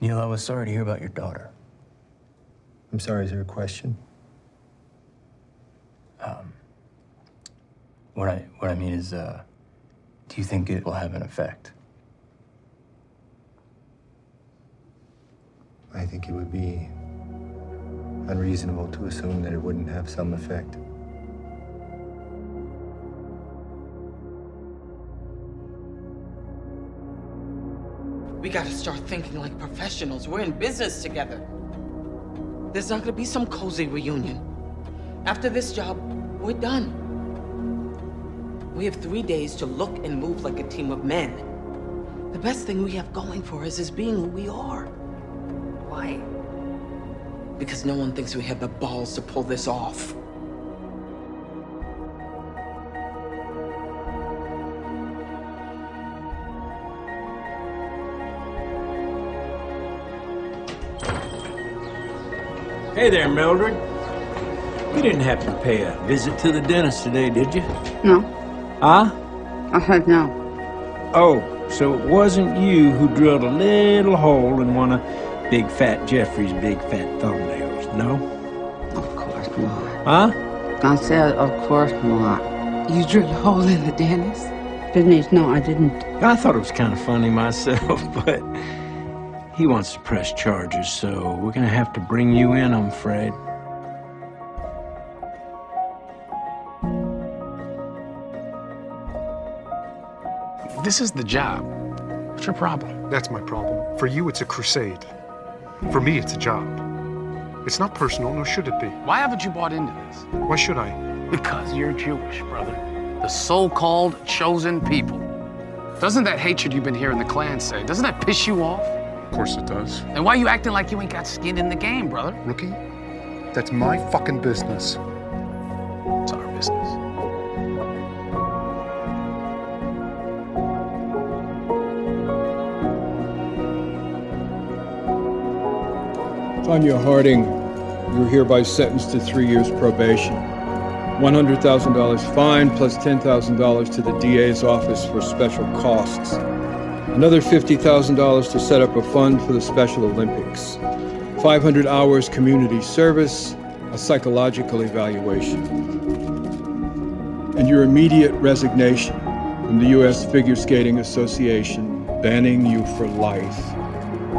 Neil, I was sorry to hear about your daughter. I'm sorry, is there a question? Um, what I what I mean is, uh, do you think it will have an effect? I think it would be unreasonable to assume that it wouldn't have some effect. We gotta start thinking like professionals. We're in business together. There's not gonna be some cozy reunion. After this job, we're done. We have three days to look and move like a team of men. The best thing we have going for us is being who we are. Why? Because no one thinks we have the balls to pull this off. Hey there, Mildred. You didn't happen to pay a visit to the dentist today, did you? No, Huh? I said no. Oh, so it wasn't you who drilled a little hole in one of Big Fat Jeffrey's big fat thumbnails, no? Of course not. Huh? I said, of course not. You drilled a hole in the dentist? Denise, no, I didn't. I thought it was kind of funny myself, but he wants to press charges, so we're gonna have to bring you in, I'm afraid. This is the job. What's your problem? That's my problem. For you, it's a crusade. For me, it's a job. It's not personal, nor should it be. Why haven't you bought into this? Why should I? Because you're Jewish, brother. The so-called chosen people. Doesn't that hatred you've been hearing the Klan say, doesn't that piss you off? Of course it does. And why are you acting like you ain't got skin in the game, brother? Rookie, that's my fucking business. It's our business. Tanya Harding, you're hereby sentenced to three years probation. $100,000 fine plus $10,000 to the DA's office for special costs. Another $50,000 to set up a fund for the Special Olympics. 500 hours community service, a psychological evaluation. And your immediate resignation from the U.S. Figure Skating Association, banning you for life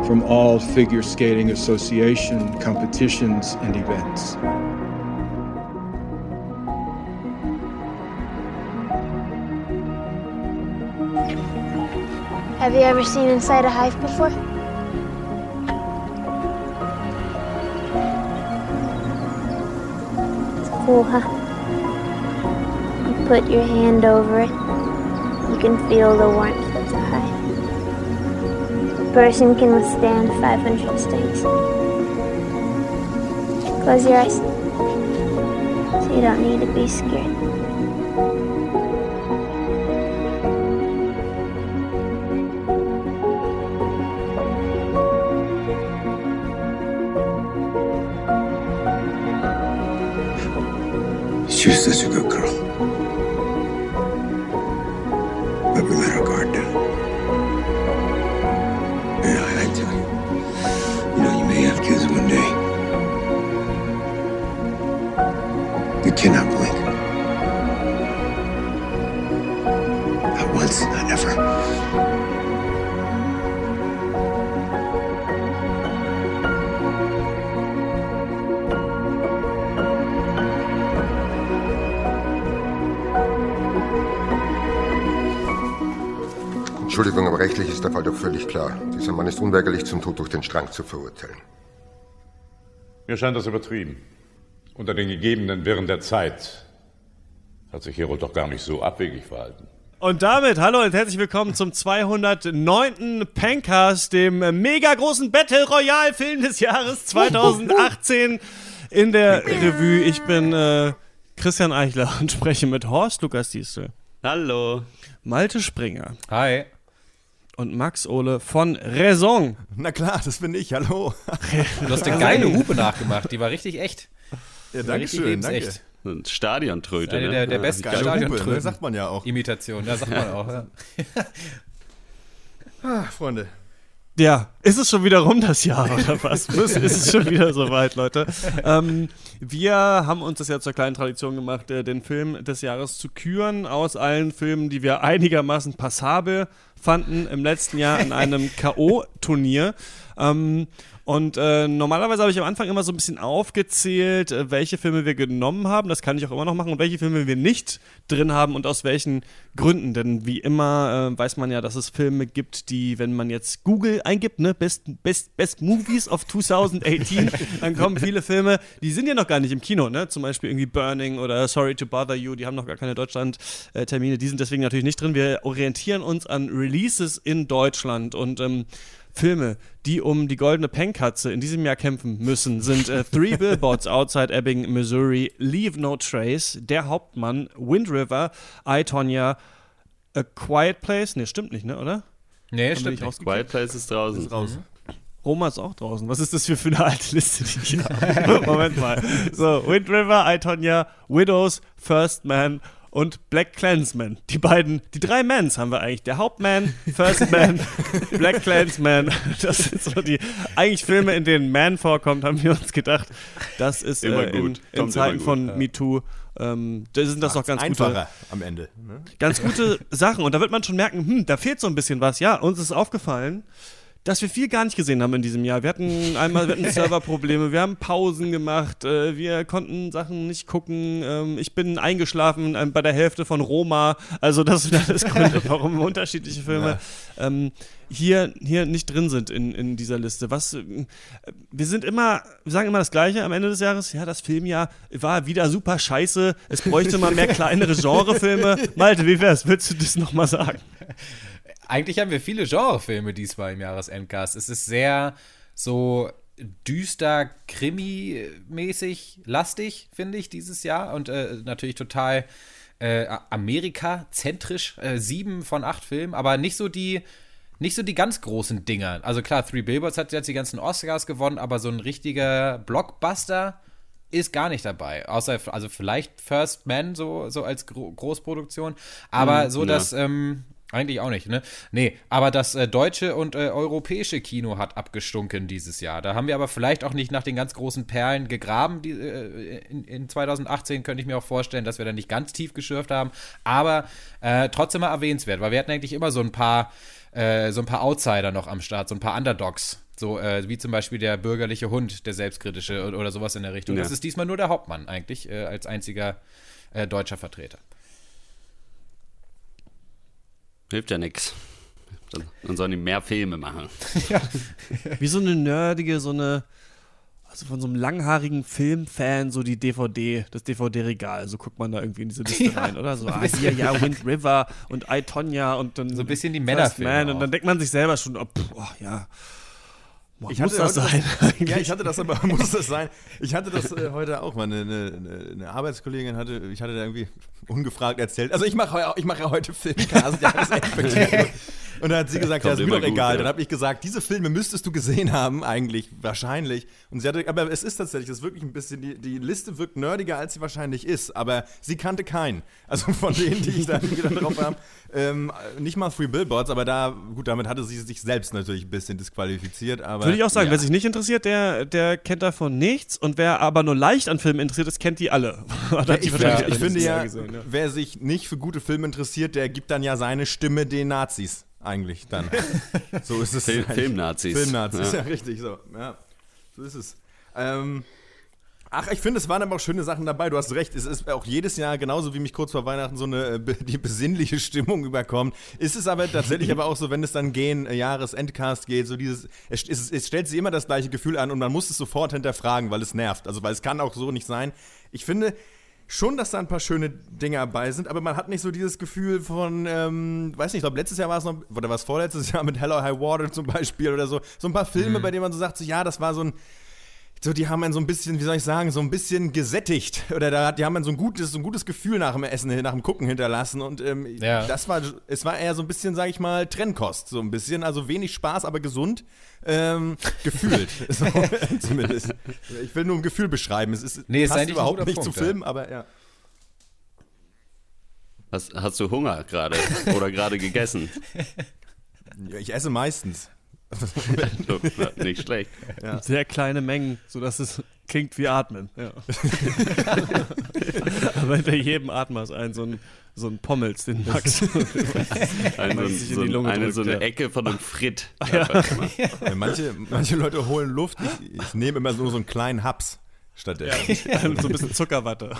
from all figure skating association competitions and events. Have you ever seen inside a hive before? It's cool, huh? You put your hand over it, you can feel the warmth of the hive. A person can withstand 500 stings. Close your eyes. So you don't need to be scared. She was such a Entschuldigung, aber rechtlich ist der Fall doch völlig klar. Dieser Mann ist unweigerlich zum Tod durch den Strang zu verurteilen. Mir scheint das übertrieben. Unter den gegebenen Wirren der Zeit hat sich Herold doch gar nicht so abwegig verhalten. Und damit hallo und herzlich willkommen zum 209. Pencast, dem mega großen Battle Royale Film des Jahres 2018 in der Revue. Ich bin äh, Christian Eichler und spreche mit Horst Lukas Diestel. Hallo. Malte Springer. Hi. Und Max Ole von Raison. Na klar, das bin ich, hallo. Du hast eine geile Hupe nachgemacht, die war richtig echt. Ja, danke richtig schön, danke. lebensecht. Ein Stadiontröte, ne? der, der, der beste Geile Hupe, Stadiontröte. ne? Sagt man ja auch. Imitation, ja, sagt man auch. Ja. Ah, Freunde, Ja, ist es schon wieder rum das Jahr oder was? ist es schon wieder soweit, Leute? Ähm, wir haben uns das ja zur kleinen Tradition gemacht, äh, den Film des Jahres zu küren aus allen Filmen, die wir einigermaßen passabel fanden im letzten Jahr in einem K.O.-Turnier. Ähm, und äh, normalerweise habe ich am Anfang immer so ein bisschen aufgezählt, äh, welche Filme wir genommen haben. Das kann ich auch immer noch machen und welche Filme wir nicht drin haben und aus welchen Gründen. Denn wie immer äh, weiß man ja, dass es Filme gibt, die, wenn man jetzt Google eingibt, ne, Best, Best, Best Movies of 2018, dann kommen viele Filme, die sind ja noch gar nicht im Kino, ne? Zum Beispiel irgendwie Burning oder Sorry to Bother You, die haben noch gar keine Deutschland-Termine, die sind deswegen natürlich nicht drin. Wir orientieren uns an Releases in Deutschland und ähm, Filme, die um die goldene Pennkatze in diesem Jahr kämpfen müssen, sind äh, Three Billboards Outside Ebbing, Missouri, Leave No Trace, Der Hauptmann, Wind River, I, Tonya, A Quiet Place. Ne, stimmt nicht, ne, oder? Nee, wir stimmt nicht. rausgekriegt? Quiet Place ist draußen. Ist raus. Roma ist auch draußen. Was ist das für, für eine alte Liste, die ich habe? Moment mal. So, Wind River, I, Tonya, Widows, First Man und Black Clansman. Die beiden, die drei Mans haben wir eigentlich. Der Hauptman, First Man, Black Clansman. Das sind so die eigentlich Filme, in denen Man vorkommt, haben wir uns gedacht. Das ist Immer äh, in, gut. in Zeiten immer von gut. MeToo. Ähm, da sind das doch ganz gute, Einfacher am Ende. Ne? ganz gute Sachen. Und da wird man schon merken, hm, da fehlt so ein bisschen was. Ja, uns ist aufgefallen, dass wir viel gar nicht gesehen haben in diesem Jahr. Wir hatten einmal wir hatten Serverprobleme, wir haben Pausen gemacht, äh, wir konnten Sachen nicht gucken. Ähm, ich bin eingeschlafen ähm, bei der Hälfte von Roma. Also das sind alles Gründe, warum unterschiedliche Filme ähm, hier, hier nicht drin sind in, in dieser Liste. Was, ähm, wir sind immer, wir sagen immer das Gleiche am Ende des Jahres. Ja, das Filmjahr war wieder super scheiße. Es bräuchte mal mehr kleinere Genrefilme. Malte, wie wär's? Willst du das nochmal sagen? Eigentlich haben wir viele Genrefilme diesmal im Jahresendcast. Es ist sehr so düster, krimi-mäßig lastig, finde ich, dieses Jahr. Und äh, natürlich total äh, Amerika-zentrisch. Äh, sieben von acht Filmen, aber nicht so die. Nicht so die ganz großen Dinger. Also klar, Three Billboards hat jetzt die ganzen Oscars gewonnen, aber so ein richtiger Blockbuster ist gar nicht dabei. Außer, also vielleicht First Man so, so als Gro Großproduktion. Aber Mhm, so ja. das, ähm, eigentlich auch nicht, ne? Nee, aber das äh, deutsche und äh, europäische Kino hat abgestunken dieses Jahr. Da haben wir aber vielleicht auch nicht nach den ganz großen Perlen gegraben. Die, äh, in, in 2018 könnte ich mir auch vorstellen, dass wir da nicht ganz tief geschürft haben. Aber äh, trotzdem mal erwähnenswert, weil wir hatten eigentlich immer so ein paar, äh, so ein paar Outsider noch am Start, so ein paar Underdogs. So äh, wie zum Beispiel der bürgerliche Hund, der selbstkritische oder, oder sowas in der Richtung. Ja. Das ist diesmal nur der Hauptmann eigentlich äh, als einziger deutscher Vertreter. Hilft ja nix. Dann, dann sollen die mehr Filme machen. Wie so eine nerdige, so eine, also von so einem langhaarigen Filmfan, so die DVD, das DVD-Regal. So guckt man da irgendwie in diese Liste Ja, rein, oder? So, ah, hier, ja, Wind River und I, Tonya und dann. So ein bisschen die Männerfilme Man. Und dann denkt man sich selber schon, oh, pff, oh ja. Boah, Ich muss das sein? ja, ich hatte das aber, muss das sein? Ich hatte das äh, heute auch mal. Eine, eine, eine Arbeitskollegin hatte, ich hatte da irgendwie ungefragt erzählt. Also ich mache ich mache ja heute Filmcast, ja, das ist echt. Und dann hat sie gesagt, ja, ist mir doch egal. ja. Dann habe ich gesagt, diese Filme müsstest du gesehen haben, eigentlich, wahrscheinlich. Und sie hatte, aber es ist tatsächlich, das ist wirklich ein bisschen, die, die Liste wirkt nerdiger, als sie wahrscheinlich ist. Aber sie kannte keinen. Also von denen, die ich da drauf habe. Ähm, nicht mal Three Billboards, aber da, gut, damit hatte sie sich selbst natürlich ein bisschen disqualifiziert. Aber Würde ich auch sagen, ja. wer sich nicht interessiert, der, der kennt davon nichts. Und wer aber nur leicht an Filmen interessiert ist, kennt die alle. Ja, ich, ich finde ja, gesehen, ja. wer sich nicht für gute Filme interessiert, der gibt dann ja seine Stimme den Nazis eigentlich dann. so ist es. Fil- eigentlich. Filmnazis. Filmnazis, ja. Ja. richtig so. Ja, so ist es. Ähm, ach, ich finde, es waren aber auch schöne Sachen dabei. Du hast recht. Es ist auch jedes Jahr, genauso wie mich kurz vor Weihnachten so eine äh, die besinnliche Stimmung überkommt. Ist es aber tatsächlich aber auch so, wenn es dann gehen, äh, Jahresendcast geht, so dieses, es, es, es stellt sich immer das gleiche Gefühl an und man muss es sofort hinterfragen, weil es nervt. Also, weil es kann auch so nicht sein. Ich finde, schon, dass da ein paar schöne Dinge dabei sind, aber man hat nicht so dieses Gefühl von, ähm, weiß nicht, ich glaube, letztes Jahr war es noch, oder was vorletztes Jahr mit Hello High Water zum Beispiel oder so, so ein paar Filme, Mhm. bei denen man so sagt, so, ja, das war so ein, so, die haben einen so ein bisschen, wie soll ich sagen, so ein bisschen gesättigt. Oder da, die haben einen so ein gutes, so ein gutes Gefühl nach dem Essen, nach dem Gucken hinterlassen. Und ähm, Ja. das war, es war eher so ein bisschen, sag ich mal, Trennkost. So ein bisschen. Also wenig Spaß, aber gesund. Ähm, gefühlt. so, zumindest. Ich will nur ein Gefühl beschreiben. Es ist, Nee, ist passt ein überhaupt nicht Punkt, zu ja. Filmen, aber ja. Hast, hast du Hunger gerade oder gerade gegessen? Ja, Ich esse meistens. Nicht schlecht. Ja. Sehr kleine Mengen, sodass es klingt wie Atmen. Ja. Aber hinter jedem Atmer ist ein so ein, so ein Pommels, den Max. Ein, so, sich in so, die Lunge eine, drückt, so eine ja. Ecke von einem Frit. Manche, manche Leute holen Luft. Ich, ich nehme immer so, so einen kleinen Haps stattdessen. Ja, so ein bisschen Zuckerwatte.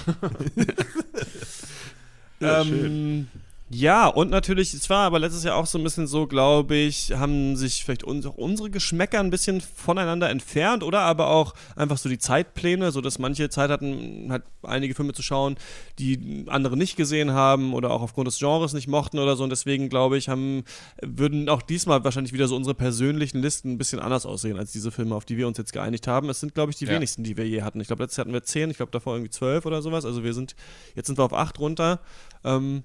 Ja, ähm, ja, und natürlich, es war aber letztes Jahr auch so ein bisschen so, glaube ich, haben sich vielleicht uns, auch unsere Geschmäcker ein bisschen voneinander entfernt oder aber auch einfach so die Zeitpläne, so dass manche Zeit hatten, halt einige Filme zu schauen, die andere nicht gesehen haben oder auch aufgrund des Genres nicht mochten oder so. Und deswegen, glaube ich, haben, würden auch diesmal wahrscheinlich wieder so unsere persönlichen Listen ein bisschen anders aussehen als diese Filme, auf die wir uns jetzt geeinigt haben. Es sind, glaube ich, die Ja. wenigsten, die wir je hatten. Ich glaube, letztes Jahr hatten wir zehn, ich glaube davor irgendwie zwölf oder sowas. Also wir sind, jetzt sind wir auf acht runter. Ähm,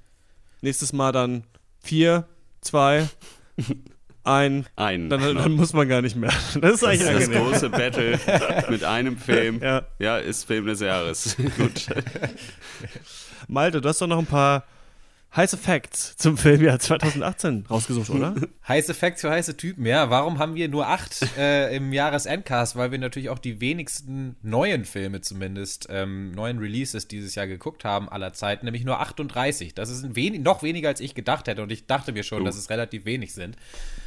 nächstes Mal dann vier, zwei, ein. Ein. Dann, dann muss man gar nicht mehr. Das ist eigentlich das, das große Battle mit einem Film. Ja. ist Film des Jahres. Gut. Malte, du hast doch noch ein paar heiße Facts zum Filmjahr 2018 rausgesucht, oder? Heiße Facts für heiße Typen, ja. Warum haben wir nur acht äh, im Jahresendcast? Weil wir natürlich auch die wenigsten neuen Filme zumindest, ähm, neuen Releases dieses Jahr geguckt haben aller Zeiten, nämlich nur 38. Das ist wenig, noch weniger, als ich gedacht hätte und ich dachte mir schon, Oh. dass es relativ wenig sind.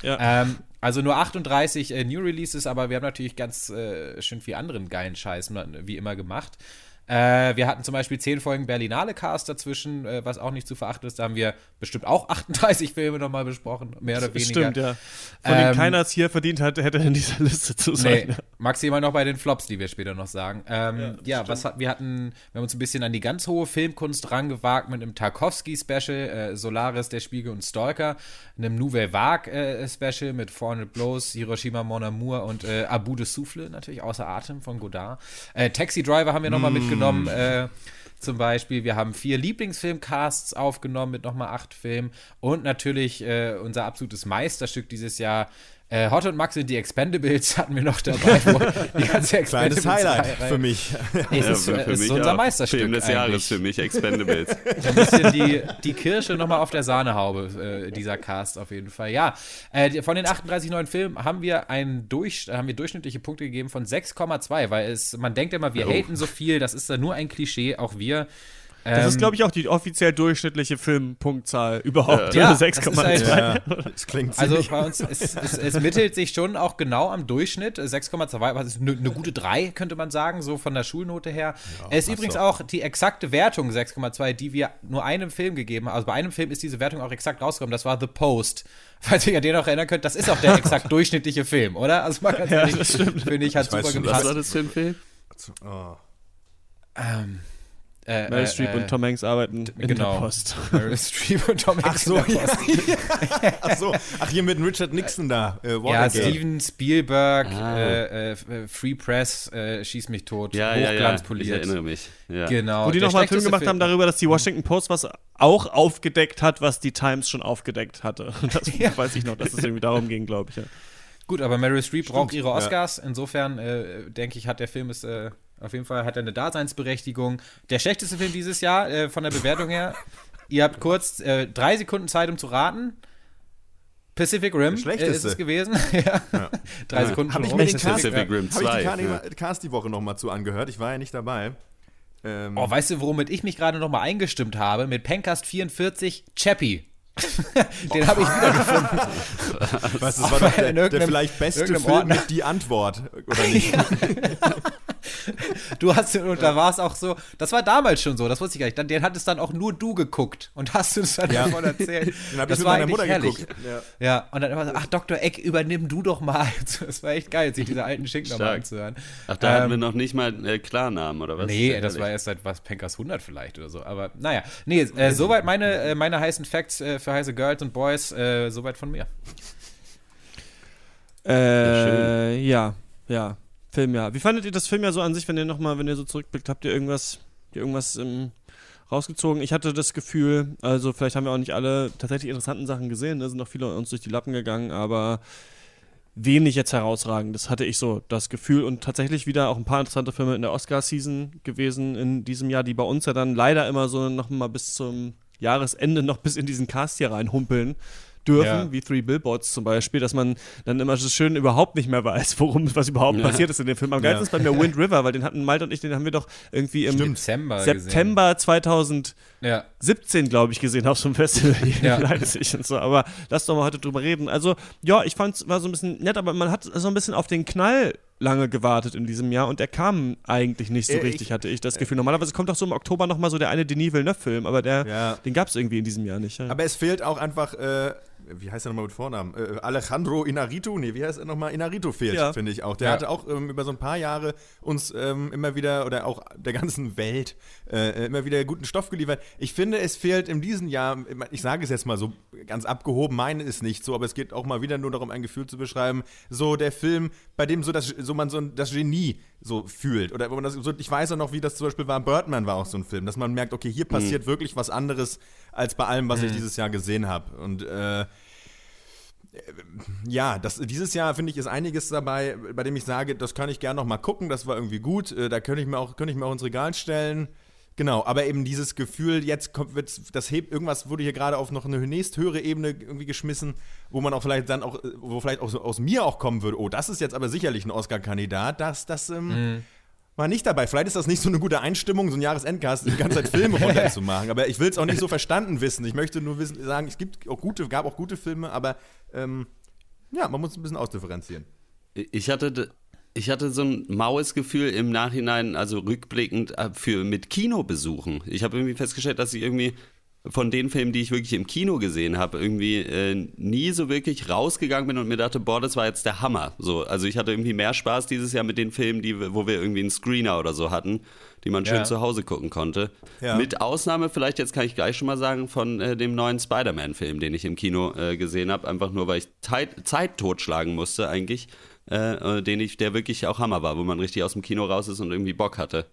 Ja. Ähm, also nur 38 äh, New Releases, aber wir haben natürlich ganz äh, schön viel anderen geilen Scheiß wie immer gemacht. Äh, wir hatten zum Beispiel 10 Folgen Berlinale Cast dazwischen, äh, was auch nicht zu verachten ist. Da haben wir bestimmt auch 38 Filme nochmal besprochen, mehr oder weniger. Stimmt, ja. Von denen Ähm, keiner es hier verdient hat, hätte in dieser Liste zu sein. Nee, maximal noch bei den Flops, die wir später noch sagen. Ähm, Ja, ja, was hat, wir hatten, wir haben uns ein bisschen an die ganz hohe Filmkunst rangewagt mit einem Tarkovsky-Special, äh, Solaris, Der Spiegel und Stalker, einem Nouvelle Vague-Special mit 400 Blows, Hiroshima Mon Amour und äh, Abu de Souffle, natürlich außer Atem von Godard. Äh, Taxi Driver haben wir nochmal Mm. mitgenommen. Äh, zum Beispiel, wir haben vier Lieblingsfilmcasts aufgenommen mit nochmal acht Filmen und natürlich äh, unser absolutes Meisterstück dieses Jahr. Äh, Hot und Max sind die Expendables hatten wir noch dabei. wo die ganze Kleines Expendables- Highlight für mich. Es ist, Ja, äh, für es ist mich unser. Meisterstück. Film des Jahres für mich, Expendables. Ein bisschen die, die Kirsche nochmal auf der Sahnehaube, äh, dieser Cast auf jeden Fall. Ja, äh, von den 38 neuen Filmen haben wir, einen durch, haben wir durchschnittliche Punkte gegeben von 6,2, weil es, man denkt immer, wir Oh. haten so viel, das ist ja nur ein Klischee, auch wir. Das ist, Ähm, glaube ich, auch die offiziell durchschnittliche Filmpunktzahl überhaupt. Ja, ist halt- 6,2. Ja, das klingt Also ziemlich- bei uns, es, es, es mittelt sich schon auch genau am Durchschnitt. 6,2, was ist eine ne gute 3, könnte man sagen, so von der Schulnote her. es ist übrigens doch. auch die exakte Wertung 6,2, die wir nur einem Film gegeben haben. Also bei einem Film ist diese Wertung auch exakt rausgekommen. Das war The Post. Falls ihr an den noch erinnern könnt, das ist auch der exakt durchschnittliche Film, oder? Also mal ganz Ja, ehrlich, das stimmt. finde ich, hat Ich super schon, gepasst. Was war das für ein Film? Oh. Ähm, äh, Meryl äh, Streep äh, und Tom Hanks arbeiten in genau. der Post. Meryl Streep und Tom Ach Hanks so, in der ja, Post. ja. Ach so. Ach, hier mit Richard Nixon da. Äh, Ja. Steven Spielberg, Ah. äh, äh, Free Press, äh, Schieß mich tot, Ja, ja, ja. Ich hochglanzpoliert. erinnere mich. Ja. Genau. Wo die nochmal einen Film gemacht haben darüber, dass die Washington Post was auch aufgedeckt hat, was die Times schon aufgedeckt hatte. Das weiß ich noch, dass es irgendwie darum ging, glaube ich. Ja. Gut, aber Meryl Streep braucht ihre ja. Oscars. Insofern äh, denke ich, hat der Film ist äh, auf jeden Fall hat er eine Daseinsberechtigung. Der schlechteste Film dieses Jahr äh, von der Bewertung her. Ihr habt kurz äh, drei Sekunden Zeit, um zu raten. Pacific Rim äh, schlechteste. ist es gewesen. ja. Drei Sekunden Habe ich mir den Pacific Cast, Rim hab ich 2, die Cast, ja. Cast die Woche nochmal zu angehört. Ich war ja nicht dabei. Ähm, Oh, weißt du, womit ich mich gerade noch mal eingestimmt habe? Mit Pencast 44, Chappie. Den habe ich wiedergefunden. was, das war doch der, der vielleicht beste Film mit die Antwort, oder nicht? Du hast und da war es auch so, das war damals schon so, das wusste ich gar nicht. Dann, den hattest dann auch nur du geguckt und hast uns dann Ja. davon erzählt. Den hab ich das mit war meiner Mutter herrlich. geguckt. Ja. Ja, und dann immer so, ach Dr. Eck, übernimm du doch mal. Das war echt geil, sich diese alten Schinken nochmal anzuhören. Ach, da hatten wir Ähm, noch nicht mal äh, Klarnamen, oder was? Nee, das ehrlich. war erst seit was, Pencast 100 vielleicht oder so. Aber naja, nee, äh, soweit meine, äh, meine heißen Facts äh, für heiße Girls und Boys, äh, soweit von mir. Äh, ja, ja, Filmjahr. Wie fandet ihr das Filmjahr so an sich, wenn ihr nochmal, wenn ihr so zurückblickt, habt ihr irgendwas, irgendwas ähm, rausgezogen? Ich hatte das Gefühl, also vielleicht haben wir auch nicht alle tatsächlich interessanten Sachen gesehen, da sind noch viele uns durch die Lappen gegangen, aber wenig jetzt herausragend. Das hatte ich so das Gefühl und tatsächlich wieder auch ein paar interessante Filme in der Oscar-Season gewesen in diesem Jahr, die bei uns ja dann leider immer so noch mal bis zum Jahresende noch bis in diesen Cast hier reinhumpeln. Dürfen, Ja. wie Three Billboards zum Beispiel, dass man dann immer so schön überhaupt nicht mehr weiß, worum was überhaupt Ja. passiert ist in dem Film. Am geilsten ist bei mir Wind River, weil den hatten Malte und ich, den haben wir doch irgendwie im Stimmt. Dezember September 2017, glaube ich, gesehen auf so einem Festival hier Ja. in Leipzig und so. Aber lass doch mal heute drüber reden. Also, ja, ich fand es war so ein bisschen nett, aber man hat so ein bisschen auf den Knall lange gewartet in diesem Jahr und der kam eigentlich nicht so Äh, ich- richtig, hatte ich das Gefühl. Normalerweise kommt doch so im Oktober nochmal so der eine Denis Villeneuve-Film, aber der, Ja. den gab es irgendwie in diesem Jahr nicht. Ja. Aber es fehlt auch einfach, äh, wie heißt er nochmal mit Vornamen? Äh, Alejandro Inarritu? Nee, wie heißt er nochmal? Inarritu fehlt, Ja. finde ich auch. Der Ja. hatte auch ähm, über so ein paar Jahre uns ähm, immer wieder, oder auch der ganzen Welt, äh, immer wieder guten Stoff geliefert. Ich finde, es fehlt in diesem Jahr, ich sage es jetzt mal so ganz abgehoben, meine ist nicht so, aber es geht auch mal wieder nur darum, ein Gefühl zu beschreiben, so der Film, bei dem so, das, so man so das Genie so fühlt. Oder das, so, ich weiß auch noch, wie das zum Beispiel war, Birdman war auch so ein Film, dass man merkt, okay, hier passiert wirklich was anderes als bei allem, was ich Mhm. dieses Jahr gesehen habe. Und äh, ja, das, dieses Jahr finde ich ist einiges dabei, bei dem ich sage, das kann ich gerne noch mal gucken, das war irgendwie gut, äh, da könnte ich mir auch, könnte ich mir auch ins Regal stellen. Genau, aber eben dieses Gefühl, jetzt kommt, wird's, das hebt, irgendwas wurde hier gerade auf noch eine nächsthöhere Ebene irgendwie geschmissen, wo man auch vielleicht dann auch, wo vielleicht auch so aus mir auch kommen würde, oh, das ist jetzt aber sicherlich ein Oscar-Kandidat, das, das, ähm, Mhm. war nicht dabei. Vielleicht ist das nicht so eine gute Einstimmung, so ein Jahresendcast, die ganze Zeit Filme runterzumachen. Aber ich will es auch nicht so verstanden wissen. Ich möchte nur wissen, sagen, es gibt auch gute, gab auch gute Filme, aber ähm, ja, man muss ein bisschen ausdifferenzieren. Ich hatte, ich hatte so ein maues Gefühl im Nachhinein, also rückblickend äh, für mit Kinobesuchen. Ich habe irgendwie festgestellt, dass ich irgendwie von den Filmen, die ich wirklich im Kino gesehen habe, irgendwie äh, nie so wirklich rausgegangen bin und mir dachte, boah, das war jetzt der Hammer. So, also ich hatte irgendwie mehr Spaß dieses Jahr mit den Filmen, die, wo wir irgendwie einen Screener oder so hatten, die man schön Ja. zu Hause gucken konnte. Ja. Mit Ausnahme, vielleicht jetzt kann ich gleich schon mal sagen, von äh, dem neuen Spider-Man-Film, den ich im Kino äh, gesehen habe, einfach nur, weil ich Zeit, Zeit totschlagen musste eigentlich, äh, äh, den ich, der wirklich auch Hammer war, wo man richtig aus dem Kino raus ist und irgendwie Bock hatte.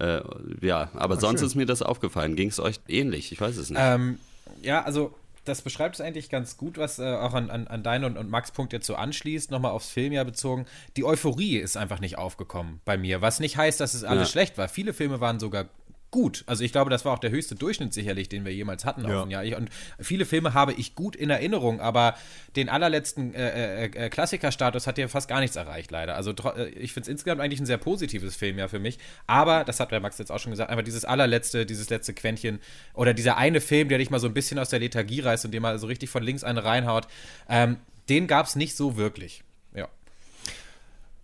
Äh, ja, aber Ah, sonst schön. ist mir das aufgefallen. Ging es euch ähnlich? Ich weiß es nicht. Ähm, ja, also das beschreibt es eigentlich ganz gut, was äh, auch an, an, an deinen und, und Max Punkt jetzt so anschließt, nochmal aufs Filmjahr bezogen. Die Euphorie ist einfach nicht aufgekommen bei mir, was nicht heißt, dass es alles Ja. schlecht war. Viele Filme waren sogar gut. Also ich glaube, das war auch der höchste Durchschnitt sicherlich, den wir jemals hatten Ja. auf Jahr. Ich, und viele Filme habe ich gut in Erinnerung, aber den allerletzten äh, äh, äh, Klassikerstatus hat ja fast gar nichts erreicht, leider. Also äh, ich finde es insgesamt eigentlich ein sehr positives Filmjahr für mich. Aber, das hat der Max jetzt auch schon gesagt, einfach dieses allerletzte, dieses letzte Quäntchen oder dieser eine Film, der dich mal so ein bisschen aus der Lethargie reißt und dir mal so richtig von links eine reinhaut, ähm, den gab es nicht so wirklich.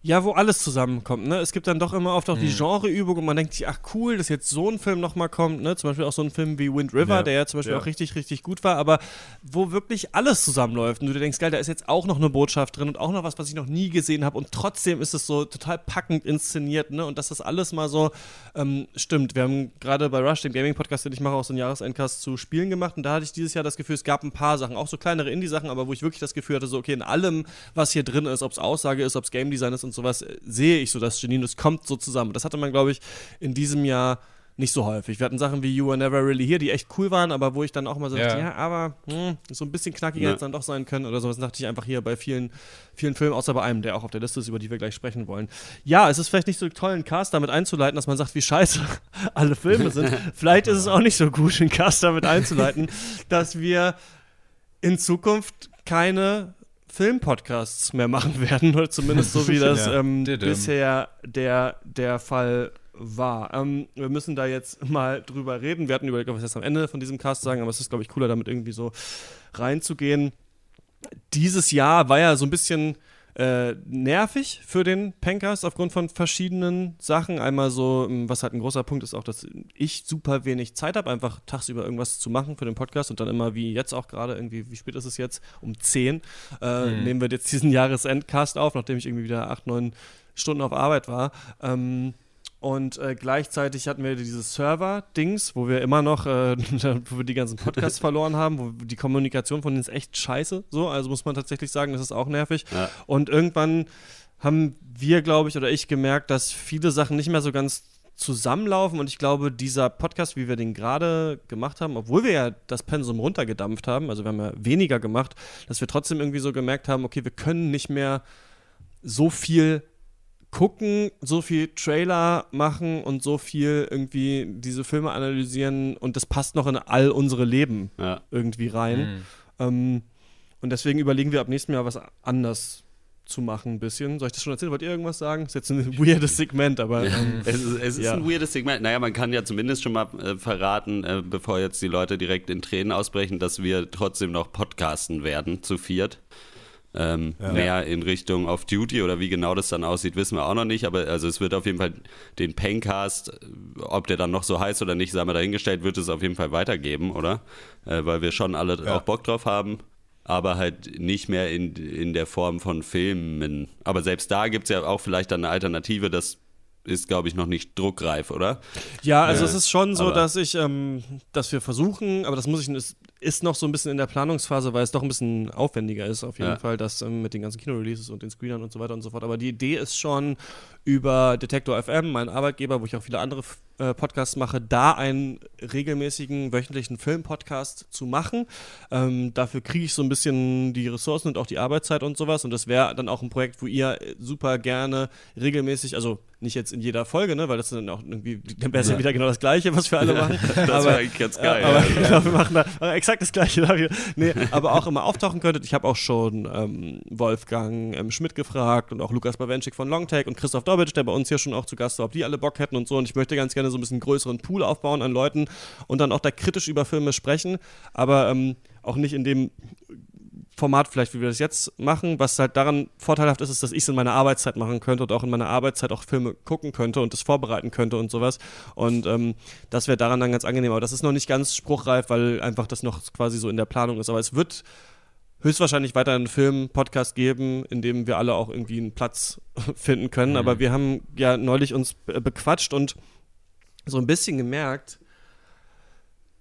Ja. Wo alles zusammenkommt, ne? Es gibt dann doch immer oft auch die Mhm. Genreübung und man denkt sich, ach cool, dass jetzt so ein Film nochmal kommt, ne? Zum Beispiel auch so ein Film wie Wind River, Ja. der ja zum Beispiel Ja. auch richtig, richtig gut war, aber wo wirklich alles zusammenläuft und du dir denkst, geil, da ist jetzt auch noch eine Botschaft drin und auch noch was, was ich noch nie gesehen habe und trotzdem ist es so total packend inszeniert, ne? Und dass das alles mal so ähm, stimmt. Wir haben gerade bei Rush, dem Gaming-Podcast, den ich mache, auch so einen Jahresendcast zu Spielen gemacht und da hatte ich dieses Jahr das Gefühl, es gab ein paar Sachen, auch so kleinere Indie-Sachen, aber wo ich wirklich das Gefühl hatte, so, okay, in allem, was hier drin ist, ob es Aussage ist, ob es Game Design ist und sowas, äh, sehe ich so das Genie und es kommt so zusammen. Das hatte man, glaube ich, in diesem Jahr nicht so häufig. Wir hatten Sachen wie You Were Never Really Here, die echt cool waren, aber wo ich dann auch mal so Ja. dachte, ja, aber hm, so ein bisschen knackiger Ja. hätte es dann doch sein können oder sowas. dachte ich einfach hier bei vielen, vielen Filmen, außer bei einem, der auch auf der Liste ist, über die wir gleich sprechen wollen. Ja, es ist vielleicht nicht so toll, einen Cast damit einzuleiten, dass man sagt, wie scheiße alle Filme sind. vielleicht ist es auch nicht so gut, einen Cast damit einzuleiten, dass wir in Zukunft keine Filmpodcasts mehr machen werden, oder zumindest so wie das Ja. ähm, bisher der, der Fall war. Ähm, wir müssen da jetzt mal drüber reden. Wir hatten überlegt, ob wir es jetzt am Ende von diesem Cast sagen, aber es ist, glaube ich, cooler, damit irgendwie so reinzugehen. Dieses Jahr war ja so ein bisschen äh, nervig für den Pankers aufgrund von verschiedenen Sachen. Einmal so, ähm, was halt ein großer Punkt ist, auch, dass ich super wenig Zeit habe, einfach tagsüber irgendwas zu machen für den Podcast und dann immer wie jetzt auch gerade irgendwie, wie spät ist es jetzt? Um 10 äh, Mhm. nehmen wir jetzt diesen Jahresendcast auf, nachdem ich irgendwie wieder acht, neun Stunden auf Arbeit war. Ähm, und äh, gleichzeitig hatten wir dieses Server-Dings, wo wir immer noch, äh, wo wir die ganzen Podcasts verloren haben, wo die Kommunikation von denen ist echt scheiße. So, also muss man tatsächlich sagen, das ist auch nervig. Ja. Und irgendwann haben wir, glaube ich, oder ich gemerkt, dass viele Sachen nicht mehr so ganz zusammenlaufen und ich glaube, dieser Podcast, wie wir den gerade gemacht haben, obwohl wir ja das Pensum runtergedampft haben, also wir haben ja weniger gemacht, dass wir trotzdem irgendwie so gemerkt haben, okay, wir können nicht mehr so viel gucken, so viel Trailer machen und so viel irgendwie diese Filme analysieren und das passt noch in all unsere Leben Ja. irgendwie rein. Mhm. Ähm, und deswegen überlegen wir ab nächstem Jahr was anders zu machen, ein bisschen. Soll ich das schon erzählen? Wollt ihr irgendwas sagen? Ist jetzt ein weirdes Segment, aber. Ähm, es ist, es ist ja. ein weirdes Segment. Naja, man kann ja zumindest schon mal äh, verraten, äh, bevor jetzt die Leute direkt in Tränen ausbrechen, dass wir trotzdem noch podcasten werden, zu viert. Ähm, Ja. Mehr in Richtung Off-Duty oder wie genau das dann aussieht, wissen wir auch noch nicht. Aber also es wird auf jeden Fall den Pencast, äh, ob der dann noch so heißt oder nicht, sei mal dahingestellt, wird es auf jeden Fall weitergeben, oder? Äh, weil wir schon alle Ja. auch Bock drauf haben. Aber halt nicht mehr in, in der Form von Filmen. Aber selbst da gibt es ja auch vielleicht dann eine Alternative, das ist, glaube ich, noch nicht druckreif, oder? Ja, also Äh, es ist schon so, dass ich, ähm, dass wir versuchen, aber das muss ich, ist, noch so ein bisschen in der Planungsphase, weil es doch ein bisschen aufwendiger ist, auf jeden Ja. Fall, das ähm, mit den ganzen Kinoreleases und den Screenern und so weiter und so fort. Aber die Idee ist schon über Detektor FM, mein Arbeitgeber, wo ich auch viele andere äh, Podcasts mache, da einen regelmäßigen wöchentlichen Film-Podcast zu machen. Ähm, dafür kriege ich so ein bisschen die Ressourcen und auch die Arbeitszeit und sowas. Und das wäre dann auch ein Projekt, wo ihr äh, super gerne regelmäßig, also nicht jetzt in jeder Folge, ne, weil das dann auch irgendwie, dann wäre es ja. Wieder genau das Gleiche, was wir alle Ja, machen. das aber, eigentlich ganz geil, Äh, aber ja. genau, wir machen da äh, exakt das Gleiche. Da wir, nee, aber auch immer auftauchen könntet. Ich habe auch schon ähm, Wolfgang ähm, Schmidt gefragt und auch Lukas Bawenschik von Longtake und Christoph Dobitsch, der bei uns hier schon auch zu Gast war, ob die alle Bock hätten und so. Und ich möchte ganz gerne so ein bisschen größeren Pool aufbauen an Leuten und dann auch da kritisch über Filme sprechen, aber ähm, auch nicht in dem Format vielleicht, wie wir das jetzt machen, was halt daran vorteilhaft ist, ist, dass ich es in meiner Arbeitszeit machen könnte und auch in meiner Arbeitszeit auch Filme gucken könnte und das vorbereiten könnte und sowas. Und ähm, das wäre daran dann ganz angenehm. Aber das ist noch nicht ganz spruchreif, weil einfach das noch quasi so in der Planung ist. Aber es wird höchstwahrscheinlich weiter einen Film-Podcast geben, in dem wir alle auch irgendwie einen Platz finden können. Mhm. Aber wir haben ja neulich uns be- bequatscht und so ein bisschen gemerkt,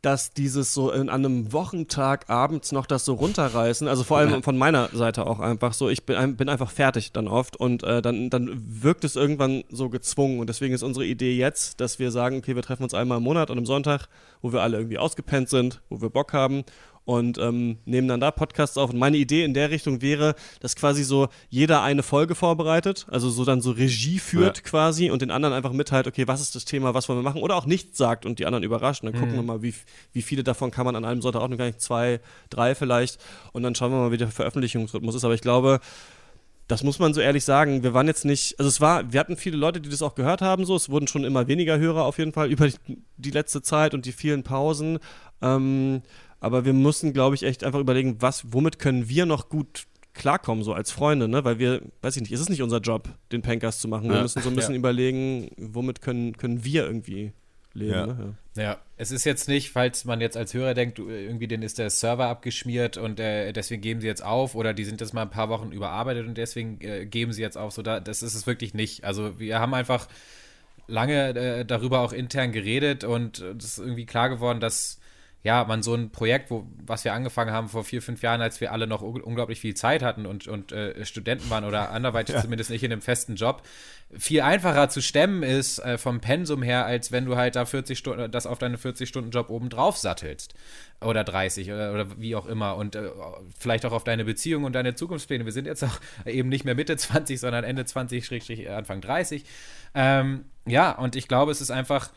dass dieses so in, an einem Wochentag abends noch das so runterreißen, also vor allem von meiner Seite auch einfach so, ich bin, bin einfach fertig dann oft und äh, dann, dann wirkt es irgendwann so gezwungen und deswegen ist unsere Idee jetzt, dass wir sagen, okay, wir treffen uns einmal im Monat an einem Sonntag, wo wir alle irgendwie ausgepennt sind, wo wir Bock haben und ähm, nehmen dann da Podcasts auf. Und meine Idee in der Richtung wäre, dass quasi so jeder eine Folge vorbereitet, also so dann so Regie führt Ja. quasi und den anderen einfach mitteilt, okay, was ist das Thema, was wollen wir machen oder auch nichts sagt und die anderen überrascht. Und dann gucken Mhm. wir mal, wie, wie viele davon kann man an einem Sonntag auch noch gar nicht, zwei, drei vielleicht. Und dann schauen wir mal, wie der Veröffentlichungsrhythmus ist. Aber ich glaube, das muss man so ehrlich sagen. Wir waren jetzt nicht, also es war, wir hatten viele Leute, die das auch gehört haben, so. Es wurden schon immer weniger Hörer auf jeden Fall über die, die letzte Zeit und die vielen Pausen. Ähm, aber wir mussten, glaube ich, echt einfach überlegen, was, womit können wir noch gut klarkommen, so als Freunde, ne? Weil wir, weiß ich nicht, ist es nicht unser Job, den Pankers zu machen. Wir Ja. müssen so ein bisschen Ja. überlegen, womit können, können wir irgendwie leben. Ja. Ne? Ja, es ist jetzt nicht, falls man jetzt als Hörer denkt, du, irgendwie denen ist der Server abgeschmiert und äh, deswegen geben sie jetzt auf oder die sind jetzt mal ein paar Wochen überarbeitet und deswegen äh, geben sie jetzt auf. So, da, das ist es wirklich nicht. Also wir haben einfach lange äh, darüber auch intern geredet und es ist irgendwie klar geworden, dass ja, man so ein Projekt, wo, was wir angefangen haben vor vier, fünf Jahren, als wir alle noch un- unglaublich viel Zeit hatten und, und äh, Studenten waren oder anderweitig Ja. zumindest nicht in einem festen Job, viel einfacher zu stemmen ist äh, vom Pensum her, als wenn du halt da 40 Stunden, das auf deine 40-Stunden-Job oben drauf sattelst. Oder 30 oder, oder wie auch immer. Und äh, vielleicht auch auf deine Beziehung und deine Zukunftspläne. Wir sind jetzt auch eben nicht mehr Mitte 20, sondern Ende 20, Schrägstrich Anfang 30. Ähm, ja, und ich glaube, es ist einfach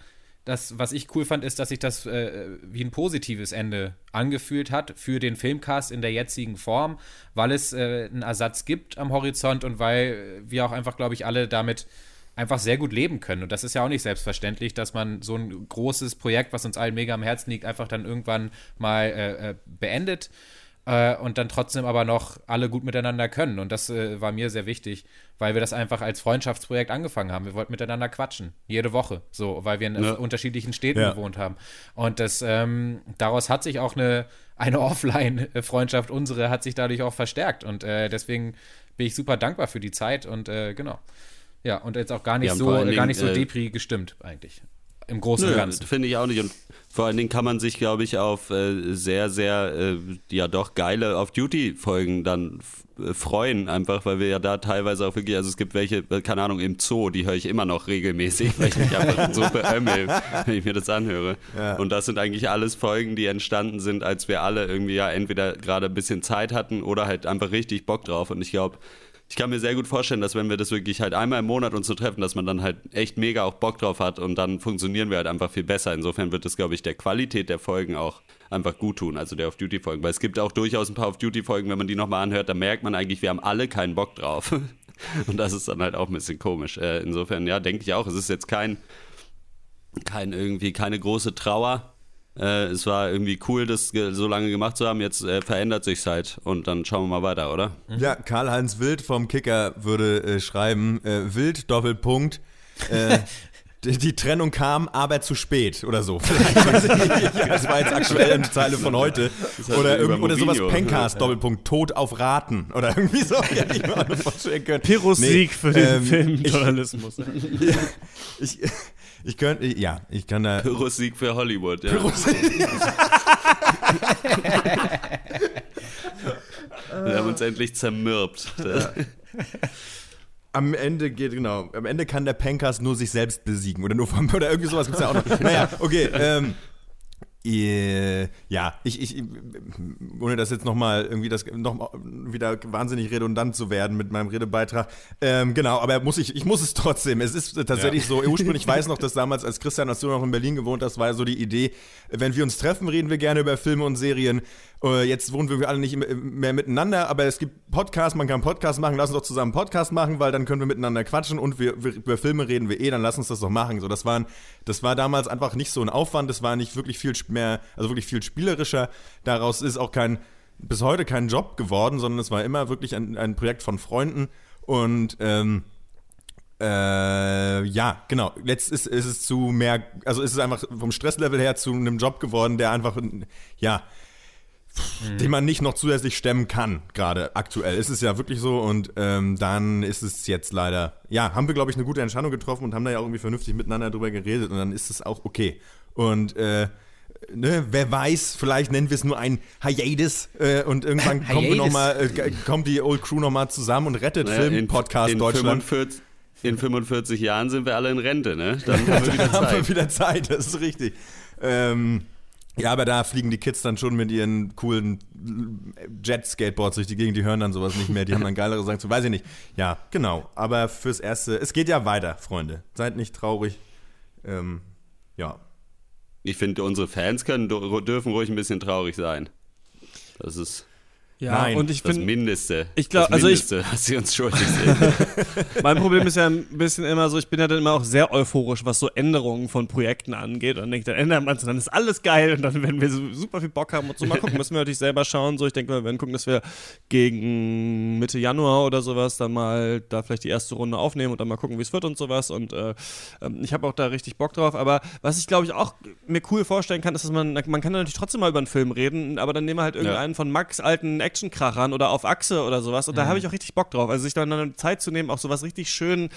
das, was ich cool fand, ist, dass sich das äh, wie ein positives Ende angefühlt hat für den Filmcast in der jetzigen Form, weil es äh, einen Ersatz gibt am Horizont und weil wir auch einfach, glaube ich, alle damit einfach sehr gut leben können. Und das ist ja auch nicht selbstverständlich, dass man so ein großes Projekt, was uns allen mega am Herzen liegt, einfach dann irgendwann mal äh, äh, beendet äh, und dann trotzdem aber noch alle gut miteinander können. Und das äh, war mir sehr wichtig, weil wir das einfach als Freundschaftsprojekt angefangen haben. Wir wollten miteinander quatschen, jede Woche, so, weil wir in Ja. unterschiedlichen Städten Ja. gewohnt haben. Und das, ähm, daraus hat sich auch eine, eine Offline-Freundschaft, unsere, hat sich dadurch auch verstärkt. Und äh, deswegen bin ich super dankbar für die Zeit und äh, genau. Ja, und jetzt auch gar nicht so, gar nicht so äh, depri gestimmt, eigentlich. Im Großen und Ganzen. Finde ich auch nicht. Und vor allen Dingen kann man sich, glaube ich, auf äh, sehr, sehr, äh, ja doch geile Off-Duty-Folgen dann äh, freuen, einfach, weil wir ja da teilweise auch wirklich, also es gibt welche, äh, keine Ahnung, im Zoo, die höre ich immer noch regelmäßig, weil ich mich einfach so beömmel, wenn ich mir das anhöre. Ja. Und das sind eigentlich alles Folgen, die entstanden sind, als wir alle irgendwie ja entweder gerade ein bisschen Zeit hatten oder halt einfach richtig Bock drauf. Und ich glaube, ich kann mir sehr gut vorstellen, dass wenn wir das wirklich halt einmal im Monat uns so treffen, dass man dann halt echt mega auch Bock drauf hat und dann funktionieren wir halt einfach viel besser. Insofern wird es, glaube ich, der Qualität der Folgen auch einfach gut tun, also der Off-Duty-Folgen. Weil es gibt auch durchaus ein paar Off-Duty-Folgen, wenn man die nochmal anhört, da merkt man eigentlich, wir haben alle keinen Bock drauf. Und das ist dann halt auch ein bisschen komisch. Äh, insofern, ja, denke ich auch, es ist jetzt kein, kein irgendwie, keine große Trauer. Äh, es war irgendwie cool, das so lange gemacht zu haben. Jetzt äh, verändert sich's halt und dann schauen wir mal weiter, oder? Ja, Karl-Heinz Wild vom Kicker würde äh, schreiben, äh, Wild, Doppelpunkt, äh, die, die Trennung kam, aber zu spät oder so. Das war jetzt aktuell eine Zeile von heute. Oder, irgend- oder sowas. Pencast. Doppelpunkt, Tod auf Raten. Oder irgendwie so. Hätte ich mir auch noch vorstellen können. Pirros Nee, Sieg für den ähm, Filmjournalismus. Ich, ich, ich könnte, ja, ich kann da. Pyrrhus Sieg für Hollywood, ja. Pyrrhus- wir haben uns endlich zermürbt. Am Ende geht, genau, am Ende kann der Pencast nur sich selbst besiegen oder nur vom, oder irgendwie sowas gibt's ja auch noch. Naja, okay, ähm, äh, ja, ich, ich, ohne das jetzt nochmal irgendwie das noch mal wieder wahnsinnig redundant zu werden mit meinem Redebeitrag. Ähm, genau, aber muss ich, ich muss es trotzdem. Es ist tatsächlich Ja. so, ursprünglich, ich weiß noch, dass damals, als Christian, als du noch in Berlin gewohnt hast, war ja so die Idee, wenn wir uns treffen, reden wir gerne über Filme und Serien. Äh, Jetzt wohnen wir alle nicht mehr- miteinander, aber es gibt Podcasts, man kann einen Podcast machen, lass uns doch zusammen Podcast machen, weil dann können wir miteinander quatschen und wir, wir, über Filme reden wir eh, dann lass uns das doch machen. So, das, waren, das war damals einfach nicht so ein Aufwand, das war nicht wirklich viel mehr, also wirklich viel spielerischer. Daraus ist auch kein, bis heute kein Job geworden, sondern es war immer wirklich ein, ein Projekt von Freunden und ähm, äh, ja, genau. Letzt ist, ist es zu mehr, also ist es einfach vom Stresslevel her zu einem Job geworden, der einfach, ja, den man nicht noch zusätzlich stemmen kann, gerade aktuell. Ist es ja wirklich so und ähm, dann ist es jetzt leider, ja, haben wir, glaube ich, eine gute Entscheidung getroffen und haben da ja auch irgendwie vernünftig miteinander drüber geredet und dann ist es auch okay. Und äh, ne, wer weiß, vielleicht nennen wir es nur ein Hiatus äh, und irgendwann kommen wir noch mal, äh, kommt die Old Crew nochmal zusammen und rettet Naja, in- Film-Podcast in Deutschland. 45, in 45 Jahren sind wir alle in Rente, ne? Dann haben wir wieder Dann haben wir Zeit. wieder Zeit, das ist richtig. Ähm, ja, aber da fliegen die Kids dann schon mit ihren coolen Jet-Skateboards durch die Gegend, die hören dann sowas nicht mehr, die haben dann geilere Sachen zu, weiß ich nicht. Ja, genau. Aber fürs Erste, es geht ja weiter, Freunde. Seid nicht traurig. Ähm, ja. Ich finde, unsere Fans können, dürfen ruhig ein bisschen traurig sein. Das ist Ja, Nein. und ich das find- Mindeste. ich glaub- das also ich- Mindeste, was sie uns schuldig sind. mein Problem ist ja ein bisschen immer so, ich bin ja dann immer auch sehr euphorisch, was so Änderungen von Projekten angeht. Und dann denke ich, dann ändert man es, dann ist alles geil und dann werden wir so super viel Bock haben und so mal gucken, müssen wir natürlich selber schauen. So, ich denke, wir werden gucken, dass wir gegen Mitte Januar oder sowas dann mal da vielleicht die erste Runde aufnehmen und dann mal gucken, wie es wird und sowas. Und äh, ähm, ich habe auch da richtig Bock drauf. Aber was ich glaube ich auch mir cool vorstellen kann, ist, dass man, man kann natürlich trotzdem mal über einen Film reden, aber dann nehmen wir halt irgendeinen von Max alten Actionkrachern oder auf Achse oder sowas. Und da Mhm. habe ich auch richtig Bock drauf. Also sich dann eine Zeit zu nehmen, auch sowas richtig schön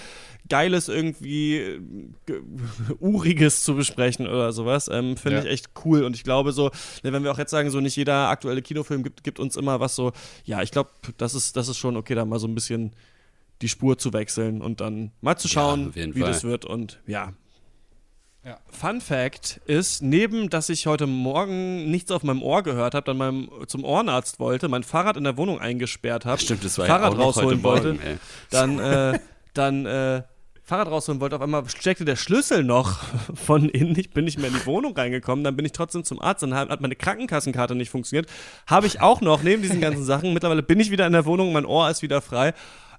Geiles irgendwie äh, ge- Uriges zu besprechen oder sowas, ähm, finde Ja. ich echt cool. Und ich glaube so, ne, wenn wir auch jetzt sagen, so nicht jeder aktuelle Kinofilm gibt, gibt uns immer was so, ja, ich glaube, das ist, das ist schon okay, da mal so ein bisschen die Spur zu wechseln und dann mal zu Ja, schauen, jeden wie Fall. das wird. Und ja, Ja. Fun Fact ist, neben dass ich heute Morgen nichts auf meinem Ohr gehört habe, dann meinem, zum Ohrenarzt wollte, mein Fahrrad in der Wohnung eingesperrt habe, Stimmt, das war ja Fahrrad heute rausholen wollte, Morgen, dann, äh, dann äh, Fahrrad rausholen wollte, auf einmal steckte der Schlüssel noch von innen. Ich bin nicht mehr in die Wohnung reingekommen, dann bin ich trotzdem zum Arzt, dann hat hat meine Krankenkassenkarte nicht funktioniert. Habe ich auch noch, neben diesen ganzen Sachen. Mittlerweile bin ich wieder in der Wohnung, mein Ohr ist wieder frei.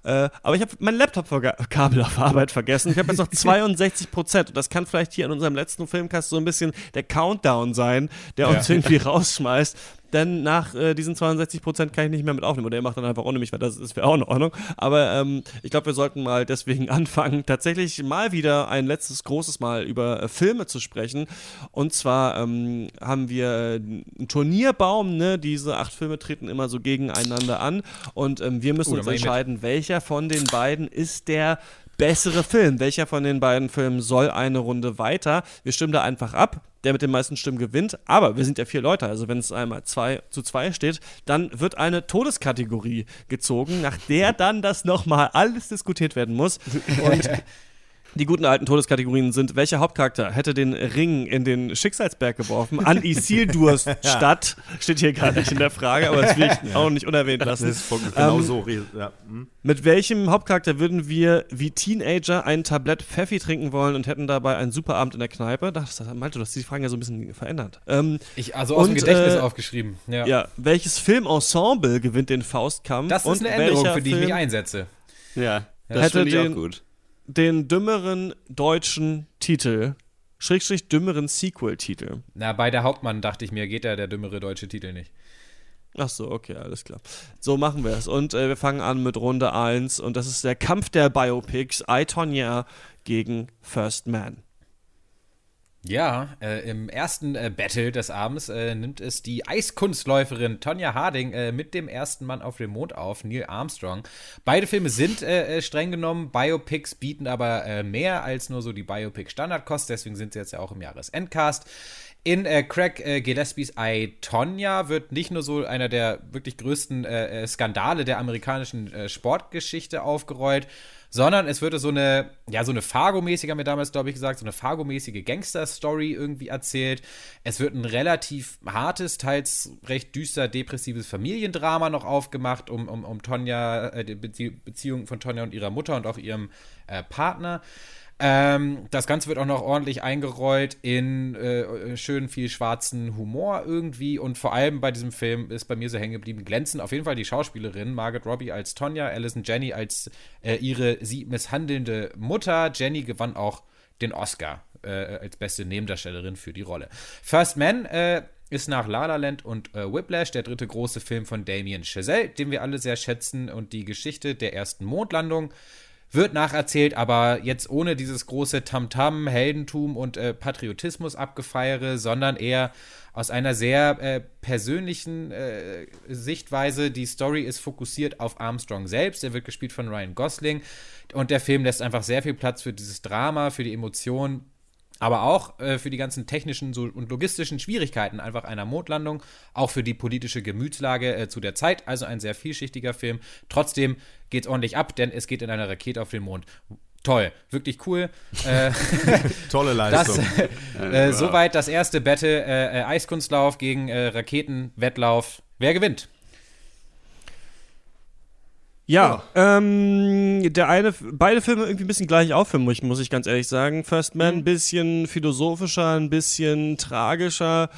Äh, aber ich habe mein Laptop-Kabel auf Arbeit vergessen. Ich habe jetzt noch 62 Prozent. Und das kann vielleicht hier in unserem letzten Filmcast so ein bisschen der Countdown sein, der uns Ja. irgendwie rausschmeißt. Denn nach äh, diesen 62 Prozent kann ich nicht mehr mit aufnehmen. Oder ihr macht dann einfach ohne mich, weil das ist wäre auch in Ordnung. Aber ähm, ich glaube, wir sollten mal deswegen anfangen, tatsächlich mal wieder ein letztes großes Mal über äh, Filme zu sprechen. Und zwar ähm, haben wir äh, einen Turnierbaum, ne? Diese acht Filme treten immer so gegeneinander an. Und ähm, wir müssen Oh, uns entscheiden, welcher von den beiden ist der bessere Film. Welcher von den beiden Filmen soll eine Runde weiter? Wir stimmen da einfach ab. Der mit den meisten Stimmen gewinnt. Aber wir sind ja vier Leute. Also wenn es einmal zwei zu zwei steht, dann wird eine Todeskategorie gezogen, nach der dann das nochmal alles diskutiert werden muss. Und Die guten alten Todeskategorien sind, welcher Hauptcharakter hätte den Ring in den Schicksalsberg geworfen? An Isildurs Stadt. Steht hier gar nicht in der Frage, aber das will ich auch nicht unerwähnt lassen. Das ist voll- genau Ähm, so. Ja. hm. Mit welchem Hauptcharakter würden wir wie Teenager ein Tablett Pfeffi trinken wollen und hätten dabei einen super Abend in der Kneipe? Das, das, Malte, du hast die Fragen ja so ein bisschen verändert. Ähm, Ich- also aus dem und, Gedächtnis äh, aufgeschrieben, ja. Ja, welches Filmensemble gewinnt den Faustkampf? Das ist und eine Änderung, für die ich mich einsetze. Ja, das hätte finde ich auch den, gut. Den dümmeren deutschen Titel, Schrägstrich dümmeren Sequel-Titel. Na, bei der Hauptmann dachte ich mir, geht da der dümmere deutsche Titel nicht. Ach so, okay, alles klar. So machen wir es. Und äh, wir fangen an mit Runde 1 und das ist der Kampf der Biopics. I, Tonya gegen First Man. Ja, äh, im ersten äh, Battle des Abends äh, nimmt es die Eiskunstläuferin Tonja Harding äh, mit dem ersten Mann auf dem Mond auf, Neil Armstrong. Beide Filme sind äh, äh, streng genommen Biopics, bieten aber mehr als nur so die Biopic-Standardkost, deswegen sind sie jetzt ja auch im Jahresendcast. In äh, Craig äh, Gillespies I, Tonya wird nicht nur so einer der wirklich größten äh, Skandale der amerikanischen Sportgeschichte aufgerollt, sondern es würde so eine, ja, so eine Fargo-mäßige, haben wir damals, glaube ich, gesagt, so eine Fargo-mäßige Gangster-Story irgendwie erzählt. Es wird ein relativ hartes, teils recht düster, depressives Familiendrama noch aufgemacht, um, um, um Tonja, äh, die Bezie Beziehung von Tonja und ihrer Mutter und auch ihrem äh, Partner. Ähm, das Ganze wird auch noch ordentlich eingerollt in äh, schön viel schwarzen Humor irgendwie und vor allem bei diesem Film ist bei mir so hängen geblieben, glänzen auf jeden Fall die Schauspielerin Margaret Robbie als Tonja, Alison Jenny als äh, ihre sie misshandelnde Mutter. Jenny gewann auch den Oscar äh, als beste Nebendarstellerin für die Rolle. First Man äh, ist nach La La Land und äh, Whiplash der dritte große Film von Damien Chazelle, den wir alle sehr schätzen und die Geschichte der ersten Mondlandung wird nacherzählt, aber jetzt ohne dieses große Tamtam, Heldentum und äh, Patriotismus abgefeiere, sondern eher aus einer sehr äh, persönlichen äh, Sichtweise. Die Story ist fokussiert auf Armstrong selbst. Er wird gespielt von Ryan Gosling und der Film lässt einfach sehr viel Platz für dieses Drama, für die Emotionen aber auch äh, für die ganzen technischen und logistischen Schwierigkeiten einfach einer Mondlandung, auch für die politische Gemütslage äh, zu der Zeit. Also ein sehr vielschichtiger Film. Trotzdem geht es ordentlich ab, denn es geht in einer Rakete auf den Mond. Toll, wirklich cool. Äh, Tolle Leistung. Das, äh, soweit das erste Battle, äh, äh, Eiskunstlauf gegen äh, Raketenwettlauf. Wer gewinnt? Ja, ähm, der eine, beide Filme irgendwie ein bisschen gleich auf für mich, muss ich ganz ehrlich sagen. First Man ein bisschen philosophischer, ein bisschen tragischer,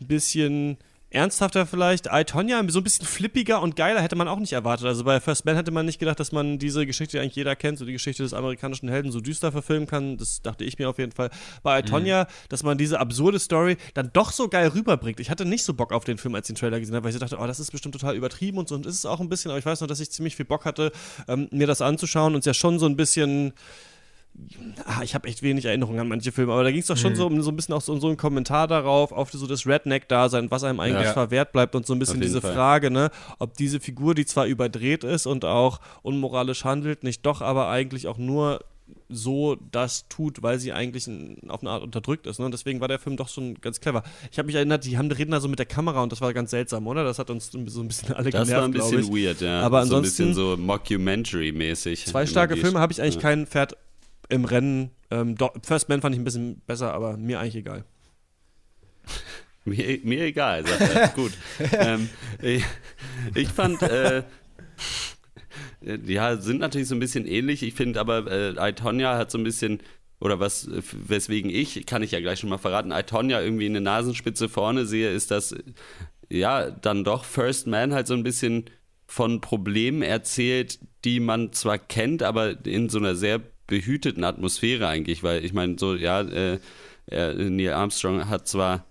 ein bisschen ernsthafter vielleicht. I, Tonya so ein bisschen flippiger und geiler hätte man auch nicht erwartet. Also bei First Man hätte man nicht gedacht, dass man diese Geschichte, die eigentlich jeder kennt, so die Geschichte des amerikanischen Helden so düster verfilmen kann. Das dachte ich mir auf jeden Fall. Bei I, Tonya, dass man diese absurde Story dann doch so geil rüberbringt. Ich hatte nicht so Bock auf den Film, als ich den Trailer gesehen habe, weil ich dachte, oh, das ist bestimmt total übertrieben und so. Und ist es auch ein bisschen, aber ich weiß noch, dass ich ziemlich viel Bock hatte, ähm, mir das anzuschauen und es ja schon so ein bisschen ah, ich habe echt wenig Erinnerungen an manche Filme, aber da ging es doch schon Mhm. so um so ein bisschen auch so, so ein Kommentar darauf, auf so das Redneck-Dasein, was einem eigentlich Ja. verwehrt bleibt und so ein bisschen diese Fall. Frage, ne, ob diese Figur, die zwar überdreht ist und auch unmoralisch handelt, nicht doch aber eigentlich auch nur so das tut, weil sie eigentlich in, auf eine Art unterdrückt ist. Ne? Und deswegen war der Film doch schon ganz clever. Ich habe mich erinnert, die haben reden da so mit der Kamera und das war ganz seltsam, oder? Das hat uns so ein bisschen alle Das genervt, war ein bisschen weird, ja. Aber so ein ansonsten bisschen so Mockumentary-mäßig. Zwei starke Filme habe ich eigentlich ja. kein Pferd im Rennen. Ähm, First Man fand ich ein bisschen besser, aber mir eigentlich egal. Mir, mir egal, sagt er. Gut. ähm, ich, ich fand, äh, ja, sind natürlich so ein bisschen ähnlich. Ich finde aber, äh, Itonia hat so ein bisschen, oder was, weswegen ich, kann ich ja gleich schon mal verraten, Itonia irgendwie eine Nasenspitze vorne sehe, ist, dass, ja, dann doch First Man halt so ein bisschen von Problemen erzählt, die man zwar kennt, aber in so einer sehr behüteten Atmosphäre eigentlich, weil ich meine, so, ja, äh, er, Neil Armstrong hat zwar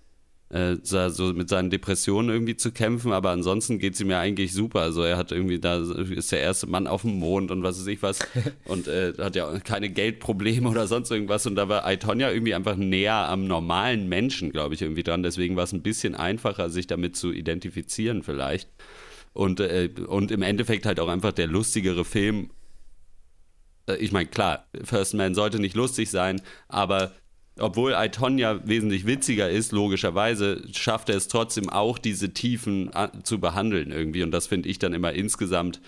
äh, so mit seinen Depressionen irgendwie zu kämpfen, aber ansonsten geht es ihm ja eigentlich super. Also er hat irgendwie da ist der erste Mann auf dem Mond und was weiß ich was und äh, hat ja keine Geldprobleme oder sonst irgendwas und da war Aitonia irgendwie einfach näher am normalen Menschen, glaube ich, irgendwie dran. Deswegen war es ein bisschen einfacher, sich damit zu identifizieren vielleicht. Und, äh, und im Endeffekt halt auch einfach der lustigere Film. Äh, Ich meine, klar, First Man sollte nicht lustig sein, aber obwohl Itonia wesentlich witziger ist, logischerweise, schafft er es trotzdem auch, diese Tiefen a- zu behandeln irgendwie. Und das finde ich dann immer insgesamt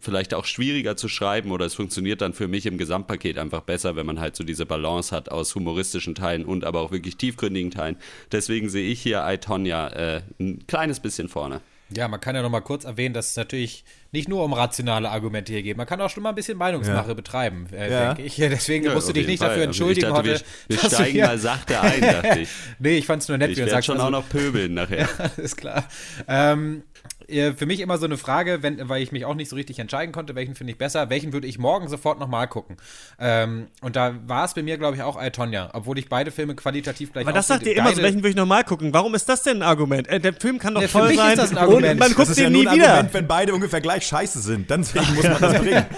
vielleicht auch schwieriger zu schreiben oder es funktioniert dann für mich im Gesamtpaket einfach besser, wenn man halt so diese Balance hat aus humoristischen Teilen und aber auch wirklich tiefgründigen Teilen. Deswegen sehe ich hier I, Tonya äh, ein kleines bisschen vorne. Ja, man kann ja noch mal kurz erwähnen, dass es natürlich nicht nur um rationale Argumente hier geht. Man kann auch schon mal ein bisschen Meinungsmache Ja. betreiben, äh, Ja. denke ich. Deswegen Ja, musst du dich nicht Fall. dafür Also ich entschuldigen, dachte, wir- Hotte, wir du steigen mal sachte ein, dachte ich. nee, ich fand's nur nett, Ich wie du sagst. schon also- auch noch pöbeln nachher. Ja, ist klar. Ähm, äh, für mich immer so eine Frage, wenn, weil ich mich auch nicht so richtig entscheiden konnte, welchen finde ich besser, welchen würde ich morgen sofort nochmal gucken. Ähm, und da war es bei mir, glaube ich, auch I, Tonya, obwohl ich beide Filme qualitativ gleich Aber das sagt ihr immer so, welchen würde ich nochmal gucken? Warum ist das denn ein Argument? Äh, der Film kann doch Ja, für toll mich ist sein das ein Argument. und man Das guckt das ist ja den nur nie ein wieder. Argument, wenn beide ungefähr gleich scheiße sind. Dann deswegen muss man das bringen.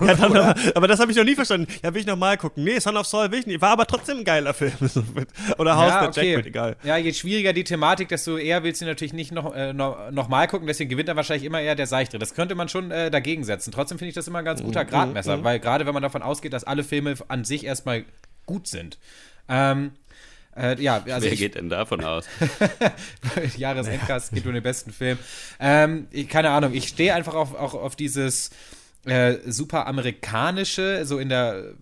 Ja, dann, aber, aber das habe ich noch nie verstanden. Ja, will ich nochmal gucken. Nee, Son of Saul will ich nicht. War aber trotzdem ein geiler Film. Oder Haus ja, okay. Jackpot, egal. Ja, je schwieriger die Thematik, desto eher willst du natürlich nicht noch, äh, noch, noch mal gucken. Deswegen gewinnt dann wahrscheinlich immer eher der Seichtere. Das könnte man schon äh, dagegen setzen. Trotzdem finde ich das immer ein ganz guter Mhm, Gradmesser, mhm. weil gerade wenn man davon ausgeht, dass alle Filme an sich erstmal gut sind. Ähm, äh, ja, also Wer ich, geht denn davon aus? Jahresendcast geht um den besten Film. Ähm, ich, keine Ahnung, ich stehe einfach auf, auch auf dieses äh, super amerikanische, so in der,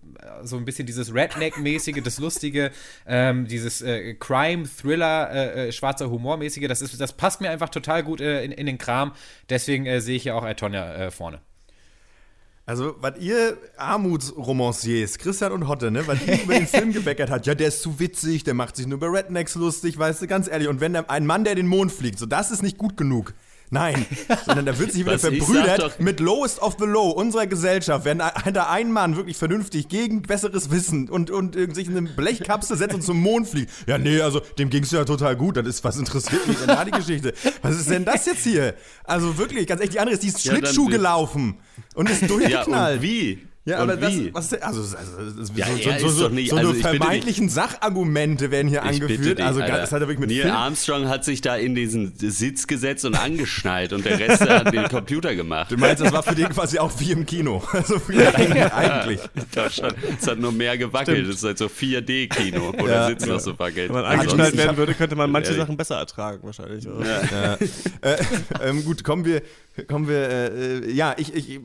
so ein bisschen dieses Redneck-mäßige, das Lustige, ähm, dieses äh, Crime-Thriller, äh, äh, schwarzer Humor-mäßige, das, das passt mir einfach total gut äh, in, in den Kram. Deswegen äh, sehe ich ja auch Antonia äh, vorne. Also, was ihr Armutsromanciers, Christian und Hotte, ne, was ihr über den Film gebeckert hat, ja, der ist zu witzig, der macht sich nur über Rednecks lustig, weißt du, ganz ehrlich. Und wenn der, ein Mann, der den Mond fliegt, so das ist nicht gut genug. Nein, sondern da wird sich wieder verbrüdert mit Lowest of the Low unserer Gesellschaft. Wenn ein- da ein Mann wirklich vernünftig gegen besseres Wissen und, und sich in eine Blechkapsel setzt und zum Mond fliegt. Ja, nee, also dem ging es ja total gut. Das ist, was interessiert mich denn da die Geschichte? Was ist denn das jetzt hier? Also wirklich, ganz echt, die andere ist, die ist Ja, Schlittschuh gelaufen und ist Ja, durchgeknallt. und wie? Ja, und aber das, wie? was ist denn, also, also, also Ja, so, er so, ist so, doch nicht- so also eine vermeintlichen Sachargumente werden hier angeführt. dich, also Alter. das hat er wirklich mit Neil Film. Armstrong hat sich da in diesen Sitz gesetzt und angeschnallt und der Rest hat den Computer gemacht. Du meinst, das war für den quasi auch wie im Kino. Also eigentlich. eigentlich. Doch schon. Es hat nur mehr gewackelt. Stimmt. Es ist halt so 4D-Kino, wo Ja. der Sitz noch so wackelt. Wenn man angeschnallt werden würde, könnte man manche. Sachen besser ertragen, wahrscheinlich. Ja. äh, ähm, gut, kommen wir, kommen wir, äh, äh, ja, ich, ich,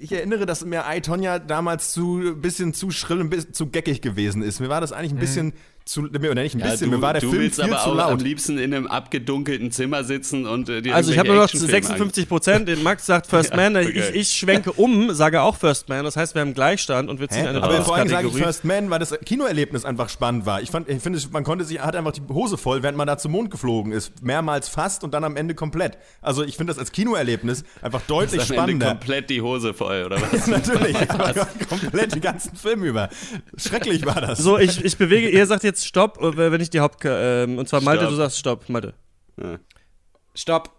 ich erinnere, dass mir I, Tonya damals zu, ein bisschen zu schrill, bisschen zu geckig gewesen ist. Mir war das eigentlich ein bisschen zu, oder nicht ein Ja, bisschen, du, mir war der Film willst viel aber zu auch laut. am liebsten in einem abgedunkelten Zimmer sitzen und äh, dir Also ich habe nur noch irgendwelche Actionfilme 56 Prozent. Max sagt First Ja, Man. Ich, okay. ich schwenke um, sage auch First Man. Das heißt, wir haben Gleichstand und wir ziehen Hä? eine Aber vor allem sage ich. First Man, weil das Kinoerlebnis einfach spannend war. Ich fand, ich finde, man konnte sich, hat einfach die Hose voll, während man da zum Mond geflogen ist. Mehrmals fast und dann am Ende komplett. Also ich finde das als Kinoerlebnis einfach deutlich Ist am Ende spannender. komplett die Hose voll, oder was? Natürlich, komplett den ganzen Film über. Schrecklich war das. So, ich, ich bewege, ihr sagt jetzt Stopp, äh, wenn ich die Haupt... Ähm, und zwar Malte, Stopp. du sagst Stopp, Malte. Stopp.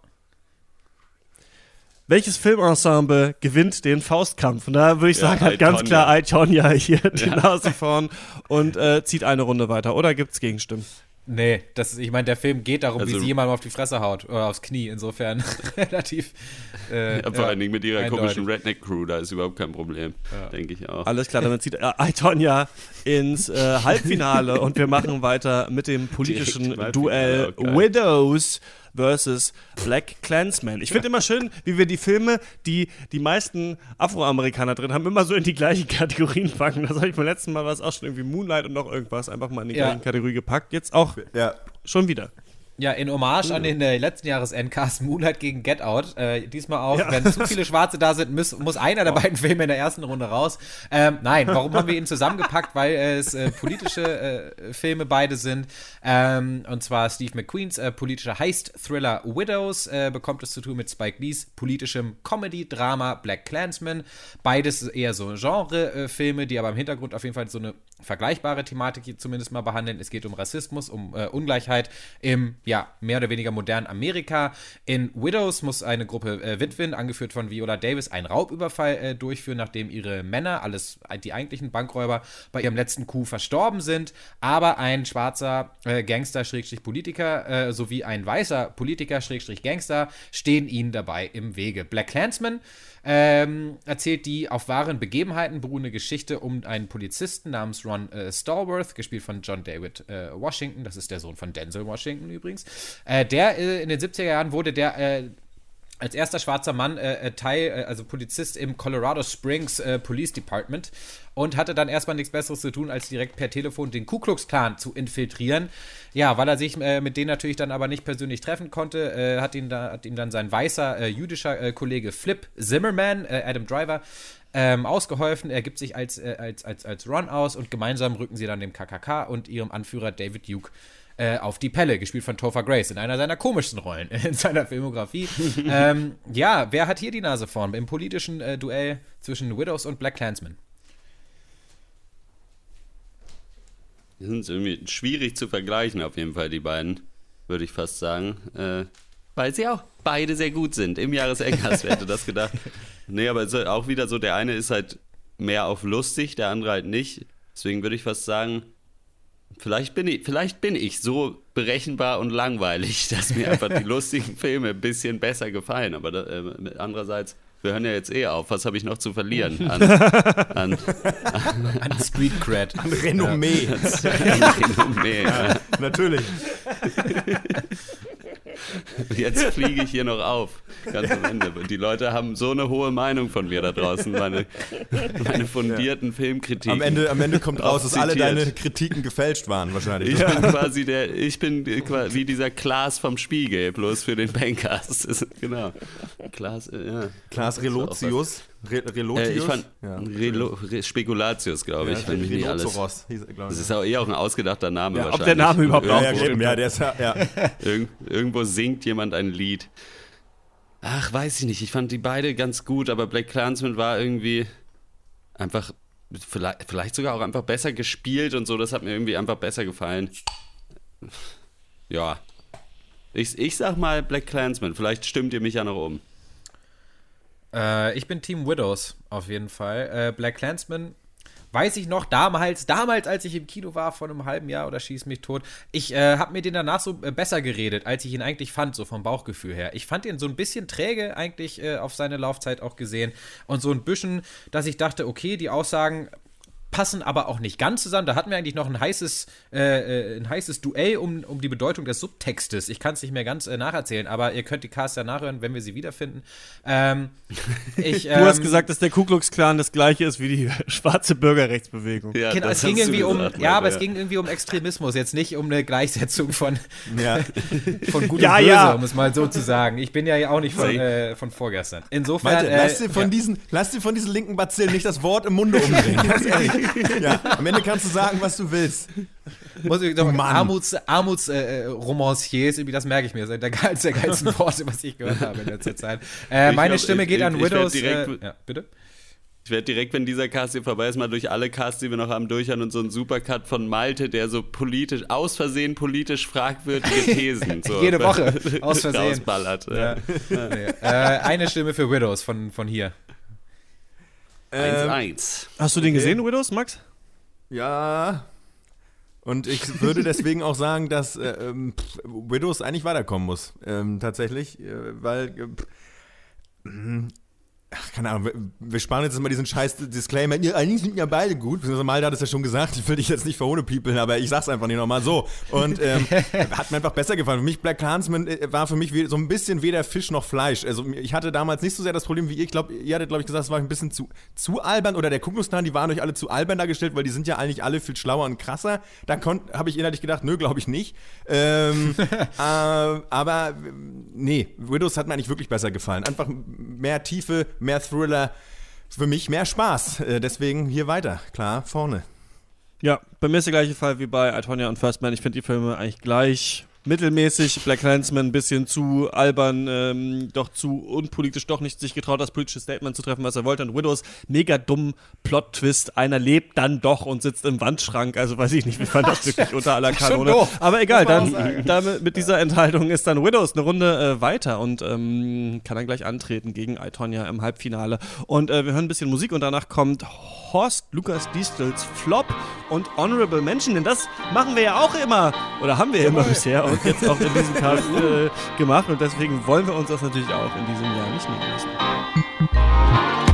Welches Filmensemble gewinnt den Faustkampf? Und da würde ich Ja, sagen, hat ganz klar I, Tonya hier die Ja. Nase vorn und äh, zieht eine Runde weiter. Oder gibt es Gegenstimmen? Nee, das ist, ich meine, der Film geht darum, wie Also- sie jemandem auf die Fresse haut oder aufs Knie. Insofern relativ. Äh, Ja, vor allen Dingen mit ihrer eindeutig. komischen Redneck-Crew, da ist überhaupt kein Problem, denke ich auch. Alles klar, damit zieht äh, I, Tonya ins äh, Halbfinale und wir machen weiter mit dem politischen Duell geil. Widows versus Black Clansman. Ich finde immer schön, wie wir die Filme, die die meisten Afroamerikaner drin haben, immer so in die gleichen Kategorien packen. Das habe ich beim letzten Mal was auch schon irgendwie Moonlight und noch irgendwas einfach mal in die Ja. gleichen Kategorie gepackt. Jetzt auch Ja. schon wieder. Ja, in Hommage an den äh, letzten Jahres Endcast Moonlight gegen Get Out. Äh, diesmal auch, Ja. wenn zu viele Schwarze da sind, muss, muss einer der beiden Filme in der ersten Runde raus. Ähm, nein, warum haben wir ihn zusammengepackt? Weil es äh, politische äh, Filme beide sind. Ähm, und zwar Steve McQueens äh, politischer Heist-Thriller Widows äh, bekommt es zu tun mit Spike Lees politischem Comedy-Drama Black Clansman. Beides eher so Genre-Filme, die aber im Hintergrund auf jeden Fall so eine vergleichbare Thematik zumindest mal behandeln. Es geht um Rassismus, um Ungleichheit im, ja, mehr oder weniger modernen Amerika. In Widows muss eine Gruppe äh, Witwen, angeführt von Viola Davis, einen Raubüberfall äh, durchführen, nachdem ihre Männer, alles die eigentlichen Bankräuber, bei ihrem letzten Coup verstorben sind. Aber ein schwarzer äh, Gangster, Schrägstrich Politiker, äh, sowie ein weißer Politiker, Schrägstrich Gangster, stehen ihnen dabei im Wege. Black Clansman ähm, erzählt die auf wahren Begebenheiten beruhende Geschichte um einen Polizisten namens Ron äh, Stallworth, gespielt von John David äh, Washington. Das ist der Sohn von Denzel Washington übrigens. Äh, der äh, in den 70er Jahren wurde der äh, als erster schwarzer Mann äh, äh, Teil, äh, also Polizist im Colorado Springs äh, Police Department und hatte dann erstmal nichts Besseres zu tun, als direkt per Telefon den Ku Klux Klan zu infiltrieren. Ja, weil er sich äh, mit denen natürlich dann aber nicht persönlich treffen konnte, hat, ihn da, hat ihm dann sein weißer jüdischer Kollege Flip Zimmerman, Adam Driver, ähm, ausgeholfen. Er gibt sich als, als, als, als Ron aus und gemeinsam rücken sie dann dem KKK und ihrem Anführer David Duke äh, auf die Pelle, gespielt von Topher Grace, in einer seiner komischsten Rollen in seiner Filmografie. ähm, ja, wer hat hier die Nase vorn im politischen äh, Duell zwischen Widows und Black Clansman? Die sind irgendwie schwierig zu vergleichen, auf jeden Fall, die beiden, würde ich fast sagen. Äh, weil sie auch beide sehr gut sind. Im Jahresengers, wer hätte das gedacht? Nee, aber es ist auch wieder so, der eine ist halt mehr auf lustig, der andere halt nicht. Deswegen würde ich fast sagen, vielleicht bin ich, vielleicht bin ich so berechenbar und langweilig, dass mir einfach die lustigen Filme ein bisschen besser gefallen. Aber da, äh, andererseits, wir hören ja jetzt eh auf. Was habe ich noch zu verlieren? An, an, An Street Cred. An Renommee. An Renommee, ja. Natürlich. Jetzt fliege ich hier noch auf, ganz am Ende. Und die Leute haben so eine hohe Meinung von mir da draußen, meine, meine fundierten Filmkritiken. Am Ende, am Ende kommt raus, dass alle deine Kritiken gefälscht waren, wahrscheinlich. Ich bin quasi der, ich bin wie dieser Klaas vom Spiegel, bloß für den Bankers. Genau. Klaas, äh, ja. Klaas Relotius? Re Relotius? Äh, ich fand Ja. Relo, Re Spekulatius, glaube Ja, ich, wenn mich nicht alles. Hieß glaub ich. Das ist auch eher auch ein ausgedachter Name Ja, ob wahrscheinlich. der Name überhaupt Ja, ja, eben, ja, der ist ja- ja. Irgend, irgendwo singt jemand ein Lied. Ach, weiß ich nicht. Ich fand die beide ganz gut, aber Black Clansman war irgendwie einfach, vielleicht, vielleicht sogar auch einfach besser gespielt und so. Das hat mir irgendwie einfach besser gefallen. Ja. Ich, ich sag mal Black Clansman. Vielleicht stimmt ihr mich ja noch um. Äh, ich bin Team Widows, auf jeden Fall. Äh, Black Clansman, weiß ich noch, damals, damals, als ich im Kino war, vor einem halben Jahr oder schieß mich tot, ich äh, habe mir den danach so äh, besser geredet, als ich ihn eigentlich fand, so vom Bauchgefühl her. Ich fand ihn so ein bisschen träge eigentlich äh, auf seine Laufzeit auch gesehen und so ein bisschen, dass ich dachte, okay, die Aussagen passen aber auch nicht ganz zusammen. Da hatten wir eigentlich noch ein heißes, äh, äh, ein heißes Duell um, um die Bedeutung des Subtextes. Ich kann es nicht mehr ganz äh, nacherzählen, aber ihr könnt die Cast ja nachhören, wenn wir sie wiederfinden. Ähm, ich, Du hast ähm, gesagt, dass der Ku Klux Klan das gleiche ist wie die schwarze Bürgerrechtsbewegung. genau, es ging irgendwie um, ja, aber es ging irgendwie um Extremismus, jetzt nicht um eine Gleichsetzung von, Ja. von Gut Ja, und Böse, ja. um es mal so zu sagen. Ich bin ja auch nicht von, äh, von vorgestern. Insofern. Malte, lass, äh, dir von ja. diesen, lass dir von diesen linken Bazillen nicht das Wort im Munde umdrehen. Ja, am Ende kannst du sagen, was du willst. Muss ich doch, Mann. Armuts, Armuts äh, äh, Romanciers, irgendwie das merke ich mir, das ist der geilste, der geilsten Worte, was ich gehört habe in letzter Zeit. Äh, meine glaub, Stimme ich- geht ich- an Widows. direkt- äh, ja, bitte? Ich werde direkt, wenn dieser Cast hier vorbei ist, mal durch alle Casts, die wir noch haben, durchhören und so einen Supercut von Malte, der so politisch, aus Versehen politisch fragwürdige Thesen so Jede Woche, aus Versehen. rausballert. Ja. Nee. äh, eine Stimme für Widows von, von hier. 1-1. Hast du den Okay. gesehen, Widows, Max? Ja. Und ich würde deswegen auch sagen, dass äh, ähm, pff, Widows eigentlich weiterkommen muss. Ähm, tatsächlich. Äh, weil. Äh, pff, Ach, keine Ahnung, wir, sparen jetzt mal diesen scheiß Disclaimer. Ja, eigentlich sind ja beide gut. Beziehungsweise Malte hat es ja schon gesagt, ich will dich jetzt nicht verhohnepiepeln, aber ich sag's einfach nicht nochmal so. Und ähm, hat mir einfach besser gefallen. Für mich, Black Clansman äh, war für mich so ein bisschen weder Fisch noch Fleisch. Also ich hatte damals nicht so sehr das Problem wie ihr. Ich glaube, ihr hattet, glaube ich, gesagt, es war ein bisschen zu, zu albern. Oder der Kuckucksklan, die waren euch alle zu albern dargestellt, weil die sind ja eigentlich alle viel schlauer und krasser. Da habe ich innerlich gedacht, nö, glaube ich nicht. Ähm, äh, aber nee, Widows hat mir eigentlich wirklich besser gefallen. Einfach mehr Tiefe, mehr Thriller. Für mich mehr Spaß. Äh, deswegen hier weiter. Klar, vorne. Ja, bei mir ist der gleiche Fall wie bei Itonia und First Man. Ich finde die Filme eigentlich gleich mittelmäßig. Black Clansman ein bisschen zu albern, ähm, doch zu unpolitisch, doch nicht sich getraut, das politische Statement zu treffen, was er wollte. Und Widows, mega dumm Plot-Twist. Einer lebt dann doch und sitzt im Wandschrank. Also weiß ich nicht, wie fand das wirklich unter aller Kanone. Aber egal, dann damit, mit dieser Enthaltung ist dann Widows eine Runde äh, weiter und ähm, kann dann gleich antreten gegen Itonia im Halbfinale. Und äh, wir hören ein bisschen Musik und danach kommt Horst Lukas Diestels Flop und Honorable Mention, denn das machen wir ja auch immer oder haben wir ja immer bisher und jetzt auch in diesem Cast äh, gemacht und deswegen wollen wir uns das natürlich auch in diesem Jahr nicht nehmen lassen.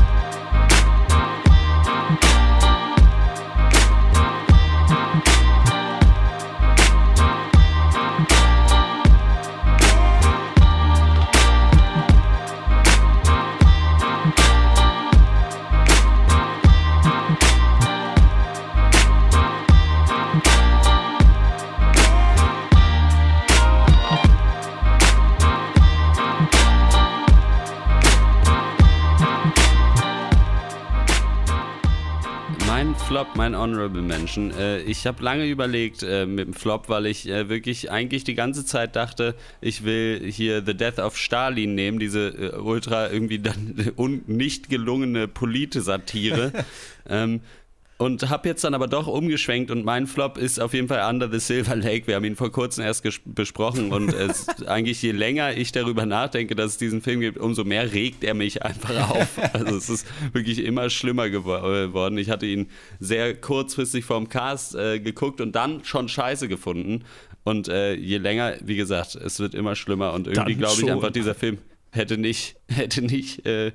Flop, mein Honorable Mention. Äh, ich habe lange überlegt äh, mit dem Flop, weil ich äh, wirklich eigentlich die ganze Zeit dachte, ich will hier The Death of Stalin nehmen, diese äh, ultra irgendwie dann un nicht gelungene Polite-Satire. ähm, und habe jetzt dann aber doch umgeschwenkt und mein Flop ist auf jeden Fall Under the Silver Lake. Wir haben ihn vor kurzem erst besprochen und es, eigentlich je länger ich darüber nachdenke, dass es diesen Film gibt, umso mehr regt er mich einfach auf. Also es ist wirklich immer schlimmer geworden. Ich hatte ihn sehr kurzfristig vorm Cast äh, geguckt und dann schon scheiße gefunden. Und äh, je länger, wie gesagt, es wird immer schlimmer und irgendwie glaube ich einfach, dieser Film hätte nicht, hätte nicht äh,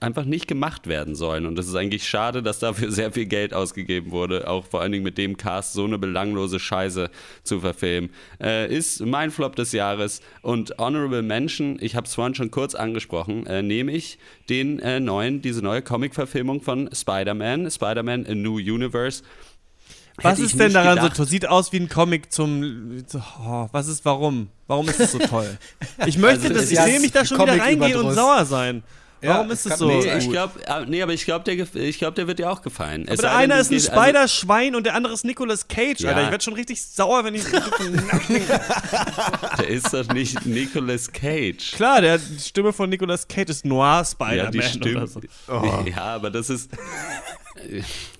einfach nicht gemacht werden sollen. Und es ist eigentlich schade, dass dafür sehr viel Geld ausgegeben wurde, auch vor allen Dingen mit dem Cast so eine belanglose Scheiße zu verfilmen. Äh, ist mein Flop des Jahres und Honorable Mention, ich habe es vorhin schon kurz angesprochen, äh, nehme ich den äh, neuen, diese neue Comic-Verfilmung von Spider-Man, Spider-Man A New Universe. Was ist denn daran gedacht. so? Sieht aus wie ein Comic zum. Oh, was ist, warum? Warum ist es so toll? Ich möchte also, das, ich sehe mich da schon Comic wieder reingehen und sauer sein. Warum ist es so? Nee, ich glaub, ah, nee, aber ich glaube, der, glaub, der wird dir auch gefallen. Aber der eine ist ein also Spider-Schwein und der andere ist Nicolas Cage, ja. Alter. Ich werde schon richtig sauer, wenn ich. der ist doch nicht Nicolas Cage. Klar, der Stimme von Nicolas Cage ist Noir Spider-Man. Ja, die Stimme. So. Oh. Ja, aber das ist.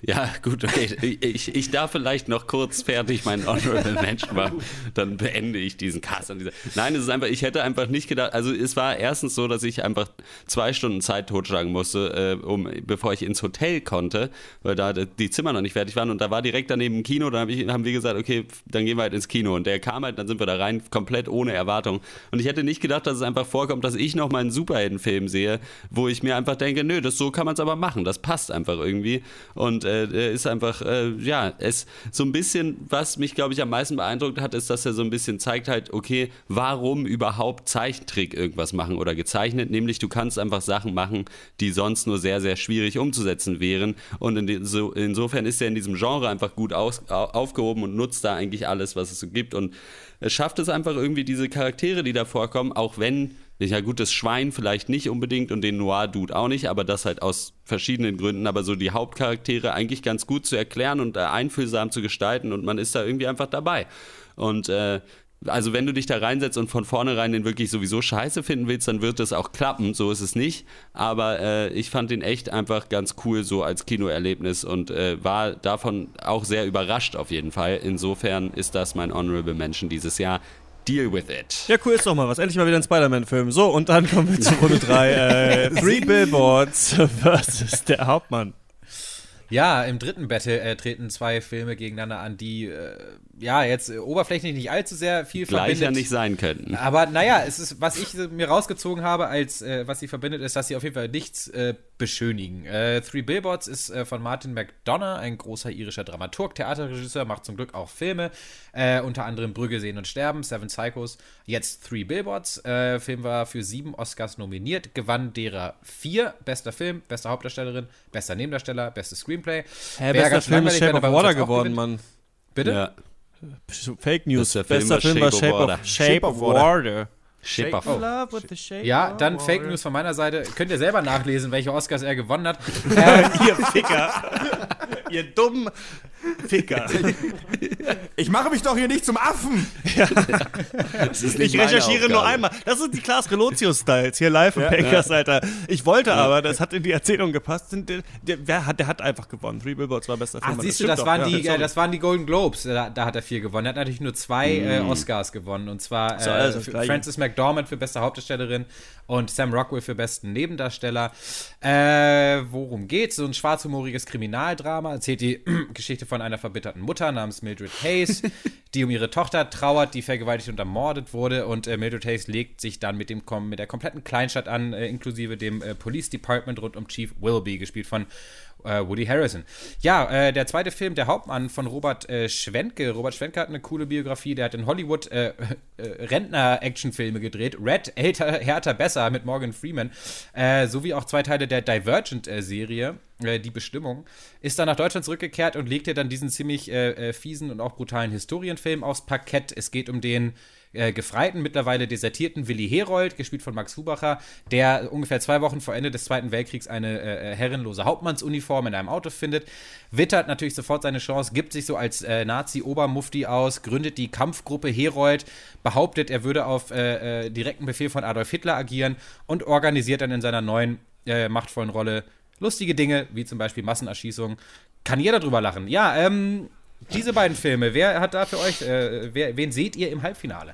Ja, gut, okay. Ich, ich darf vielleicht noch kurz fertig meinen Honorable Mention machen. Dann beende ich diesen Cast an dieser. Nein, es ist einfach, ich hätte einfach nicht gedacht. Also, es war erstens so, dass ich einfach zwei Stunden Zeit totschlagen musste, äh, um, bevor ich ins Hotel konnte, weil da die Zimmer noch nicht fertig waren. Und da war direkt daneben ein Kino. Dann hab ich, haben wir gesagt, okay, dann gehen wir halt ins Kino. Und der kam halt, dann sind wir da rein, komplett ohne Erwartung. Und ich hätte nicht gedacht, dass es einfach vorkommt, dass ich noch mal einen Superheldenfilm sehe, wo ich mir einfach denke, nö, das so kann man es aber machen. Das passt einfach irgendwie. Und äh, ist einfach, äh, ja, es so ein bisschen, was mich, glaube ich, am meisten beeindruckt hat, ist, dass er so ein bisschen zeigt halt, okay, warum überhaupt Zeichentrick irgendwas machen oder gezeichnet, nämlich du kannst einfach Sachen machen, die sonst nur sehr, sehr schwierig umzusetzen wären. Und in so, insofern ist er in diesem Genre einfach gut aus, aufgehoben und nutzt da eigentlich alles, was es so gibt. Und es schafft es einfach irgendwie, diese Charaktere, die da vorkommen, auch wenn ja gut, das Schwein vielleicht nicht unbedingt und den Noir-Dude auch nicht, aber das halt aus verschiedenen Gründen, aber so die Hauptcharaktere eigentlich ganz gut zu erklären und äh, einfühlsam zu gestalten und man ist da irgendwie einfach dabei. Und äh, also wenn du dich da reinsetzt und von vornherein den wirklich sowieso scheiße finden willst, dann wird das auch klappen, so ist es nicht. Aber äh, ich fand den echt einfach ganz cool so als Kinoerlebnis und äh, war davon auch sehr überrascht auf jeden Fall. Insofern ist das mein Honorable Mention dieses Jahr. Deal with it. Ja, cool ist doch mal was. Endlich mal wieder ein Spider-Man-Film. So, und dann kommen wir zu Runde 3. Äh, Three Billboards versus der Hauptmann. Ja, im dritten Battle äh, treten zwei Filme gegeneinander an, die äh, ja jetzt äh, oberflächlich nicht allzu sehr viel Gleich verbindet. ja nicht sein könnten. Aber naja, es ist, was ich mir rausgezogen habe, als äh, was sie verbindet, ist, dass sie auf jeden Fall nichts äh, beschönigen. Äh, Three Billboards ist von Martin McDonough, ein großer irischer Dramaturg, Theaterregisseur, macht zum Glück auch Filme, unter anderem Brügge sehen und sterben, Seven Psychos. Jetzt Three Billboards. Film war für sieben Oscars nominiert, gewann derer vier: bester Film, beste Hauptdarstellerin, bester Nebendarsteller, bestes Screen Screenplay. Hä, bester Film ist Shape of Water geworden, Mann. Bitte? Ja. Fake News. Bester, bester Film, war Shape, of, Shape, Shape of Water. Shape of shape Ja, dann Fake News von meiner Seite. Könnt ihr selber nachlesen, welche Oscars er gewonnen hat. ihr Ficker. ihr dummen Ficker. Ich mache mich doch hier nicht zum Affen. Ja. ich recherchiere nur einmal. Das sind die Klaas Relotius-Styles hier live im ja, Packers, ja. Alter. Ich wollte ja. aber, das hat in die Erzählung gepasst. Der, der, hat, der hat einfach gewonnen. Three Billboards war bester Film. Ach, siehst du, das, waren die, äh, das waren die Golden Globes. Da, da, hat er vier gewonnen. Er hat natürlich nur zwei mm. äh, Oscars gewonnen. Und zwar äh, so, Frances McDormand für beste Hauptdarstellerin und Sam Rockwell für besten Nebendarsteller. Äh, worum geht's? So ein schwarzhumoriges Kriminaldrama. Erzählt die Geschichte von einer verbitterten Mutter namens Mildred Hayes, die um ihre Tochter trauert, die vergewaltigt und ermordet wurde. Und äh, Mildred Hayes legt sich dann mit, dem, mit der kompletten Kleinstadt an, äh, inklusive dem äh, Police Department rund um Chief Willoughby, gespielt von äh, Woody Harrison. Ja, äh, der zweite Film, Der Hauptmann von Robert äh, Schwenke. Robert Schwenke hat eine coole Biografie. Der hat in Hollywood äh, äh, Rentner-Actionfilme gedreht. Red, älter, härter, besser mit Morgan Freeman. Äh, sowie auch zwei Teile der Divergent-Serie. Äh, Die Bestimmung, ist dann nach Deutschland zurückgekehrt und legte dann diesen ziemlich äh, äh, fiesen und auch brutalen Historienfilm aufs Parkett. Es geht um den äh, gefreiten, mittlerweile desertierten Willi Herold, gespielt von Max Hubacher, der ungefähr zwei Wochen vor Ende des Zweiten Weltkriegs eine äh, herrenlose Hauptmannsuniform in einem Auto findet, wittert natürlich sofort seine Chance, gibt sich so als äh, Nazi-Obermufti aus, gründet die Kampfgruppe Herold, behauptet, er würde auf direkten Befehl von Adolf Hitler agieren und organisiert dann in seiner neuen machtvollen Rolle lustige Dinge, wie zum Beispiel Massenerschießung. Kann jeder drüber lachen. Ja, ähm, diese beiden Filme, wer hat da für euch, äh, wer, wen seht ihr im Halbfinale?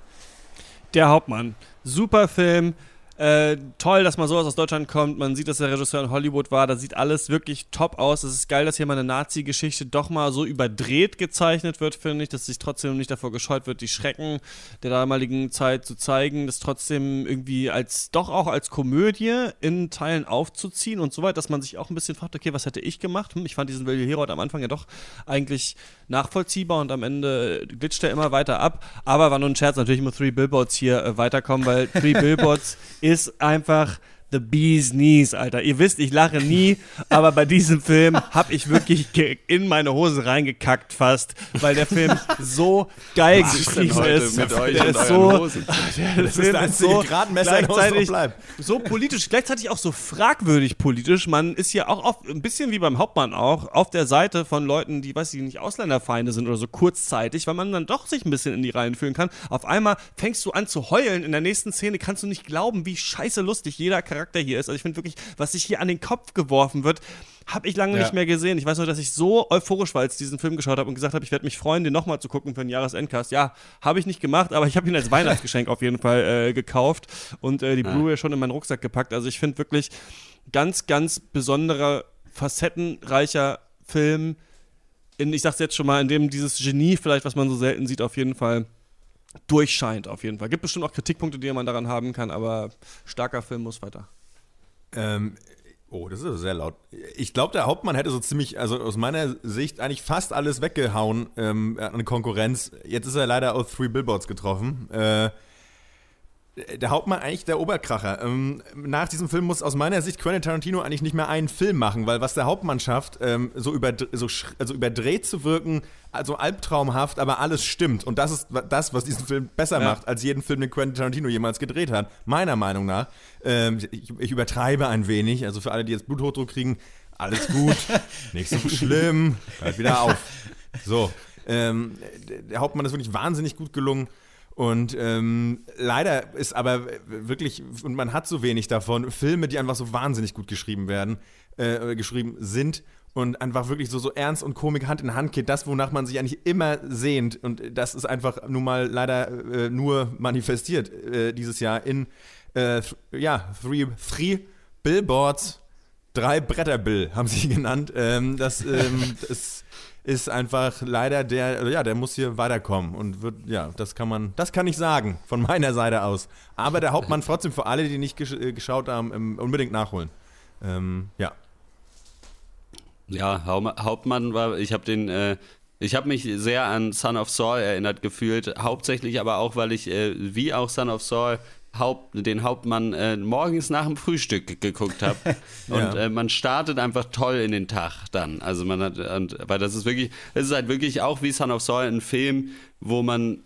Der Hauptmann. Super Film. Äh, toll, dass mal sowas aus Deutschland kommt. Man sieht, dass der Regisseur in Hollywood war. Da sieht alles wirklich top aus. Es ist geil, dass hier mal eine Nazi-Geschichte doch mal so überdreht gezeichnet wird, finde ich, dass sich trotzdem nicht davor gescheut wird, die Schrecken der damaligen Zeit zu zeigen, das trotzdem irgendwie als doch auch als Komödie in Teilen aufzuziehen und so weit, dass man sich auch ein bisschen fragt, okay, was hätte ich gemacht? Hm, ich fand diesen Willi Herold am Anfang ja doch eigentlich nachvollziehbar und am Ende glitscht er immer weiter ab. Aber war nur ein Scherz, natürlich muss Three Billboards hier äh, weiterkommen, weil Three Billboards ist einfach the bee's knees, Alter. Ihr wisst, ich lache nie, aber bei diesem Film habe ich wirklich in meine Hose reingekackt fast, weil der Film so geil geschrieben ist. mit euch der ist so, Hosen? der Das ist Film der ist so Gradmesser, gleichzeitig so politisch, gleichzeitig auch so fragwürdig politisch. Man ist hier auch auf, ein bisschen wie beim Hauptmann auch auf der Seite von Leuten, die, weiß ich nicht, Ausländerfeinde sind oder so kurzzeitig, weil man dann doch sich ein bisschen in die Reihen fühlen kann. Auf einmal fängst du an zu heulen. In der nächsten Szene kannst du nicht glauben, wie scheiße lustig jeder Charakter hier ist. Also ich finde wirklich, was sich hier an den Kopf geworfen wird, habe ich lange Ja. nicht mehr gesehen. Ich weiß nur, dass ich so euphorisch war, als ich diesen Film geschaut habe und gesagt habe, ich werde mich freuen, den nochmal zu gucken für den Jahresendcast. Ja, habe ich nicht gemacht, aber ich habe ihn als Weihnachtsgeschenk auf jeden Fall äh, gekauft und äh, die Ah. Blu-ray schon in meinen Rucksack gepackt. Also ich finde wirklich ganz, ganz besonderer, facettenreicher Film. In, ich sag's jetzt schon mal, in dem dieses Genie vielleicht, was man so selten sieht, auf jeden Fall durchscheint. Auf jeden Fall. Gibt bestimmt auch Kritikpunkte, die man daran haben kann, aber starker Film muss weiter. Ähm, oh, das ist sehr laut. Ich glaube, der Hauptmann hätte so ziemlich, also aus meiner Sicht, eigentlich fast alles weggehauen ähm, an Konkurrenz. Jetzt ist er leider auf Three Billboards getroffen. Äh, der Hauptmann eigentlich der Oberkracher. Ähm, nach diesem Film muss aus meiner Sicht Quentin Tarantino eigentlich nicht mehr einen Film machen, weil was der Hauptmann schafft, ähm, so, überd so also überdreht zu wirken, also albtraumhaft, aber alles stimmt. Und das ist das, was diesen Film besser Ja. macht, als jeden Film, den Quentin Tarantino jemals gedreht hat. Meiner Meinung nach. Ähm, ich, ich übertreibe ein wenig, also für alle, die jetzt Bluthochdruck kriegen, alles gut, nicht so schlimm, hört wieder auf. So, ähm, der Hauptmann ist wirklich wahnsinnig gut gelungen. Und ähm, leider ist aber wirklich, und man hat so wenig davon, Filme, die einfach so wahnsinnig gut geschrieben werden, äh, geschrieben sind und einfach wirklich so, so ernst und Komik Hand in Hand geht, das, wonach man sich eigentlich immer sehnt. Und das ist einfach nun mal leider äh, nur manifestiert äh, dieses Jahr in, äh, th ja, Three, three Billboards, drei Bretterbill haben sie genannt. Ähm, das, ähm, das ist einfach leider der, ja, der muss hier weiterkommen und wird, ja, das kann man, das kann ich sagen von meiner Seite aus. Aber der Hauptmann trotzdem für alle, die nicht gesch äh, geschaut haben, ähm, unbedingt nachholen. Ähm, ja. Ja, Hau- Hauptmann war, ich habe den, äh, ich habe mich sehr an Son of Saul erinnert gefühlt, hauptsächlich aber auch, weil ich, äh, wie auch Son of Saul, Haupt, den Hauptmann äh, morgens nach dem Frühstück ge- geguckt habe. Und Ja. äh, man startet einfach toll in den Tag dann. Also man hat, und, weil das ist wirklich, es ist halt wirklich auch wie Son of Saul ein Film, wo man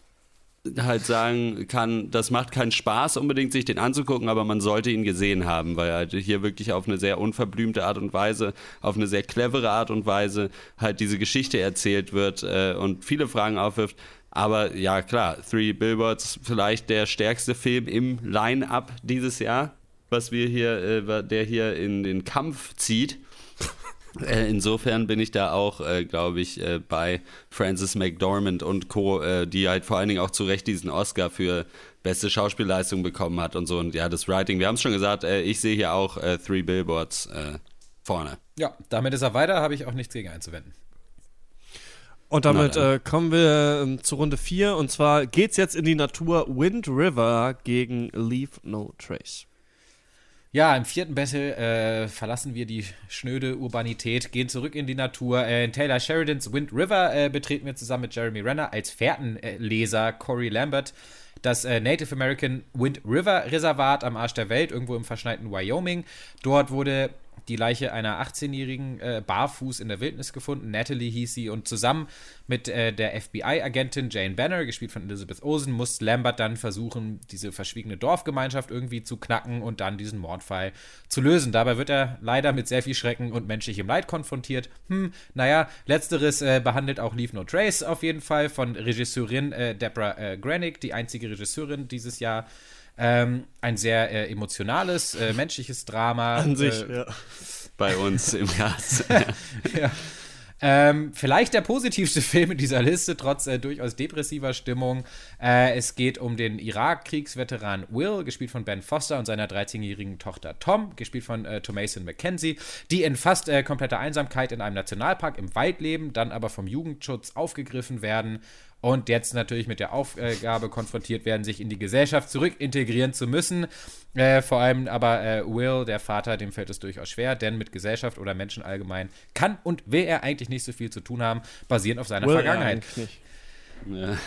halt sagen kann, das macht keinen Spaß unbedingt, sich den anzugucken, aber man sollte ihn gesehen haben, weil halt hier wirklich auf eine sehr unverblümte Art und Weise, auf eine sehr clevere Art und Weise halt diese Geschichte erzählt wird äh, und viele Fragen aufwirft. Aber ja, klar, Three Billboards vielleicht der stärkste Film im Line-Up dieses Jahr, was wir hier, äh, der hier in den Kampf zieht. Äh, insofern bin ich da auch, äh, glaube ich, äh, bei Francis McDormand und Co., äh, die halt vor allen Dingen auch zu Recht diesen Oscar für beste Schauspielleistung bekommen hat und so. Und ja, das Writing, wir haben es schon gesagt, äh, ich sehe hier auch Three Billboards vorne. Ja, damit ist er weiter, habe ich auch nichts gegen einzuwenden. Und damit äh, kommen wir ähm, zu Runde 4 und zwar geht's jetzt in die Natur Wind River gegen Leave No Trace. Ja, im vierten Battle äh, verlassen wir die schnöde Urbanität, gehen zurück in die Natur. Äh, in Taylor Sheridans Wind River äh, betreten wir zusammen mit Jeremy Renner als Fährtenleser Corey Lambert das äh, Native American Wind River Reservat am Arsch der Welt, irgendwo im verschneiten Wyoming. Dort wurde die Leiche einer 18-jährigen äh, barfuß in der Wildnis gefunden. Natalie hieß sie und zusammen mit äh, der FBI-Agentin Jane Banner, gespielt von Elizabeth Olsen, muss Lambert dann versuchen, diese verschwiegene Dorfgemeinschaft irgendwie zu knacken und dann diesen Mordfall zu lösen. Dabei wird er leider mit sehr viel Schrecken und menschlichem Leid konfrontiert. Hm, naja, letzteres äh, behandelt auch Leave No Trace auf jeden Fall von Regisseurin äh, Deborah äh, Granick, die einzige Regisseurin dieses Jahr. Ähm, ein sehr äh, emotionales, äh, menschliches Drama. An sich, äh, ja. Bei uns im Gas. ja. Ähm, vielleicht der positivste Film in dieser Liste, trotz äh, durchaus depressiver Stimmung. Äh, es geht um den Irak-Kriegsveteran Will, gespielt von Ben Foster, und seiner 13-jährigen Tochter Tom, gespielt von äh, Tomason McKenzie, die in fast äh, kompletter Einsamkeit in einem Nationalpark im Wald leben, dann aber vom Jugendschutz aufgegriffen werden und jetzt natürlich mit der Aufgabe konfrontiert werden, sich in die Gesellschaft zurück integrieren zu müssen. Äh, vor allem aber äh, Will, der Vater, dem fällt es durchaus schwer, denn mit Gesellschaft oder Menschen allgemein kann und will er eigentlich nicht so viel zu tun haben, basierend auf seiner Will er Vergangenheit. eigentlich nicht. Ja,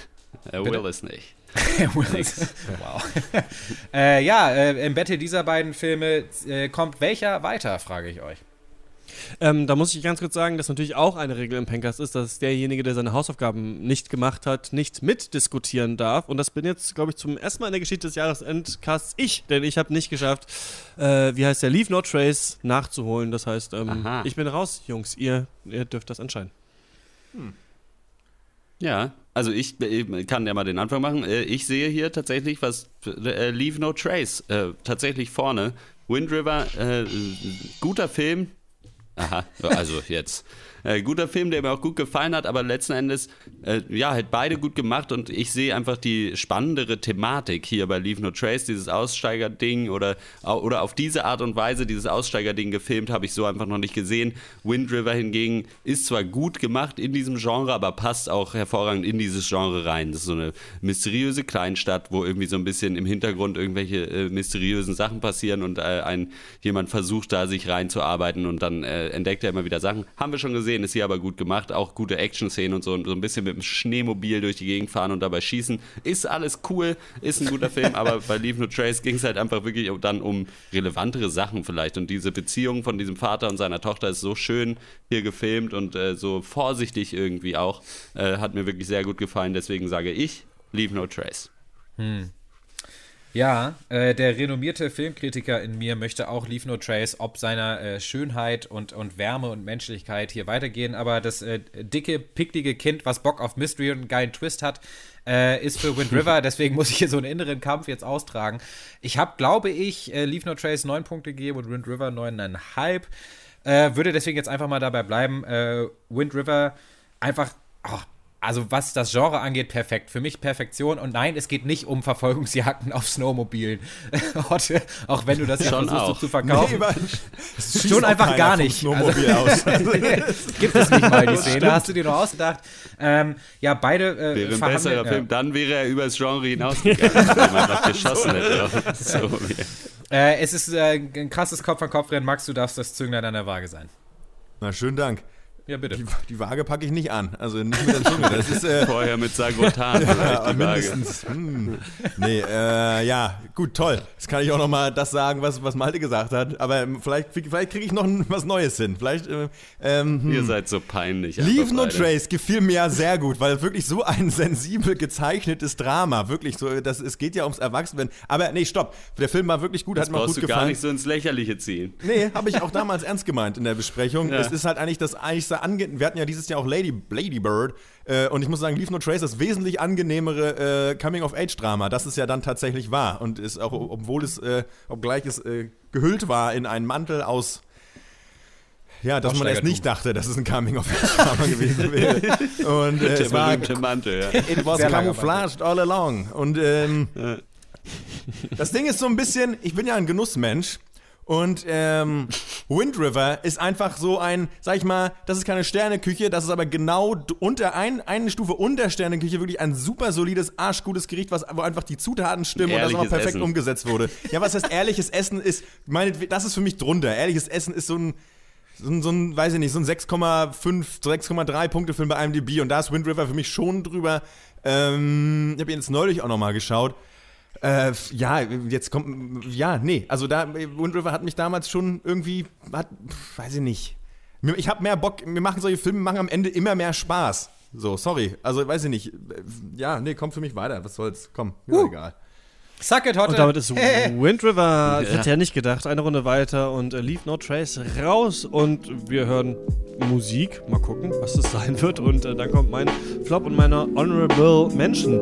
er will es nicht. Will es- wow. äh, ja, äh, im Battle dieser beiden Filme äh, kommt welcher weiter, frage ich euch. Ähm, da muss ich ganz kurz sagen, dass natürlich auch eine Regel im Pencast ist, dass derjenige, der seine Hausaufgaben nicht gemacht hat, nicht mitdiskutieren darf. Und das bin jetzt, glaube ich, zum ersten Mal in der Geschichte des Jahresendcasts ich, denn ich habe nicht geschafft, äh, wie heißt der, Leave No Trace nachzuholen. Das heißt, ähm, ich bin raus, Jungs. Ihr, ihr dürft das entscheiden. Ja, also ich äh, kann ja mal den Anfang machen. Äh, Ich sehe hier tatsächlich was, äh, Leave No Trace, äh, tatsächlich vorne. Wind River, äh, guter Film. Aha, also jetzt. Äh, guter Film, der mir auch gut gefallen hat, aber letzten Endes, äh, ja, hat beide gut gemacht und ich sehe einfach die spannendere Thematik hier bei Leave No Trace, dieses Aussteiger-Ding oder, oder auf diese Art und Weise dieses Aussteiger-Ding gefilmt, habe ich so einfach noch nicht gesehen. Wind River hingegen ist zwar gut gemacht in diesem Genre, aber passt auch hervorragend in dieses Genre rein. Das ist so eine mysteriöse Kleinstadt, wo irgendwie so ein bisschen im Hintergrund irgendwelche äh, mysteriösen Sachen passieren und äh, ein, jemand versucht da sich reinzuarbeiten und dann äh, entdeckt er immer wieder Sachen. Haben wir schon gesehen, ist hier aber gut gemacht. Auch gute Action-Szenen und so, und so ein bisschen mit dem Schneemobil durch die Gegend fahren und dabei schießen. Ist alles cool, ist ein guter Film, aber bei Leave No Trace ging es halt einfach wirklich dann um relevantere Sachen vielleicht. Und diese Beziehung von diesem Vater und seiner Tochter ist so schön hier gefilmt und äh, so vorsichtig irgendwie auch. Äh, hat mir wirklich sehr gut gefallen. Deswegen sage ich, Leave No Trace. Hm. Ja, äh, der renommierte Filmkritiker in mir möchte auch Leave No Trace ob seiner äh, Schönheit und, und Wärme und Menschlichkeit hier weitergehen, aber das äh, dicke, picklige Kind, was Bock auf Mystery und einen geilen Twist hat, äh, ist für Wind River, deswegen muss ich hier so einen inneren Kampf jetzt austragen. Ich habe, glaube ich, äh, Leave No Trace neun Punkte gegeben und Wind River neuneinhalb. Äh, würde deswegen jetzt einfach mal dabei bleiben. Äh, Wind River einfach, ach, also was das Genre angeht, perfekt. Für mich Perfektion. Und nein, es geht nicht um Verfolgungsjagden auf Snowmobilen. Auch wenn du das ja Schon versuchst auch. zu verkaufen. Nee, schießt Schon einfach gar nicht. Snowmobil aus. gibt es nicht mal die Das Szene. Hast du dir nur ausgedacht? Ähm, ja, beide äh, Wäre ein besserer ja. Film, dann wäre er übers Genre hinausgegangen, wenn jemand noch geschossen hätte. So, Äh, es ist äh, ein krasses Kopf-an-Kopf-Rennen. Max, du darfst das Zünglein an der Waage sein. Na, schönen Dank. Ja, bitte. Die, die Waage packe ich nicht an. Also nicht mit der Zunge. Das ist, äh, Vorher mit Sagrotan vielleicht ja, die Waage. mindestens. Hm. Nee, äh, ja, gut, toll. Jetzt kann ich auch noch mal das sagen, was, was Malte gesagt hat. Aber vielleicht, vielleicht kriege ich noch was Neues hin. Vielleicht, äh, ähm, hm. Ihr seid so peinlich. Leave No. Trace gefiel mir ja sehr gut, weil wirklich so ein sensibel gezeichnetes Drama, wirklich so, das, es geht ja ums Erwachsenwerden. Aber nee, stopp, der Film war wirklich gut, Das hat mir gut du gar gefallen. nicht so ins Lächerliche ziehen. Nee, habe ich auch damals ernst gemeint in der Besprechung. Ja. Es ist halt eigentlich das eigentlich ange Wir hatten ja dieses Jahr auch Lady, Lady Bird. Äh, und ich muss sagen, Leave No Trace ist wesentlich angenehmere äh, Coming-of-Age-Drama, das es ja dann tatsächlich war. Und ist auch, obwohl es, äh, obgleich es äh, gehüllt war in einen Mantel aus. Ja, dass man erst nicht dachte, dass es ein Coming-of-Age-Drama gewesen wäre. Und äh, es war Mantel, ja. It was Sehr camouflaged all along. Und ähm, das Ding ist so ein bisschen, ich bin ja ein Genussmensch. Und ähm, Wind River ist einfach so ein, sag ich mal, das ist keine Sterneküche, das ist aber genau unter ein, eine Stufe unter Sterneküche wirklich ein super solides, arschgutes Gericht, was, wo einfach die Zutaten stimmen und das auch Ehrliches perfekt Essen. umgesetzt wurde. Ja, was heißt ehrliches Essen ist, meine, das ist für mich drunter. Ehrliches Essen ist so ein, so ein, so ein weiß ich nicht, so ein 6,5, 6,3 Punkte Film bei IMDb und da ist Wind River für mich schon drüber. Ähm, ich habe ihn jetzt neulich auch nochmal geschaut. Äh, ja, jetzt kommt, ja, nee, also da, Wind River hat mich damals schon irgendwie, hat, weiß ich nicht. Ich habe mehr Bock, wir machen solche Filme, machen am Ende immer mehr Spaß. So, sorry, also weiß ich nicht. Äh, Ja, nee, kommt für mich weiter, was soll's, komm, mir Uh. egal. Suck it, Hotte. Und damit ist Wind River, das Ja. hätte ja nicht gedacht, eine Runde weiter und äh, Leave No Trace raus und wir hören Musik. Mal gucken, was das sein wird. Und äh, dann kommt mein Flop und meine Honorable Mention.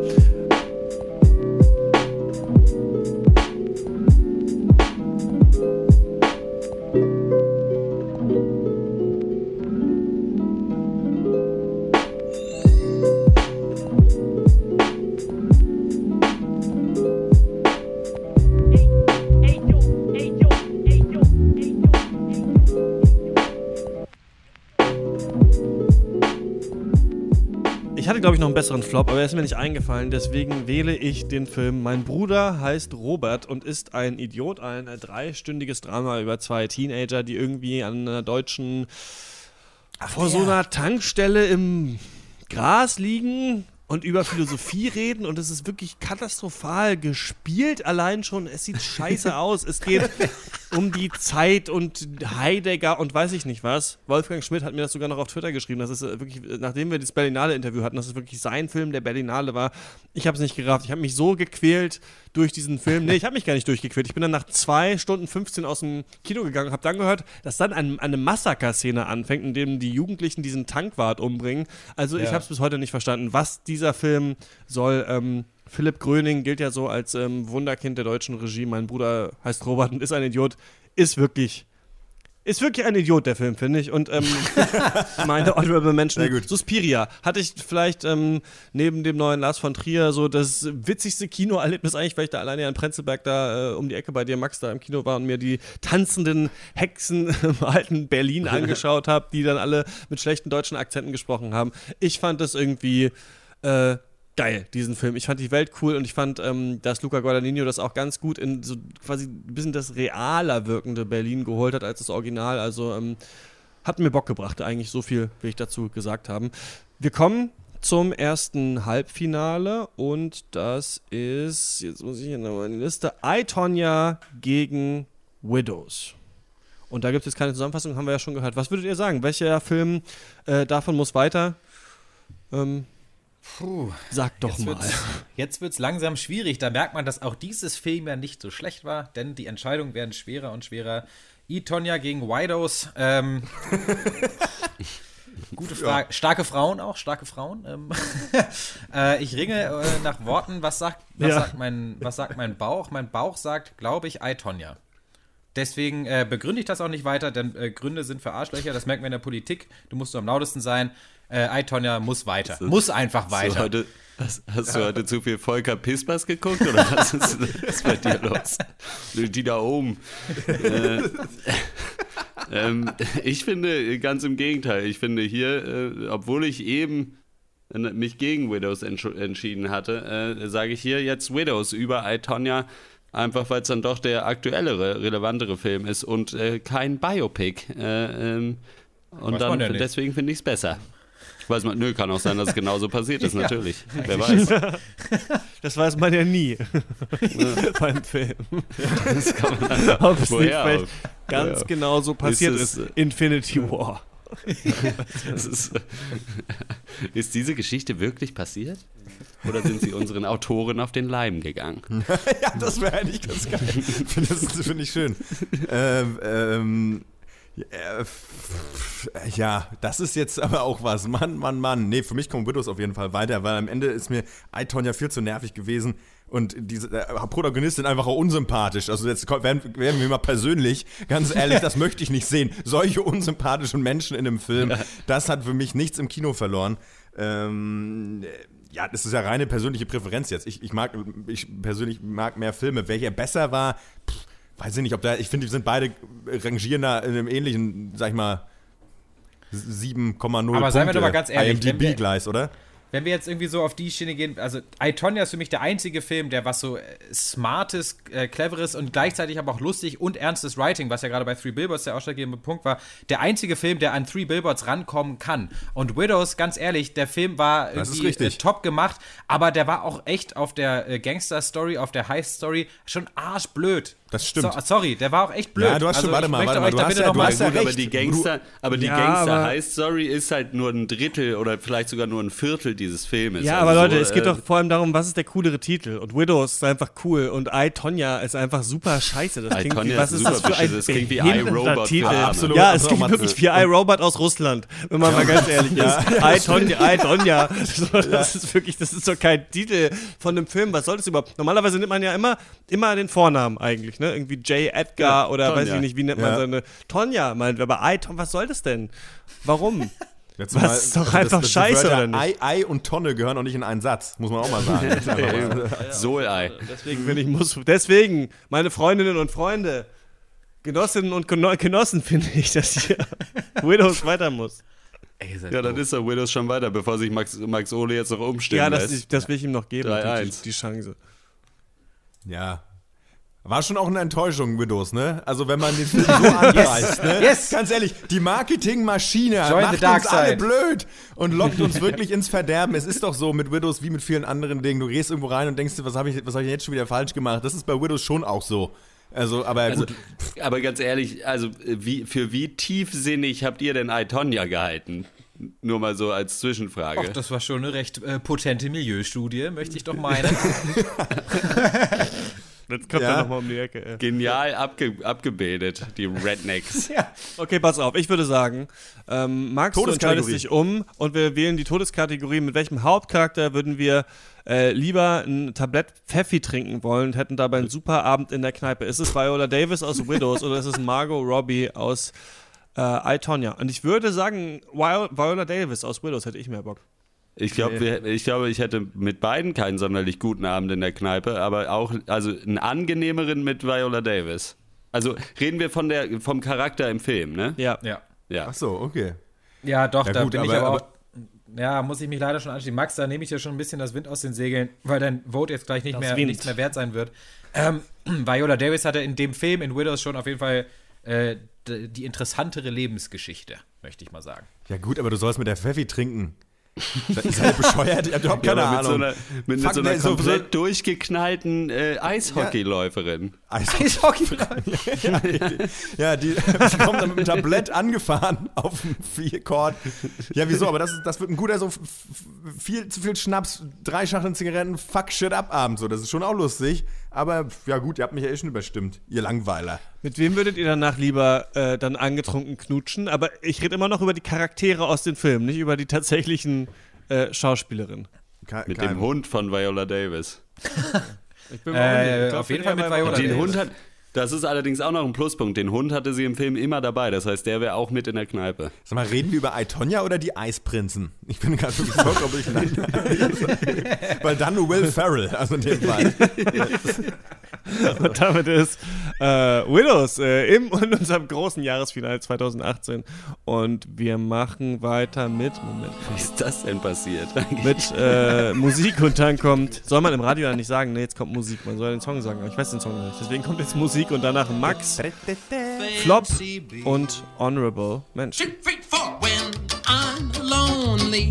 Besseren Flop, aber er ist mir nicht eingefallen. Deswegen wähle ich den Film Mein Bruder heißt Robert und ist ein Idiot. Ein dreistündiges Drama über zwei Teenager, die irgendwie an einer deutschen. vor so einer Tankstelle im Gras liegen und über Philosophie reden. Und es ist wirklich katastrophal gespielt allein schon. Es sieht scheiße aus. Es geht um die Zeit und Heidegger und weiß ich nicht was. Wolfgang Schmidt hat mir das sogar noch auf Twitter geschrieben. Das ist äh, wirklich, äh, nachdem wir das Berlinale-Interview hatten, dass es wirklich sein Film der Berlinale war. Ich habe es nicht gerafft. Ich habe mich so gequält durch diesen Film. Nee, ich habe mich gar nicht durchgequält. Ich bin dann nach zwei Stunden 15 aus dem Kino gegangen und habe dann gehört, dass dann ein, eine Massaker-Szene anfängt, in dem die Jugendlichen diesen Tankwart umbringen. Also ich Ja. habe es bis heute nicht verstanden, was dieser Film soll. Ähm, Philipp Gröning gilt ja so als ähm, Wunderkind der deutschen Regie. Mein Bruder heißt Robert und ist ein Idiot. Ist wirklich, ist wirklich ein Idiot, der Film, finde ich. Und ähm, meine Honorable gut. Suspiria, hatte ich vielleicht ähm, neben dem neuen Lars von Trier so das witzigste Kinoerlebnis eigentlich, weil ich da alleine an Prenzlberg da äh, um die Ecke bei dir, Max, da im Kino war und mir die tanzenden Hexen im alten Berlin angeschaut habe, die dann alle mit schlechten deutschen Akzenten gesprochen haben. Ich fand das irgendwie äh, geil, diesen Film. Ich fand die Welt cool und ich fand, ähm, dass Luca Guadagnino das auch ganz gut in so quasi ein bisschen das realer wirkende Berlin geholt hat als das Original. Also ähm, hat mir Bock gebracht, eigentlich so viel will ich dazu gesagt haben. Wir kommen zum ersten Halbfinale und das ist, jetzt muss ich hier nochmal in die Liste, I, Tonya gegen Widows. Und da gibt es jetzt keine Zusammenfassung, haben wir ja schon gehört. Was würdet ihr sagen? Welcher Film äh, davon muss weiter? Ähm, Puh, Sag doch jetzt mal. Wird's, jetzt wird es langsam schwierig. Da merkt man, dass auch dieses Film ja nicht so schlecht war, denn die Entscheidungen werden schwerer und schwerer. I, Tonya gegen Widos. Ähm, gute Frage. Starke Frauen auch, starke Frauen. Ähm, äh, ich ringe äh, nach Worten. Was sagt, was, Ja. sagt mein, was sagt mein Bauch? Mein Bauch sagt, glaube ich, I, Tonya. Deswegen äh, begründe ich das auch nicht weiter, denn äh, Gründe sind für Arschlöcher. Das merken wir in der Politik. Du musst so am lautesten sein. Äh, I, Tonya muss weiter. Muss einfach weiter. heute, hast, hast du heute zu viel Volker Pispers geguckt oder was ist, was bei dir los? Die da oben. äh, ähm, ich finde ganz im Gegenteil. Ich finde hier, äh, obwohl ich eben mich gegen Widows entsch entschieden hatte, äh, sage ich hier jetzt Widows über I, Tonya. Einfach weil es dann doch der aktuellere, relevantere Film ist und äh, kein Biopic. Äh, ähm, und Weiß dann ja deswegen finde ich es besser. Weiß man, nö, kann auch sein, dass es genauso passiert ist, Ja. natürlich. Wer weiß. Das weiß man ja nie beim Film. Das kann man- Ob es nicht auch? ganz Ja. genau so passiert Ist ist. es, äh, Infinity War. Ist, ist diese Geschichte wirklich passiert? Oder sind sie unseren Autoren auf den Leim gegangen? ja, das wäre eigentlich ganz geil. Finde das finde ich schön. ähm, ähm, ja, f- ja, das ist jetzt aber auch was. Mann, Mann, Mann. Nee, für mich kommt Widows auf jeden Fall weiter, weil am Ende ist mir Aiton ja viel zu nervig gewesen und diese äh, Protagonistin einfach auch unsympathisch. Also jetzt werden, werden wir mal persönlich, ganz ehrlich, das möchte ich nicht sehen. Solche unsympathischen Menschen in einem Film, das hat für mich nichts im Kino verloren. Ähm, ja, das ist ja reine persönliche Präferenz jetzt. Ich, ich mag, ich persönlich mag mehr Filme. Welcher besser war, pff, weiß ich nicht, ob da, ich finde, die sind beide rangieren da in einem ähnlichen, sag ich mal, 7,0 Aber seien wir Punkte doch mal ganz ehrlich, IMDb-Gleis, oder? Wenn wir jetzt irgendwie so auf die Schiene gehen, also I, Tonya ist für mich der einzige Film, der was so äh, smartes, äh, cleveres und gleichzeitig aber auch lustig und ernstes Writing, was ja gerade bei Three Billboards der ausschlaggebende Punkt war, der einzige Film, der an Three Billboards rankommen kann. Und Widows, ganz ehrlich, der Film war irgendwie äh, richtig. top gemacht, aber der war auch echt auf der äh, Gangster-Story, auf der Heist-Story schon arschblöd. Das stimmt. So, sorry, der war auch echt blöd. Ja, du hast schon- also, warte ich mal, möchte warte mal, euch du da hast bitte ja- du mal hast ja Gut, aber recht. die Gangster, aber die Ja, Gangster aber- Heist Story ist halt nur ein Drittel oder vielleicht sogar nur ein Viertel dieses Filmes. Ja, Also aber Leute, so, es geht äh, doch vor allem darum, was ist der coolere Titel? Und Widows ist einfach cool und I, Tonya ist einfach super scheiße. Das I, klingt wie, Tonya was ist ist das für ein. Das klingt wie iRobot für Titel? Arme. Absolut, ja, es klingt wirklich wie iRobot aus Russland, wenn man mal ganz ehrlich ist. I, Tonya, I, Tonya. Das ist wirklich, das ist doch kein Titel von einem Film. Was soll das überhaupt? Normalerweise nimmt man ja immer, immer den Vornamen eigentlich, ne? Irgendwie J. Edgar Ja, oder weiß Tonya. ich nicht, wie nennt man Ja. seine Tonja, meint, aber I, Ton, was soll das denn? Warum? Jetzt Was mal- ist doch also einfach das, das scheiße, Wörter oder nicht? Ei, Ei und Tonne gehören auch nicht in einen Satz, muss man auch mal sagen. Mal- Solei. Deswegen finde ich, muss, deswegen, meine Freundinnen und Freunde, Genossinnen und Geno Genossen, finde ich, dass hier Widows weiter muss. Ja, dann ist der Widows schon weiter, bevor sich Max, Max Ole jetzt noch umstimmen Ja, das, lässt. ich, das will ich ihm noch geben, die, 3-1. die Chance. Ja. War schon auch eine Enttäuschung, Widows, ne? Also wenn man den Film so anpreist, ne? Yes. Ganz ehrlich, die Marketingmaschine Join macht uns alle blöd und lockt uns wirklich ins Verderben. Es ist doch so mit Widows wie mit vielen anderen Dingen. Du gehst irgendwo rein und denkst dir, was habe ich, was hab ich jetzt schon wieder falsch gemacht? Das ist bei Widows schon auch so. Also, aber Also, gut. aber ganz ehrlich, also wie, für wie tiefsinnig habt ihr denn I, Tonya gehalten? Nur mal so als Zwischenfrage. Ach, das war schon eine recht äh, potente Milieustudie, möchte ich doch meinen. Jetzt kommt Ja. er nochmal um die Ecke. ey. Genial abge, abgebildet, die Rednecks. Okay, pass auf, ich würde sagen, ähm, Max, du entscheidest dich um und wir wählen die Todeskategorie. Mit welchem Hauptcharakter würden wir äh, lieber ein Tablett Pfeffi trinken wollen und hätten dabei einen super Abend in der Kneipe? Ist es Viola Davis aus Widows oder ist es Margot Robbie aus äh, I, Tonya? Und ich würde sagen, Viola, Viola Davis aus Widows hätte ich mehr Bock. Ich glaube, ich glaube, ich hätte mit beiden keinen sonderlich guten Abend in der Kneipe, aber auch, also einen angenehmeren mit Viola Davis. Also reden wir von der, vom Charakter im Film, ne? Ja. ja. Ja. Ach so, okay. Ja, doch, Ja, da gut, bin ich aber- aber auch. Ja, muss ich mich leider schon anschließen. Max, da nehme ich ja schon ein bisschen das Wind aus den Segeln, weil dein Vote jetzt gleich nicht mehr, Wind. nichts mehr wert sein wird. Ähm, Viola Davis hatte in dem Film in Widows schon auf jeden Fall äh, die interessantere Lebensgeschichte, möchte ich mal sagen. Ja gut, aber du sollst mit der Pfeffi trinken. Das ist halt bescheuert. Ich hab überhaupt keine Ja, mit Ahnung. so einer, mit Fuck, so einer nee, so- komplett durchgeknallten äh, Eishockeyläuferin. Eishockey. ja, die, ja, die, die kommt dann mit dem Tablett angefahren auf dem Viercourt. Ja, wieso? Aber das, ist- das wird ein guter, so viel zu viel Schnaps, drei Schachteln Zigaretten, fuck shit up Abend. So, das ist schon auch lustig. Aber ja gut, ihr habt mich ja eh schon überstimmt, ihr Langweiler. Mit wem würdet ihr danach lieber äh, dann angetrunken knutschen? Aber ich rede immer noch über die Charaktere aus den Filmen, nicht über die tatsächlichen äh, Schauspielerinnen. Ke Mit kein- dem Hund von Viola Davis. Ich bin Äh, ich glaub, auf jeden Fall mit Viola Den Davis. Hund hat, das ist allerdings auch noch ein Pluspunkt. Den Hund hatte sie im Film immer dabei. Das heißt, der wäre auch mit in der Kneipe. Sag mal, reden wir über Aitonia oder die Eisprinzen? Ich bin gerade wirklich vollkommen durcheinander. Weil dann nur Will Ferrell, also in dem Fall. Und damit ist äh, Widows äh, im in unserem großen Jahresfinale 2018. Und wir machen weiter mit, Moment, Wie ist das denn passiert? mit äh, Musik und dann kommt, soll man im Radio ja nicht sagen, ne, jetzt kommt Musik, man soll den Song sagen, aber ich weiß den Song nicht. Deswegen kommt jetzt Musik und danach Max, Flop und Honorable Mensch. Two, three, four. When I'm lonely,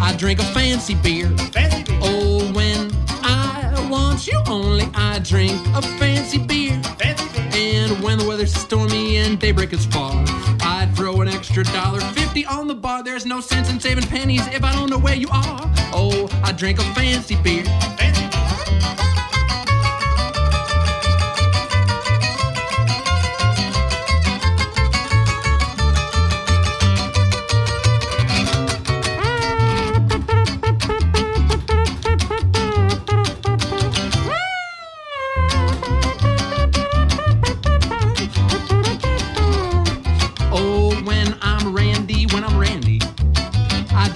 I drink a fancy beer. Fancy beer. Oh, when I want you only, I drink a fancy beer. fancy beer. And when the weather's stormy and daybreak is far, I'd throw an extra dollar fifty on the bar. There's no sense in saving pennies if I don't know where you are. Oh, I drink a fancy beer. Oh,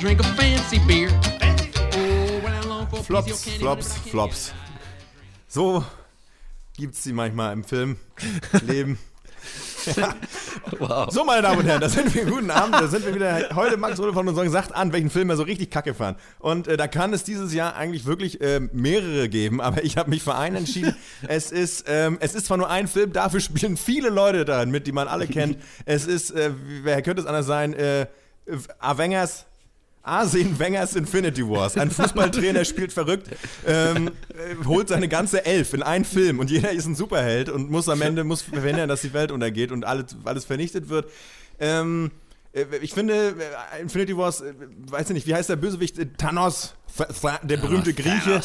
drink a fancy beer. Oh, when I'm long for Flops, Flops, Flops. So gibt's sie manchmal im Filmleben. wow. So, meine Damen und Herren, da sind wir. Guten Abend, da sind wir wieder. Heute Max Rode von uns sagt an, welchen Film er so richtig kacke fand. Und äh, da kann es dieses Jahr eigentlich wirklich äh, mehrere geben, aber ich habe mich für einen entschieden. es, ist, ähm, es ist zwar nur ein Film, dafür spielen viele Leute darin mit, die man alle kennt. Es ist, äh, wer könnte es anders sein? Äh, Avengers Arsene Wengers Infinity Wars. Ein Fußballtrainer spielt verrückt, ähm, äh, holt seine ganze Elf in einen Film und jeder ist ein Superheld und muss am Ende muss verhindern, dass die Welt untergeht und alles, alles vernichtet wird. Ähm, äh, ich finde, äh, Infinity Wars, weiß ich nicht, wie heißt der Bösewicht? Thanos, der berühmte Grieche.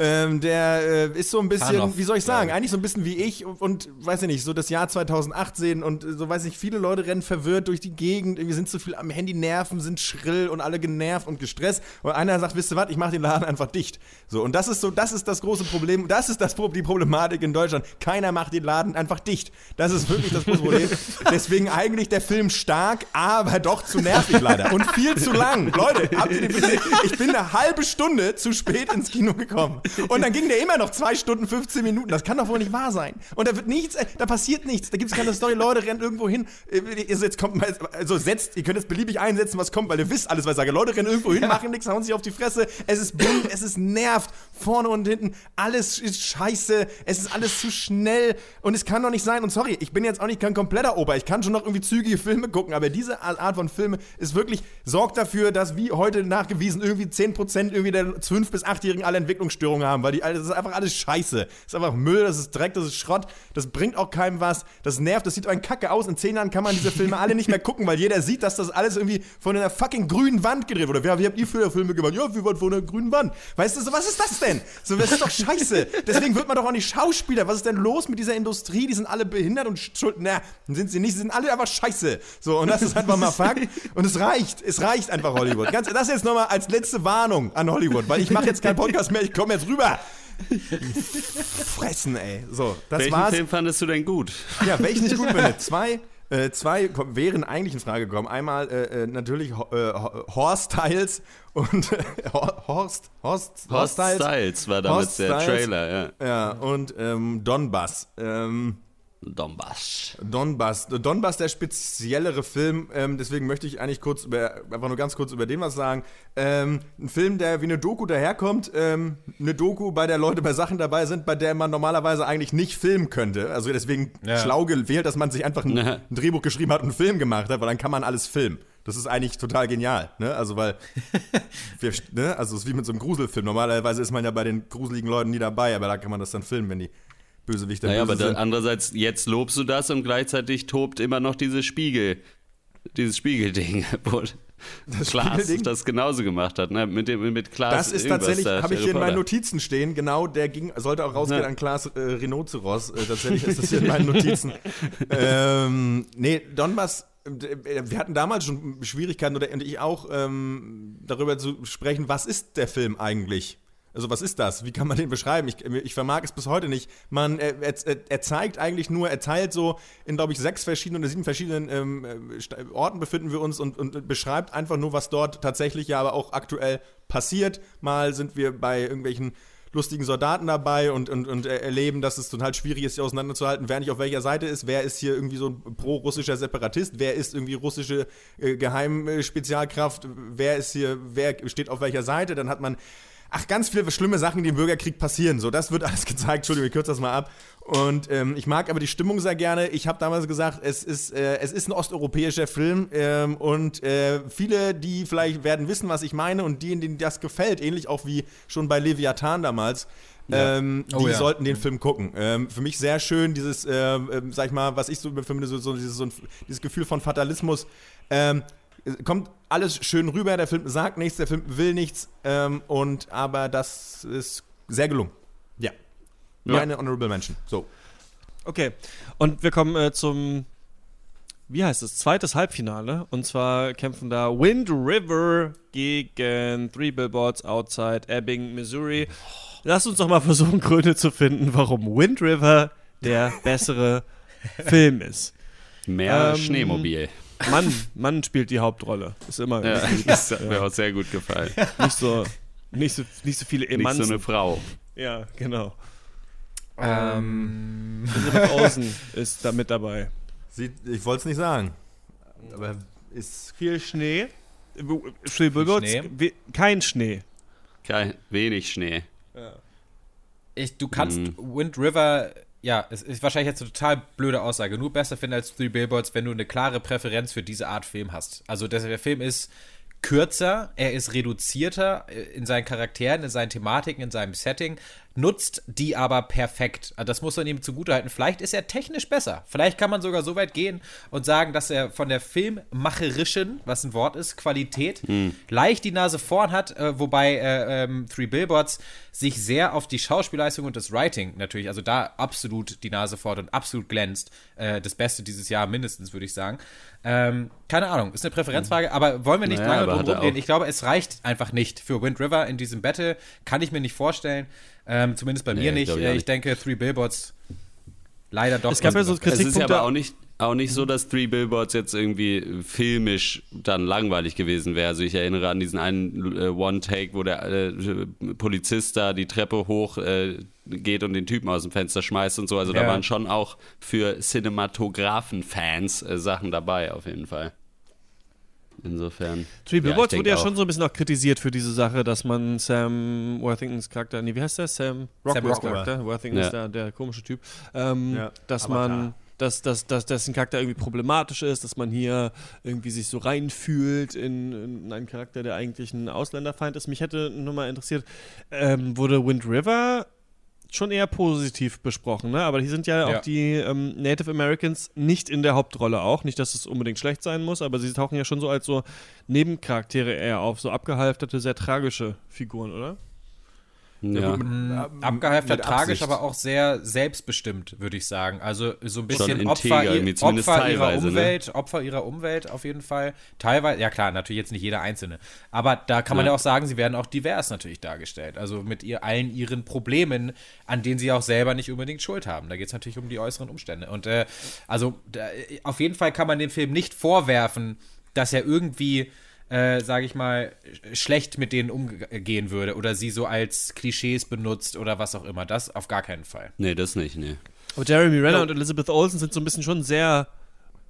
Ähm, der äh, ist so ein bisschen, Thanos. wie soll ich sagen, ja. eigentlich so ein bisschen wie ich und, und, weiß ich nicht, so das Jahr 2018 und so weiß ich, viele Leute rennen verwirrt durch die Gegend, wir sind zu viel am Handy, Nerven sind schrill und alle genervt und gestresst und einer sagt, wisst ihr was, ich mache den Laden einfach dicht. So, und das ist so, das ist das große Problem, das ist das, die Problematik in Deutschland. Keiner macht den Laden einfach dicht. Das ist wirklich das große Problem. Deswegen eigentlich der Film stark, aber doch zu nervig leider und viel zu lang. Leute, habt ihr den gesehen? Ich bin eine halbe Stunde zu spät ins Kino gekommen. Und dann ging der immer noch zwei Stunden 15 Minuten. Das kann doch wohl nicht wahr sein. Und da wird nichts, äh, da passiert nichts. Da gibt es keine Story. Leute rennen irgendwo hin. Also jetzt kommt mal, also setzt, ihr könnt es beliebig einsetzen, was kommt, weil ihr wisst alles, was ich sage. Leute rennen irgendwo hin, ja. machen nichts, hauen sich auf die Fresse. Es ist bunt, es ist nervt. Vorne und hinten. Alles ist scheiße. Es ist alles zu schnell. Und es kann doch nicht sein. Und sorry, ich bin jetzt auch nicht kein kompletter Ober. Ich kann schon noch irgendwie zügige Filme gucken. Aber diese Art von Filme ist wirklich, sorgt dafür, dass wie heute nachgewiesen irgendwie 10% irgendwie der 5- bis 8-Jährigen alle Entwicklungsstörungen haben, weil die, das ist einfach alles Scheiße. Das ist einfach Müll, das ist Dreck, das ist Schrott, das bringt auch keinem was, das nervt, das sieht ein Kacke aus. In 10 Jahren kann man diese Filme alle nicht mehr gucken, weil jeder sieht, dass das alles irgendwie von einer fucking grünen Wand gedreht wurde. Ja, wie habt ihr für Filme gemacht? Ja, wir waren von einer grünen Wand. Weißt du, so, was ist das denn? So, das ist doch scheiße. Deswegen wird man doch auch nicht Schauspieler. Was ist denn los mit dieser Industrie? Die sind alle behindert und schuld. Na, sind sie nicht, sie sind alle einfach scheiße. So, und das ist einfach mal Fakt. Und es reicht. Es reicht einfach Hollywood. Ganz, das jetzt nochmal als letzte Warnung an Hollywood, weil ich mache jetzt keinen Podcast mehr, ich komme jetzt rüber. Fressen, ey. So, das Welchen war's. Film fandest du denn gut? Ja, welchen ich gut finde. Zwei, äh, zwei wären eigentlich in Frage gekommen. Einmal äh, äh natürlich äh, Horst Styles und äh, Horst, Horst, Horst Styles war damit der Trailer, ja. Ja, und ähm, Donbass. Ähm, Donbass. Donbass. Donbass, der speziellere Film, ähm, deswegen möchte ich eigentlich kurz über, einfach nur ganz kurz über den was sagen. Ähm, ein Film, der wie eine Doku daherkommt, ähm, eine Doku, bei der Leute bei Sachen dabei sind, bei der man normalerweise eigentlich nicht filmen könnte. Also deswegen ja. schlau gewählt, dass man sich einfach ein, ein, Drehbuch geschrieben hat und einen Film gemacht hat, weil dann kann man alles filmen. Das ist eigentlich total genial, ne? Also weil, wir, ne? Also es ist wie mit so einem Gruselfilm. Normalerweise ist man ja bei den gruseligen Leuten nie dabei, aber da kann man das dann filmen, wenn die Bösewicht naja, Böse aber da, andererseits, jetzt lobst du das und gleichzeitig tobt immer noch dieses Spiegel, dieses Spiegelding, wo das Klaas das genauso gemacht hat, ne? Mit, dem, mit Klaas. Das ist tatsächlich, habe ich hier in meinen Notizen stehen, genau, der ging, sollte auch rausgehen ja. an Klaas äh, Rhinoceros. Äh, tatsächlich ist das hier in meinen Notizen. ähm, nee, Donbass äh, wir hatten damals schon Schwierigkeiten, oder und ich auch, ähm, darüber zu sprechen, was ist der Film eigentlich? Also was ist das? Wie kann man den beschreiben? Ich, ich vermag es bis heute nicht. Man, er, er, er, zeigt eigentlich nur, er teilt so in, glaube ich, sechs verschiedenen oder sieben verschiedenen ähm, äh, Orten befinden wir uns und, und beschreibt einfach nur, was dort tatsächlich ja aber auch aktuell passiert. Mal sind wir bei irgendwelchen lustigen Soldaten dabei und, und, und erleben, dass es total schwierig ist, sie auseinanderzuhalten, wer nicht auf welcher Seite ist, wer ist hier irgendwie so ein pro-russischer Separatist, wer ist irgendwie russische äh, Geheimspezialkraft, wer ist hier, wer steht auf welcher Seite, dann hat man ach, ganz viele schlimme Sachen, die im Bürgerkrieg passieren. So, das wird alles gezeigt. Entschuldigung, ich kürze das mal ab. Und ähm, ich mag aber die Stimmung sehr gerne. Ich habe damals gesagt, es ist, äh, es ist ein osteuropäischer Film ähm, und äh, viele, die vielleicht werden wissen, was ich meine und die, denen das gefällt, ähnlich auch wie schon bei Leviathan damals, ja. Ähm, oh, die ja. sollten den Film gucken. Ähm, für mich sehr schön, dieses, äh, äh, sag ich mal, was ich so finde, so, so, dieses, so ein, dieses Gefühl von Fatalismus. Ähm, kommt alles schön rüber, der Film sagt nichts, der Film will nichts, ähm, und aber das ist sehr gelungen. Ja. ja. Meine Honorable Mention. So. Okay. Und wir kommen äh, zum, wie heißt es, zweites Halbfinale. Und zwar kämpfen da Wind River gegen Three Billboards Outside Ebbing, Missouri. Lass uns doch mal versuchen, Gründe zu finden, warum Wind River der bessere Film ist. Mehr ähm, Schneemobil. Mann, Mann spielt die Hauptrolle. Ist immer. Ja, das hat mir auch sehr gut gefallen. Nicht so, nicht so, nicht so viele Emanzen. Nicht so eine Frau. Ja, genau. Ähm. Elizabeth Olsen ist da mit dabei. Sieht, ich wollte es nicht sagen. Aber ist. Viel Schnee. Billboards, Schnee? kein Schnee. Kein, wenig Schnee. Ich, du kannst Mhm. Wind River, ja, es ist wahrscheinlich jetzt eine total blöde Aussage, nur besser finden als Three Billboards, wenn du eine klare Präferenz für diese Art Film hast. Also der Film ist kürzer, er ist reduzierter äh, in seinen Charakteren, in seinen Thematiken, in seinem Setting, nutzt die aber perfekt. Also das muss man ihm zugutehalten. Vielleicht ist er technisch besser. Vielleicht kann man sogar so weit gehen und sagen, dass er von der filmmacherischen, was ein Wort ist, Qualität, leicht die Nase vorn hat, äh, wobei äh, ähm, Three Billboards sich sehr auf die Schauspielleistung und das Writing natürlich, also da absolut die Nase vorn und absolut glänzt. Äh, das Beste dieses Jahr mindestens, würde ich sagen. Ähm, keine Ahnung, ist eine Präferenzfrage, aber wollen wir nicht Naja, lange drum rumgehen. Ich glaube, es reicht einfach nicht für Wind River in diesem Battle. Kann ich mir nicht vorstellen. Ähm, zumindest bei Nee, mir nicht. ich Äh, Ich denke, Three Billboards leider doch. Es gab ja so Es ist ja Kritikpunkte. aber auch nicht, auch nicht so, dass Three Billboards jetzt irgendwie filmisch dann langweilig gewesen wäre. Also ich erinnere an diesen einen äh, One-Take, wo der äh, Polizist da die Treppe hoch äh, geht und den Typen aus dem Fenster schmeißt und so. Also da Ja. waren schon auch für Cinematografen-Fans äh, Sachen dabei, auf jeden Fall. Insofern. Three ja, Billboards ich wurde ja denk schon auch. so ein bisschen auch kritisiert für diese Sache, dass man Sam Worthingtons Charakter, nee, wie heißt der? Sam Rockwells Rockwell. Charakter. Worthington Ja. ist der, der komische Typ. Ähm, Ja, dass man, dass, dass, dass dessen Charakter irgendwie problematisch ist, dass man hier irgendwie sich so reinfühlt in, in einen Charakter, der eigentlich ein Ausländerfeind ist. Mich hätte nur mal interessiert, ähm, wurde Wind River schon eher positiv besprochen, ne? Aber hier sind ja, Ja. auch die ähm, Native Americans nicht in der Hauptrolle auch. Nicht, dass es unbedingt schlecht sein muss, aber sie tauchen ja schon so als so Nebencharaktere eher auf, so abgehalfterte, sehr tragische Figuren, oder? Ja. Mm, Abgehalftert mit tragisch, Absicht. aber auch sehr selbstbestimmt, würde ich sagen. Also so ein bisschen integer, Opfer, Opfer ihrer ne? Umwelt, Opfer ihrer Umwelt auf jeden Fall. Teilweise, ja klar, natürlich jetzt nicht jeder Einzelne. Aber da kann man Ja. ja auch sagen, sie werden auch divers natürlich dargestellt. Also mit ihr allen ihren Problemen, an denen sie auch selber nicht unbedingt Schuld haben. Da geht es natürlich um die äußeren Umstände. Und äh, also da, auf jeden Fall kann man dem Film nicht vorwerfen, dass er irgendwie äh, sage ich mal, sch- schlecht mit denen umgehen würde oder sie so als Klischees benutzt oder was auch immer. Das auf gar keinen Fall. Nee, das nicht, nee. Aber Jeremy Renner und Elizabeth Olsen sind so ein bisschen schon sehr,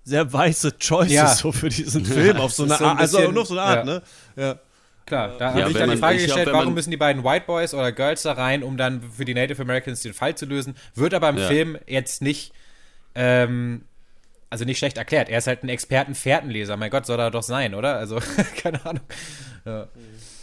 sehr weiße Choices Ja. so für diesen Film auf so eine so ein Art, also bisschen- nur auf so eine Art, ja. ne? Ja. Klar, da Ja, habe ich dann die man- Frage ich glaub, gestellt, wenn warum müssen die beiden White Boys oder Girls da rein, um dann für die Native Americans den Fall zu lösen. Wird aber im Ja. Film jetzt nicht, ähm, also nicht schlecht erklärt. Er ist halt ein Experten-Fährtenleser. Mein Gott, soll er doch sein, oder? Also, keine Ahnung. Ja.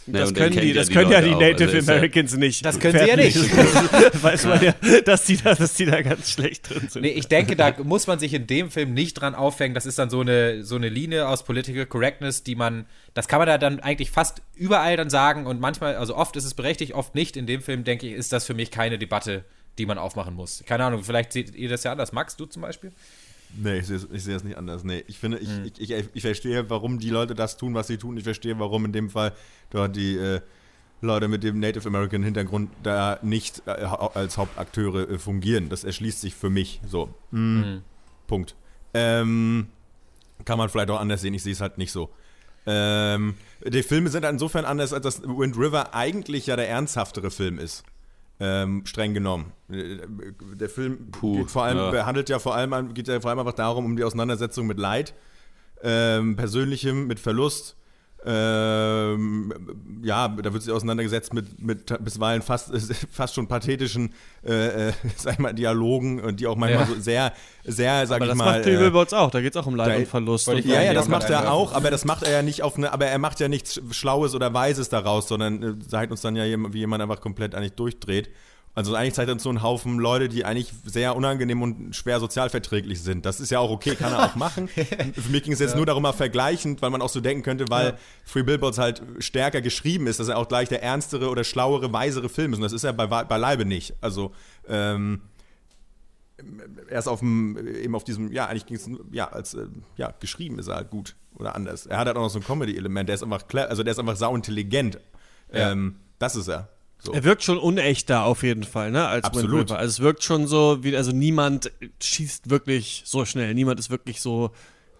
Ja, Das können, die, kennt ja das die können ja die. Native Also ist ja- Americans nicht. Das können sie ja nicht. Weiß man ja, dass die, da, dass die da ganz schlecht drin sind. Nee, ich denke, da muss man sich in dem Film nicht dran aufhängen. Das ist dann so eine, so eine Linie aus Political Correctness, die man, das kann man da dann eigentlich fast überall dann sagen und manchmal, also oft ist es berechtigt, oft nicht. In dem Film, denke ich, ist das für mich keine Debatte, die man aufmachen muss. Keine Ahnung, vielleicht seht ihr das ja anders. Max, du zum Beispiel? Nee, ich sehe es ich sehe es nicht anders. Nee, ich finde, ich, Hm. ich, ich, ich verstehe, warum die Leute das tun, was sie tun. Ich verstehe, warum in dem Fall dort die äh, Leute mit dem Native American Hintergrund da nicht äh, als Hauptakteure äh, fungieren. Das erschließt sich für mich so. Mm, Hm. Punkt. Ähm, kann man vielleicht auch anders sehen. Ich sehe es halt nicht so. Ähm, die Filme sind insofern anders, als dass Wind River eigentlich ja der ernsthaftere Film ist. Ähm, streng genommen. Der Film Puh, geht vor allem, ja. behandelt ja vor allem, geht ja vor allem einfach darum, um die Auseinandersetzung mit Leid, ähm, Persönlichem, mit Verlust. Ähm, ja, da wird sich auseinandergesetzt mit, mit bisweilen fast, fast schon pathetischen, äh, äh, sag ich mal, Dialogen, und die auch manchmal Ja. so sehr, sehr, sag aber ich das mal. macht Three äh, auch, da geht es auch um Leid und Verlust. Und ja, Ja, das macht er auch, aber das macht er ja nicht auf eine, aber er macht ja nichts Schlaues oder Weises daraus, sondern äh, zeigt uns dann ja, wie jemand einfach komplett eigentlich durchdreht. Also eigentlich zeigt er uns so einen Haufen Leute, die eigentlich sehr unangenehm und schwer sozialverträglich sind. Das ist ja auch okay, kann er auch machen. Für mich ging es jetzt nur darum, mal vergleichend, weil man auch so denken könnte, weil Free Billboards halt stärker geschrieben ist, dass er auch gleich der ernstere oder schlauere, weisere Film ist. Und das ist er bei, beileibe nicht. Also, ähm, er ist auf dem, eben auf diesem, ja, eigentlich ging es, ja, als, äh, ja, geschrieben ist er halt gut oder anders. Er hat halt auch noch so ein Comedy-Element, der ist einfach also der ist einfach sauintelligent. Ja. Ähm, das ist er. So. Er wirkt schon unechter auf jeden Fall, ne? Als Absolut. Also es wirkt schon so, wie, also niemand schießt wirklich so schnell, niemand ist wirklich so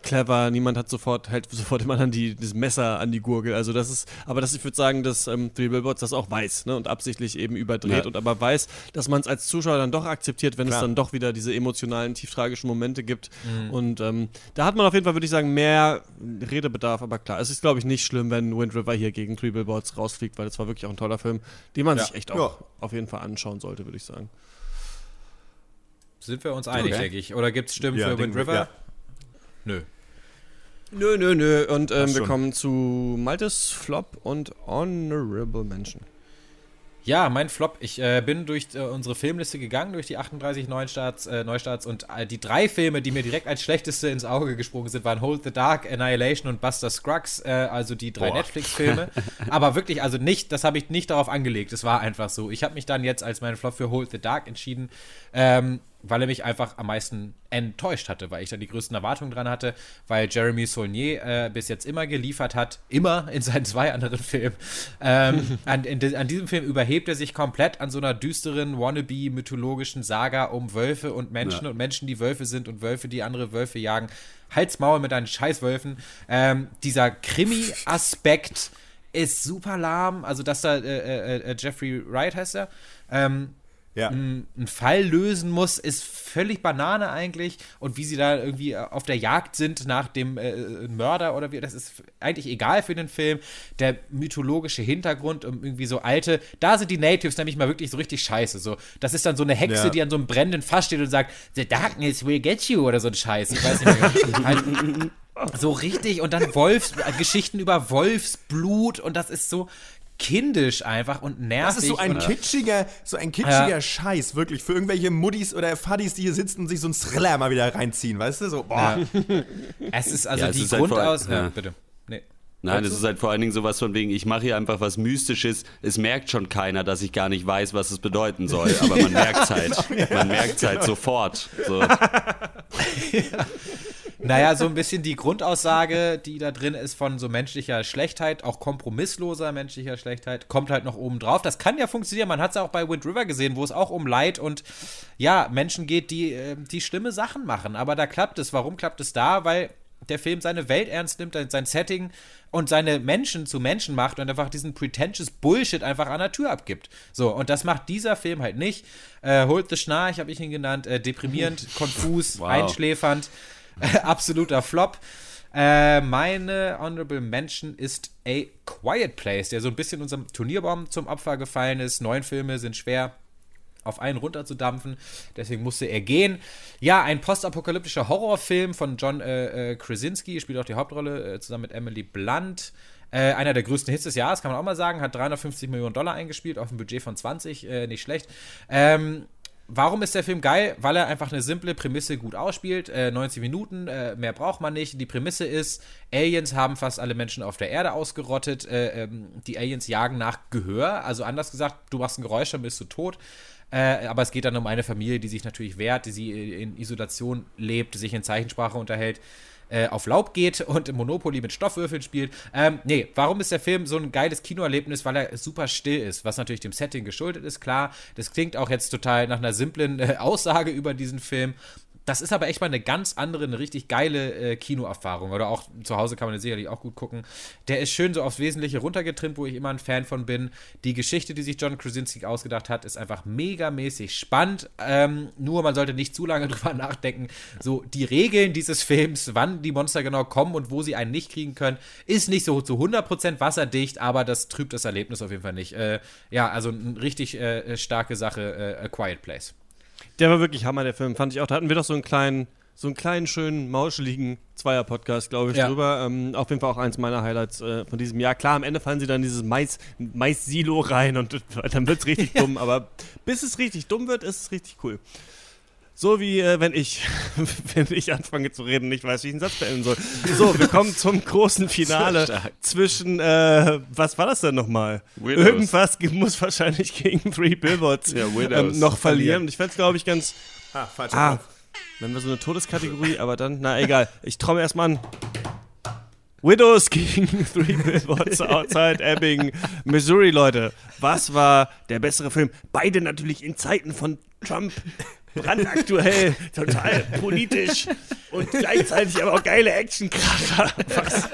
clever, niemand hat sofort, hält sofort immer dann die, das Messer an die Gurgel. Also das ist, aber das, ich würde sagen, dass ähm, Three Billboards das auch weiß, ne? Und absichtlich eben überdreht Ja. und aber weiß, dass man es als Zuschauer dann doch akzeptiert, wenn Klar. es dann doch wieder diese emotionalen, tief tragischen Momente gibt. Mhm. Und ähm, da hat man auf jeden Fall, würde ich sagen, mehr Redebedarf, aber klar, es ist, glaube ich, nicht schlimm, wenn Wind River hier gegen Three Billboards rausfliegt, weil es war wirklich auch ein toller Film, den man Ja. sich echt auch Ja. auf jeden Fall anschauen sollte, würde ich sagen. Sind wir uns einig, Okay. denke ich. Oder gibt es Stimmen Ja, für Wind River? ja. Nö. Nö, nö, nö. Und ähm, wir kommen zu Maltes Flop und Honorable Mention. Ja, mein Flop. Ich äh, bin durch äh, unsere Filmliste gegangen, durch die 38 Neustarts, äh, Neustarts und äh, die drei Filme, die mir direkt als schlechteste ins Auge gesprungen sind, waren Hold the Dark, Annihilation und Buster Scruggs, äh, also die drei. Netflix-Filme. Aber wirklich, also nicht, das habe ich nicht darauf angelegt. Es war einfach so. Ich habe mich dann jetzt als meinen Flop für Hold the Dark entschieden, ähm, weil er mich einfach am meisten enttäuscht hatte, weil ich da die größten Erwartungen dran hatte, weil Jeremy Saulnier äh, bis jetzt immer geliefert hat, immer in seinen zwei anderen Filmen. Ähm, an, in, an diesem Film überhebt er sich komplett an so einer düsteren, wannabe-mythologischen Saga um Wölfe und Menschen Ja. und Menschen, die Wölfe sind und Wölfe, die andere Wölfe jagen. Halsmaul mit deinen Scheißwölfen. Ähm, dieser Krimi-Aspekt ist super lahm. Also, dass da äh, äh, äh, Jeffrey Wright heißt er. Ähm, Ja. einen Fall lösen muss, ist völlig Banane eigentlich. Und wie sie da irgendwie äh, auf der Jagd sind nach dem äh, Mörder oder wie, das ist eigentlich egal für den Film. Der mythologische Hintergrund und irgendwie so alte, da sind die Natives nämlich mal wirklich so richtig scheiße. So, das ist dann so eine Hexe, Ja. die an so einem brennenden Fass steht und sagt, The darkness will get you oder so ein Scheiß. Ich weiß nicht mehr. halt, so richtig und dann Wolfs, äh, Geschichten über Wolfsblut und das ist so kindisch einfach und nervig. Das ist so ein und, kitschiger, so ein kitschiger Ja. Scheiß, wirklich. Für irgendwelche Muddis oder Fadis, die hier sitzen und sich so einen Thriller mal wieder reinziehen, weißt du? So, boah. Es ist also Ja, es die ist halt Grundaus. ja, ja. bitte. Nee. Nein, es ist halt vor allen Dingen sowas von wegen, ich mache hier einfach was Mystisches. Es merkt schon keiner, dass ich gar nicht weiß, was es bedeuten soll. Aber man merkt es halt. Man merkt es halt sofort. So. Naja, so ein bisschen die Grundaussage, die da drin ist von so menschlicher Schlechtheit, auch kompromissloser menschlicher Schlechtheit, kommt halt noch oben drauf. Das kann ja funktionieren. Man hat es ja auch bei Wind River gesehen, wo es auch um Leid und ja, Menschen geht, die, äh, die schlimme Sachen machen. Aber da klappt es. Warum klappt es da? Weil der Film seine Welt ernst nimmt, sein Setting und seine Menschen zu Menschen macht und einfach diesen pretentious Bullshit einfach an der Tür abgibt. So, und das macht dieser Film halt nicht. Äh, Holt the Schnarch, habe ich ihn genannt, äh, deprimierend, konfus, Wow. einschläfernd, absoluter Flop. Äh, meine Honorable Mention ist A Quiet Place, der so ein bisschen unserem Turnierbaum zum Opfer gefallen ist. Neun Filme sind schwer auf einen runterzudampfen. Deswegen musste er gehen. Ja, ein postapokalyptischer Horrorfilm von John äh, äh, Krasinski, spielt auch die Hauptrolle äh, zusammen mit Emily Blunt. Äh, einer der größten Hits des Jahres, kann man auch mal sagen, hat 350 Millionen Dollar eingespielt auf ein Budget von 20, äh, nicht schlecht. Ähm, Warum ist der Film geil? Weil er einfach eine simple Prämisse gut ausspielt. Äh, 90 Minuten, äh, mehr braucht man nicht. Die Prämisse ist, Aliens haben fast alle Menschen auf der Erde ausgerottet. Äh, ähm, die Aliens jagen nach Gehör. Also anders gesagt, du machst ein Geräusch, dann bist du tot. Äh, aber es geht dann um eine Familie, die sich natürlich wehrt, die sie in Isolation lebt, sich in Zeichensprache unterhält, äh, auf Laub geht und im Monopoly mit Stoffwürfeln spielt. Ähm, nee, warum ist der Film so ein geiles Kinoerlebnis? Weil er super still ist, was natürlich dem Setting geschuldet ist, klar. Das klingt auch jetzt total nach einer simplen äh, Aussage über diesen Film. Das ist aber echt mal eine ganz andere, eine richtig geile äh, Kinoerfahrung. Oder auch zu Hause kann man den sicherlich auch gut gucken. Der ist schön so aufs Wesentliche runtergetrimmt, wo ich immer ein Fan von bin. Die Geschichte, die sich John Krasinski ausgedacht hat, ist einfach megamäßig spannend. Ähm, nur man sollte nicht zu lange drüber nachdenken. So, die Regeln dieses Films, wann die Monster genau kommen und wo sie einen nicht kriegen können, ist nicht so zu 100% wasserdicht, aber das trübt das Erlebnis auf jeden Fall nicht. Äh, ja, also eine richtig äh, starke Sache, äh, A Quiet Place. Der war wirklich Hammer, der Film, fand ich auch. Da hatten wir doch so einen kleinen, so einen kleinen, schönen, mauscheligen Zweier-Podcast, glaube ich, Ja. drüber. Ähm, auf jeden Fall auch eins meiner Highlights äh, von diesem Jahr. Klar, am Ende fallen sie dann dieses Mais- Mais-Silo rein und dann wird es richtig dumm. Aber bis es richtig dumm wird, ist es richtig cool. So wie äh, wenn ich, wenn ich anfange zu reden, nicht weiß, wie ich einen Satz beenden soll. So, wir kommen zum großen Finale zwischen, äh, was war das denn nochmal? Widows. Irgendwas ge- muss wahrscheinlich gegen Three Billboards Ja, ähm, noch verlieren. Und ich fände es, glaube ich, ganz. Ah, falscher Ah, wenn wir so eine Todeskategorie, aber dann, na egal. Ich trommel erstmal an. Widows gegen Three Billboards Outside Ebbing, Missouri, Leute. Was war der bessere Film? Beide natürlich in Zeiten von Trump. Brandaktuell, total politisch und gleichzeitig aber auch geile Actionkracher. Was,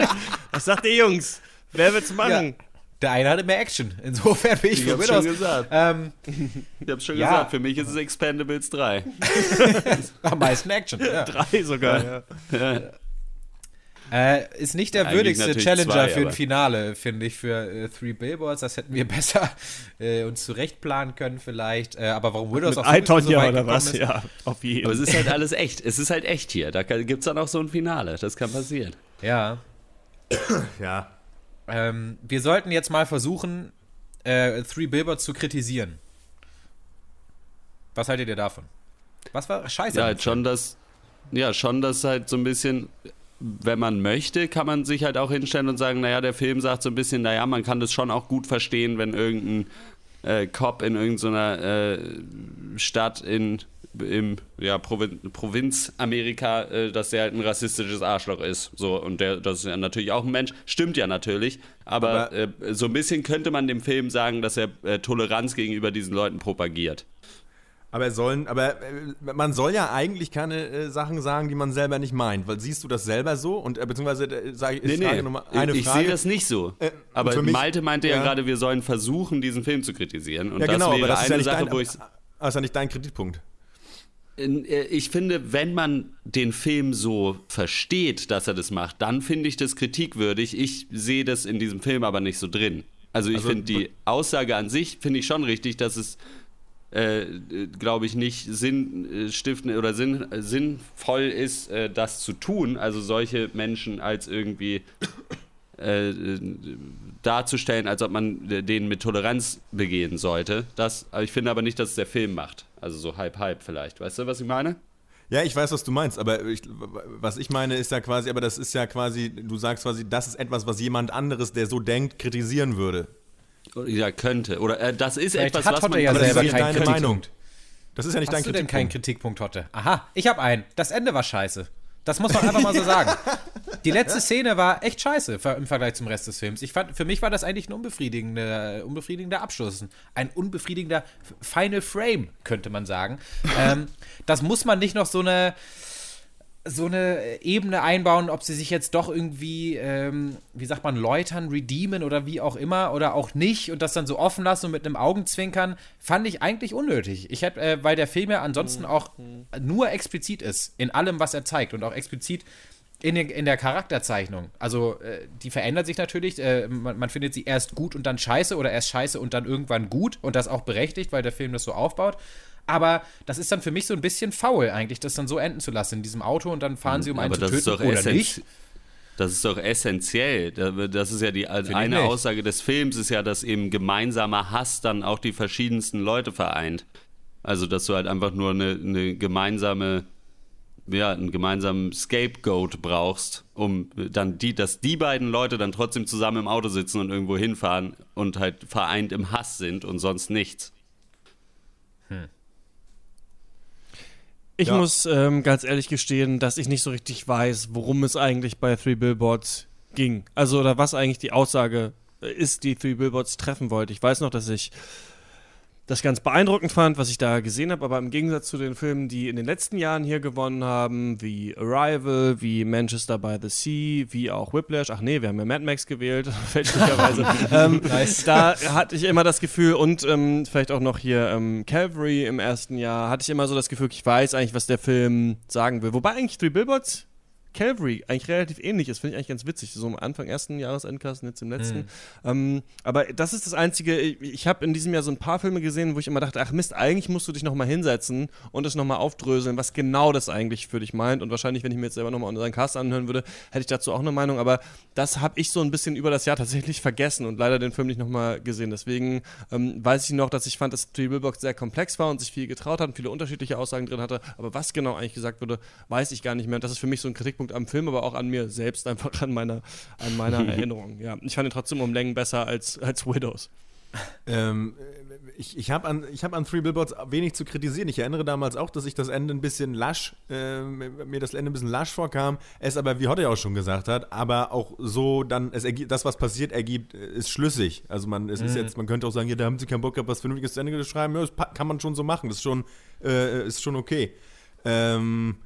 was sagt ihr Jungs? Wer wird's machen? Ja. Der eine hatte mehr Action. Insofern bin ich, Ich für hab's Widows. schon gesagt. Ähm, Ich hab's schon Ja. gesagt, für mich ist es Expendables 3. am meisten Action. Ja. Drei sogar, ja. Äh, ist nicht der Eigentlich würdigste Challenger zwei, für ein Finale, finde ich, für äh, Three Billboards. Das hätten wir besser äh, uns zurechtplanen können vielleicht. Äh, aber warum Widows auch so, Iton so ja weit oder was? ist, Ja, auf jeden Aber es ist halt alles echt. Es ist halt echt hier. Da kann- gibt's dann auch so ein Finale. Das kann passieren. Ja. Ja. Ähm, wir sollten jetzt mal versuchen, äh, Three Billboards zu kritisieren. Was haltet ihr davon? Was war scheiße? Ja, halt schon das, ja, schon das halt so ein bisschen, wenn man möchte, kann man sich halt auch hinstellen und sagen, naja, der Film sagt so ein bisschen, naja, man kann das schon auch gut verstehen, wenn irgendein äh, Cop in irgendeiner äh, Stadt in im ja, Provin Provinz Amerika, äh, dass der halt ein rassistisches Arschloch ist. So, und der, das ist ja natürlich auch ein Mensch. Stimmt ja natürlich. Aber, Aber- äh, so ein bisschen könnte man dem Film sagen, dass er äh, Toleranz gegenüber diesen Leuten propagiert. Aber sollen, aber äh, man soll ja eigentlich keine äh, Sachen sagen, die man selber nicht meint. Weil siehst du das selber so? Und äh, beziehungsweise äh, sage ich, Nee, ich nee, frage nochmal eine ich Frage. sehe das nicht so. Äh, aber mich- Malte meinte ja, ja. gerade, wir sollen versuchen, diesen Film zu kritisieren. Und ja, das genau, wäre aber das ist ja eine nicht Sache, dein, wo ich. das ist ja nicht dein Kritikpunkt. Äh, Ich finde, wenn man den Film so versteht, dass er das macht, dann finde ich das kritikwürdig. Ich sehe das in diesem Film aber nicht so drin. Also ich Also, finde die Aussage an sich finde ich schon richtig, dass es äh, glaube ich nicht sinnstiftend oder sinn, äh, sinnvoll ist, äh, das zu tun. Also solche Menschen als irgendwie äh, äh, darzustellen, als ob man äh, denen mit Toleranz begehen sollte. Das, ich finde aber nicht, dass es der Film macht. Also so halb halb vielleicht. Weißt du, was ich meine? Ja, ich weiß, was du meinst, aber ich, was ich meine ist ja quasi, aber das ist ja quasi, du sagst quasi, das ist etwas, was jemand anderes, der so denkt, kritisieren würde. Ja, könnte. Oder äh, das ist Vielleicht etwas, hat was Hotte man. ja Aber das ist selber ja nicht keinen deine Kritikpunkt. Meinung. Das ist ja nicht Hast dein du denn keinen Kritikpunkt. Kritikpunkt, Hotte? Aha, ich habe einen. Das Ende war scheiße. Das muss man einfach mal so sagen. Die letzte Szene war echt scheiße im Vergleich zum Rest des Films. Ich fand, für mich war das eigentlich ein unbefriedigender, unbefriedigender Abschluss. Ein unbefriedigender Final Frame, könnte man sagen. ähm, das muss man nicht noch so eine so eine Ebene einbauen, ob sie sich jetzt doch irgendwie, ähm, wie sagt man, läutern, redeemen oder wie auch immer oder auch nicht und das dann so offen lassen und mit einem Augenzwinkern, fand ich eigentlich unnötig. Ich hätte, äh, weil der Film ja ansonsten auch nur explizit ist in allem, was er zeigt und auch explizit in, den, in der Charakterzeichnung. Also äh, die verändert sich natürlich. Äh, man, man findet sie erst gut und dann scheiße oder erst scheiße und dann irgendwann gut und das auch berechtigt, weil der Film das so aufbaut. Aber das ist dann für mich so ein bisschen faul eigentlich, das dann so enden zu lassen in diesem Auto und dann fahren sie um einen aber zu töten oder nicht. Das ist doch essentiell. Da- Das ist ja die also Finde eine. Aussage des Films ist ja, dass eben gemeinsamer Hass dann auch die verschiedensten Leute vereint. Also dass du halt einfach nur eine, eine gemeinsame, ja, einen gemeinsamen Scapegoat brauchst, um dann die, dass die beiden Leute dann trotzdem zusammen im Auto sitzen und irgendwo hinfahren und halt vereint im Hass sind und sonst nichts. Ich Ja. muss ähm, ganz ehrlich gestehen, dass ich nicht so richtig weiß, worum es eigentlich bei Three Billboards ging. Also, oder was eigentlich die Aussage äh, ist, die Three Billboards treffen wollte. Ich weiß noch, dass ich das ganz beeindruckend fand, was ich da gesehen habe, aber im Gegensatz zu den Filmen, die in den letzten Jahren hier gewonnen haben, wie Arrival, wie Manchester by the Sea, wie auch Whiplash, ach nee, wir haben ja Mad Max gewählt, fälschlicherweise, ähm, Nice. da hatte ich immer das Gefühl, und ähm, vielleicht auch noch hier ähm, Calvary im ersten Jahr, hatte ich immer so das Gefühl, ich weiß eigentlich, was der Film sagen will. Wobei eigentlich Three Billboards Calvary eigentlich relativ ähnlich ist, finde ich eigentlich ganz witzig. So am Anfang ersten Jahresendcast und jetzt im letzten. Mhm. Ähm, aber das ist das Einzige, ich, ich habe in diesem Jahr so ein paar Filme gesehen, wo ich immer dachte, ach Mist, eigentlich musst du dich nochmal hinsetzen und das nochmal aufdröseln, was genau das eigentlich für dich meint. Und wahrscheinlich, wenn ich mir jetzt selber nochmal unseren Cast anhören würde, hätte ich dazu auch eine Meinung. Aber das habe ich so ein bisschen über das Jahr tatsächlich vergessen und leider den Film nicht nochmal gesehen. Deswegen ähm, weiß ich noch, dass ich fand, dass Three Billboards sehr komplex war und sich viel getraut hat und viele unterschiedliche Aussagen drin hatte. Aber was genau eigentlich gesagt wurde, weiß ich gar nicht mehr. Und das ist für mich so ein Kritikpunkt am Film, aber auch an mir selbst, einfach an meiner, an meiner Erinnerung. Ja, ich fand ihn trotzdem um Längen besser als, als Widows. Ähm, ich, ich habe an, ich hab an Three Billboards wenig zu kritisieren. Ich erinnere damals auch, dass ich das Ende ein bisschen lasch, äh, mir das Ende ein bisschen lasch vorkam. Es aber, wie Hotte ja auch schon gesagt hat, aber auch so dann, es ergibt, das, was passiert, ergibt, ist schlüssig. Also man, es ist Mhm. jetzt, man könnte auch sagen, ja, da haben sie keinen Bock gehabt, was Vernünftiges zu Ende zu schreiben. Ja, das kann man schon so machen. Das ist schon, äh, ist schon okay. Ähm,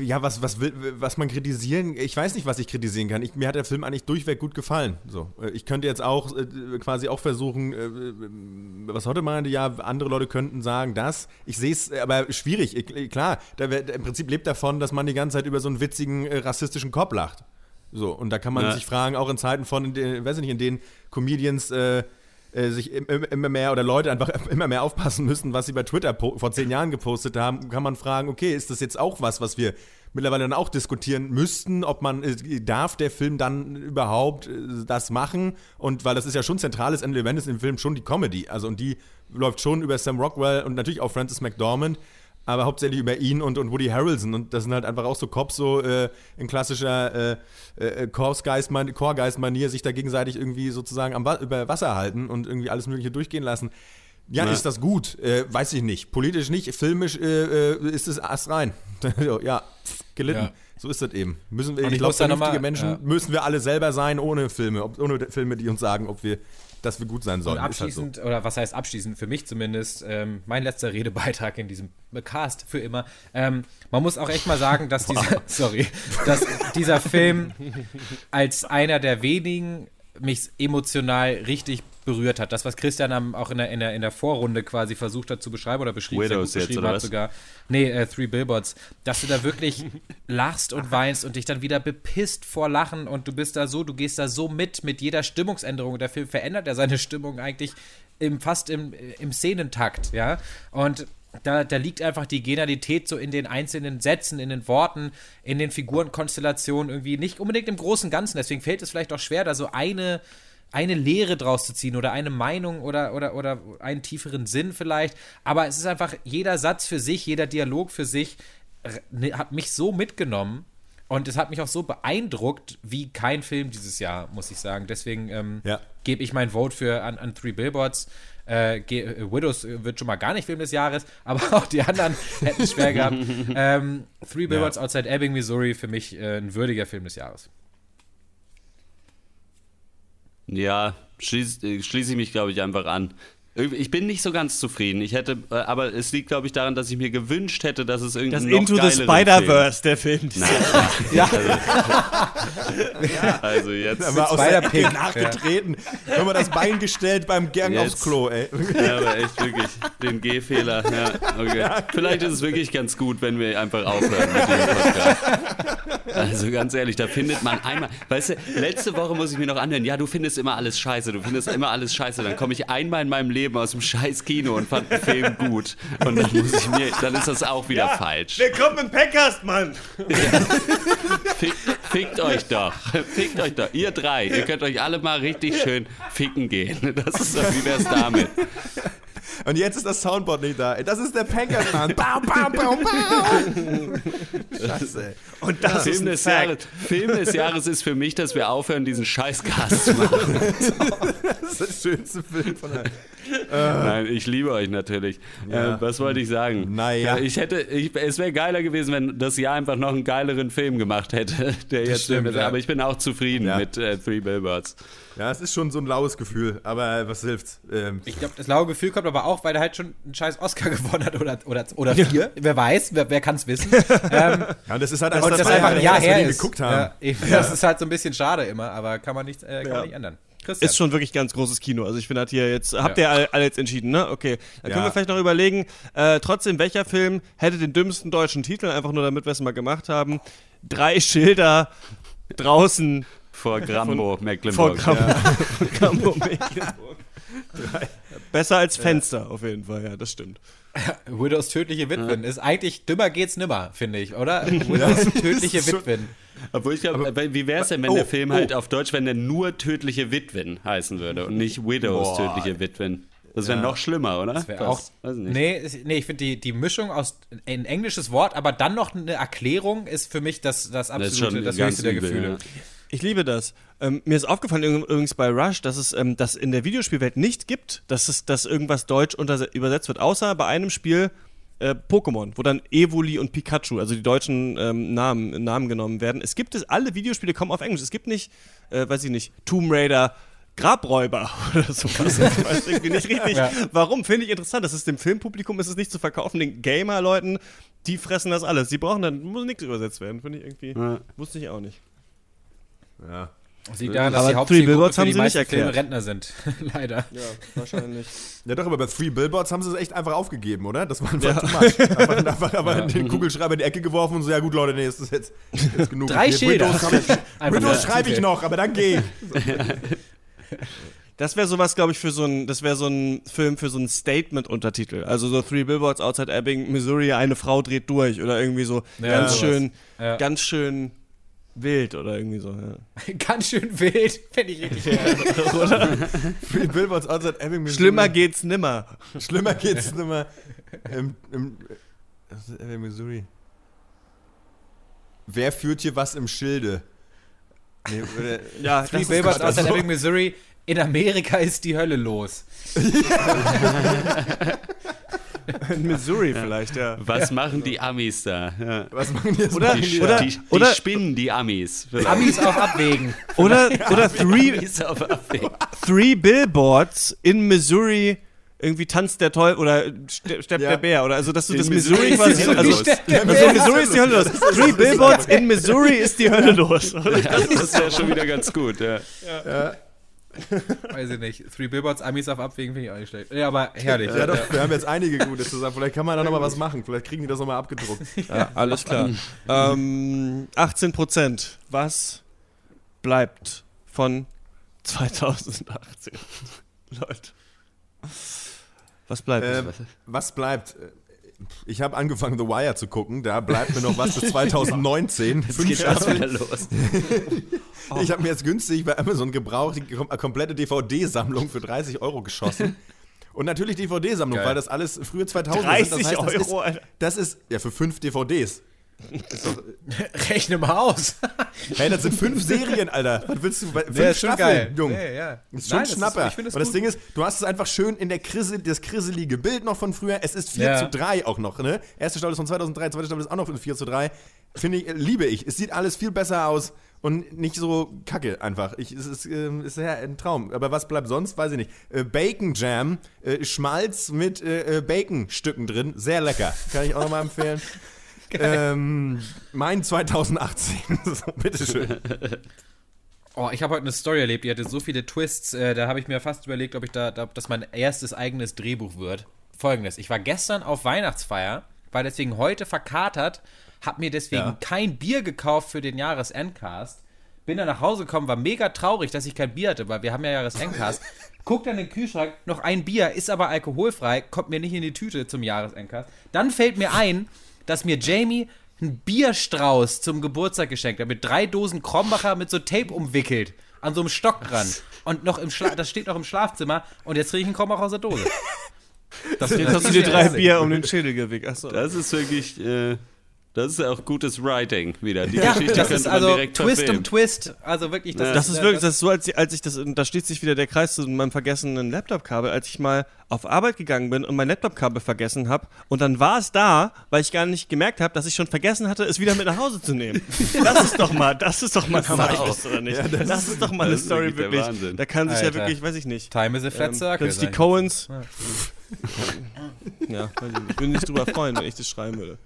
ja, was, was, will, was man kritisieren, ich weiß nicht, was ich kritisieren kann. Ich, mir hat der Film eigentlich durchweg gut gefallen. So, äh, ich könnte jetzt auch äh, quasi auch versuchen, äh, was heute meinte, ja, andere Leute könnten sagen, das. Ich sehe es aber schwierig. Ich, klar, wär- im Prinzip lebt davon, dass man die ganze Zeit über so einen witzigen äh, rassistischen Kopf lacht. So, und da kann man Ja. sich fragen, auch in Zeiten von, in den, weiß ich nicht, in denen Comedians äh, äh, sich im- im- immer mehr oder Leute einfach immer mehr aufpassen müssen, was sie bei Twitter vor zehn Jahren gepostet haben, kann man fragen, okay, ist das jetzt auch was, was wir mittlerweile dann auch diskutieren müssten, ob man, äh, darf der Film dann überhaupt äh, das machen? Und weil das ist ja schon zentrales Element ist im Film schon die Comedy, also und die läuft schon über Sam Rockwell und natürlich auch Francis McDormand, aber hauptsächlich über ihn und, und Woody Harrelson. Und das sind halt einfach auch so Cops, so äh, in klassischer äh, äh, Chorgeist-Man- Chorgeist-Manier, sich da gegenseitig irgendwie sozusagen am über Wasser halten und irgendwie alles Mögliche durchgehen lassen. Ja, Ja. ist das gut? Äh, weiß ich nicht. Politisch nicht, filmisch äh, äh, ist es astrein. ja, gelitten. Ja. So ist das eben. Müssen wir, ich glaube, vernünftige mal- Menschen ja. müssen wir alle selber sein, ohne Filme, ohne Filme, die uns sagen, ob wir, dass wir gut sein sollen. Und Ist halt so. abschließend, oder was heißt abschließend, für mich zumindest, ähm, mein letzter Redebeitrag in diesem Cast für immer. Ähm, man muss auch echt mal sagen, dass dieser, sorry, dass dieser Film als einer der wenigen mich emotional richtig berührt hat. Das, was Christian auch in der, in, der, in der Vorrunde quasi versucht hat zu beschreiben oder beschrieben, sehr gut beschrieben hat sogar. Nee, äh, Three Billboards. Dass du da wirklich lachst und weinst und dich dann wieder bepisst vor Lachen und du bist da so, du gehst da so mit, mit jeder Stimmungsänderung. Der Film verändert ja seine Stimmung eigentlich im, fast im, im Szenentakt, ja. Und da, da liegt einfach die Genialität so in den einzelnen Sätzen, in den Worten, in den Figurenkonstellationen irgendwie nicht unbedingt im großen Ganzen. Deswegen fällt es vielleicht auch schwer, da so eine, eine Lehre draus zu ziehen oder eine Meinung oder, oder, oder einen tieferen Sinn vielleicht. Aber es ist einfach jeder Satz für sich, jeder Dialog für sich ne, hat mich so mitgenommen. Und es hat mich auch so beeindruckt wie kein Film dieses Jahr, muss ich sagen. Deswegen ähm, gebe ich mein Vote für an, an Three Billboards. Äh, äh, Widows äh, wird schon mal gar nicht Film des Jahres, aber auch die anderen hätten es schwer gehabt. Ähm, Three Billboards Outside Ebbing, Missouri, für mich äh, ein würdiger Film des Jahres. Ja, schließe äh, schließ ich mich, glaube ich, einfach an. Ich bin nicht so ganz zufrieden. Ich hätte, äh, aber es liegt, glaube ich, daran, dass ich mir gewünscht hätte, dass es irgendwie Das noch Into the Spider-Verse, der Film. Nein. Ja. Also, also jetzt. Da war aus der Ecke nachgetreten. Hör mal das Bein gestellt beim Gang Jetzt. aufs Klo, ey. Ja, aber echt wirklich den Gehfehler. Ja, okay. Vielleicht ist es wirklich ganz gut, wenn wir einfach aufhören mit dem Podcast. Also ganz ehrlich, da findet man einmal, weißt du, letzte Woche muss ich mir noch anhören, ja, du findest immer alles scheiße, du findest immer alles scheiße. Dann komme ich einmal in meinem Leben aus dem scheiß Kino und fand den Film gut. Und dann muss ich mir, dann ist das auch wieder falsch. Willkommen im Packcast, Mann! Fick, fickt euch doch. Fickt euch doch. Ihr drei. Ihr könnt euch alle mal richtig schön ficken gehen. Das ist doch, wie wär's damit? Und jetzt ist das Soundboard nicht da. Das ist der Pankermann. Bau, bau, bau, bau. Scheiße, ey. Und das Film ist ein des Fact. Jahres. Film des Jahres ist für mich, dass wir aufhören, diesen Scheißcast zu machen. Das ist der schönste Film von allen. Nein, ich liebe euch natürlich. Ja. Äh, was wollte ich sagen? Naja. ich hätte, ich, es wäre geiler gewesen, wenn das Jahr einfach noch einen geileren Film gemacht hätte. Der jetzt stimmt, ja. Aber ich bin auch zufrieden Ja. mit äh, Three Billboards. Ja, es ist schon so ein laues Gefühl, aber was hilft's? Ähm, Ich glaube, das laue Gefühl kommt aber auch, weil er halt schon einen scheiß Oscar gewonnen hat oder, oder, oder vier. Wer weiß, wer, wer kann es wissen. ähm, ja, und das ist halt und einfach das zwei einfach ein Jahr dass wir her den ist. geguckt haben. Ja, Ja. Das ist halt so ein bisschen schade immer, aber kann man nicht, äh, kann Ja. man nicht ändern. Christian. Ist schon wirklich ganz großes Kino. Also ich finde das hier jetzt, habt Ja. ihr alle, alle jetzt entschieden, ne? Okay. Dann können Ja. wir vielleicht noch überlegen, äh, trotzdem, welcher Film hätte den dümmsten deutschen Titel, einfach nur damit wir es mal gemacht haben. Drei Schilder draußen. Vor Grambo, Von- Mecklenburg. Vor Grambo, Ja. Grambo Mecklenburg. Besser als Fenster, auf jeden Fall, ja, das stimmt. Widows tödliche Witwen ist eigentlich dümmer geht's nimmer, finde ich, oder? Widows tödliche Witwen. Obwohl ich glaube, wie wäre es denn, wenn Oh, der Film oh. halt auf Deutsch, wenn der nur tödliche Witwen heißen würde und nicht Widows Boah. tödliche Witwen? Das wäre Ja. noch schlimmer, oder? Das wäre Das- auch. weiß ich nicht. Nee, nee, ich finde die, die Mischung aus ein englisches Wort, aber dann noch eine Erklärung ist für mich das, das ist absolute, schon das, ganz höchste der Gefühle. ja. Ich liebe das. Ähm, mir ist aufgefallen üb- übrigens bei Rush, dass es ähm, das in der Videospielwelt nicht gibt, dass es dass irgendwas deutsch übersetzt wird, außer bei einem Spiel äh, Pokémon, wo dann Evoli und Pikachu, also die deutschen ähm, Namen, Namen genommen werden. Es gibt es, alle Videospiele kommen auf Englisch. Es gibt nicht, äh, weiß ich nicht, Tomb Raider, Grabräuber oder sowas. Ich weiß irgendwie nicht richtig. Ja. Warum? Finde ich interessant. Das ist dem Filmpublikum ist es nicht zu verkaufen. Den Gamer-Leuten, die fressen das alles. Die brauchen dann, muss nichts übersetzt werden. Finde ich irgendwie, Ja. wusste ich auch nicht. Ja. Das liegt daran, dass Aber die Three Billboards für haben die sie nicht Filme erklärt. Rentner sind. Leider. Ja, wahrscheinlich. Ja, doch, aber bei Three Billboards haben sie es echt einfach aufgegeben, oder? Das war einfach Ja. too much. Einfach, einfach, einfach Ja. den Kugelschreiber in die Ecke geworfen und so, ja gut, Leute, nee, ist das jetzt, jetzt genug. Drei Schilder. Windows, ich- schreibe ich noch, aber dann geh. Das wäre sowas, glaube ich, für so ein, das wäre so ein Film für so ein Statement-Untertitel. Also so Three Billboards Outside Ebbing, Missouri, eine Frau dreht durch oder irgendwie so Ja, ganz sowas. schön, Ja. ganz schön wild oder irgendwie so. Ja. Ganz schön wild. Fände ich richtig oder? Three Billboards outside Ebbing, Missouri. Schlimmer geht's nimmer. Schlimmer geht's nimmer. Im, im, Ebbing, Missouri. Wer führt hier was im Schilde? Nee, oder, Ja, Three Billboards outside so. Ebbing, Missouri. In Amerika ist die Hölle los. In Missouri vielleicht, ja. Was machen die Amis da? Ja. Was machen die? Oder- die, die, oder- die, die oder- spinnen die Amis. vielleicht. Amis auf Abwägen. Oder, oder three, Amis auf Abwägen. three Billboards in Missouri. Irgendwie tanzt der Teufel oder ste- steppt Ja. der Bär oder also dass du In das Missouri quasi also, los. Ja, also Missouri ist die Hölle los. Three Billboards in Missouri ist die Hölle los. Ja, das ist ja schon wieder ganz gut. Ja. Weiß ich nicht. Three Billboards, Amis auf Abwägen finde ich auch nicht schlecht. Ja, aber herrlich. Ja, doch, wir haben jetzt einige gute zusammen. Vielleicht kann man da nochmal was machen. Vielleicht kriegen die das nochmal abgedruckt. Ja, alles klar. ähm, 18 Prozent. Was bleibt von 2018? Leute. Was bleibt? Äh, was bleibt? Ich habe angefangen, The Wire zu gucken. Da bleibt mir noch was bis 2019. Jetzt Fünf geht Staffeln. wieder los. Ich habe mir jetzt günstig bei Amazon gebraucht die kom komplette DVD-Sammlung für 30 Euro geschossen. Und natürlich DVD-Sammlung, weil das alles frühe 2000 30 sind. Das heißt, das Euro, ist, Alter. das ist ja für fünf DVDs. Ist doch, Rechne mal aus. hey, das sind fünf Serien, Alter. Was willst du? Fünf Ja, ist schon Staffeln, geil. Jung. Ja, ja. Das ist schon Nein, das ist- Schnapper. ich finde es Und das gut. Ding ist, du hast es einfach schön in der Krise, das kriselige Bild noch von früher. Es ist 4 Ja. zu 3 auch noch, ne? Erste Staffel ist von 2003, zweite Staffel ist auch noch 4 zu 3. Finde ich, äh, liebe ich. Es sieht alles viel besser aus und nicht so kacke einfach. Ich, es ist, ähm, ist ja ein Traum. Aber was bleibt sonst? Weiß ich nicht. Äh, Bacon Jam, äh, Schmalz mit äh, äh, Baconstücken drin. Sehr lecker. Kann ich auch nochmal empfehlen. ähm, mein 2018. so, bitteschön. Oh, ich habe heute eine Story erlebt, die hatte so viele Twists, äh, da habe ich mir fast überlegt, ob ich da, da, ob das mein erstes eigenes Drehbuch wird. Folgendes, ich war gestern auf Weihnachtsfeier, war deswegen heute verkatert, habe mir deswegen Ja. kein Bier gekauft für den Jahresendcast, bin dann nach Hause gekommen, war mega traurig, dass ich kein Bier hatte, weil wir haben ja Jahresendcast. Guck dann in den Kühlschrank, noch ein Bier, ist aber alkoholfrei, kommt mir nicht in die Tüte zum Jahresendcast. Dann fällt mir ein, dass mir Jamie einen Bierstrauß zum Geburtstag geschenkt hat, mit drei Dosen Krombacher mit so Tape umwickelt, an so einem Stock dran. Und noch im Schla das steht noch im Schlafzimmer und jetzt kriege ich einen Krombacher aus der Dose. Das, Jetzt hast du dir drei Bier um den Schädel gewickelt. Achso. Das ist wirklich, äh, das ist auch gutes Writing wieder. Die Ja, Geschichte das könnte ist also direkt Twist verfilmen. um Twist. Also wirklich, das, Das ist wirklich, das ist so, als, als ich das, da schließt sich wieder der Kreis zu meinem vergessenen Laptop-Kabel, als ich mal auf Arbeit gegangen bin und mein Laptop-Kabel vergessen habe und dann war es da, weil ich gar nicht gemerkt habe, dass ich schon vergessen hatte, es wieder mit nach Hause zu nehmen. Das ist doch mal, das ist doch mal Hammerschluss, oder nicht? Ja, das das, ist doch mal eine das Story, wirklich der wirklich. Wahnsinn. Da kann sich ja Alter. wirklich, weiß ich nicht. Time is a flat ähm, circle. sich die. Coens, Ja. ja, weiß ich nicht. Ich würde mich drüber freuen, wenn ich das schreiben würde.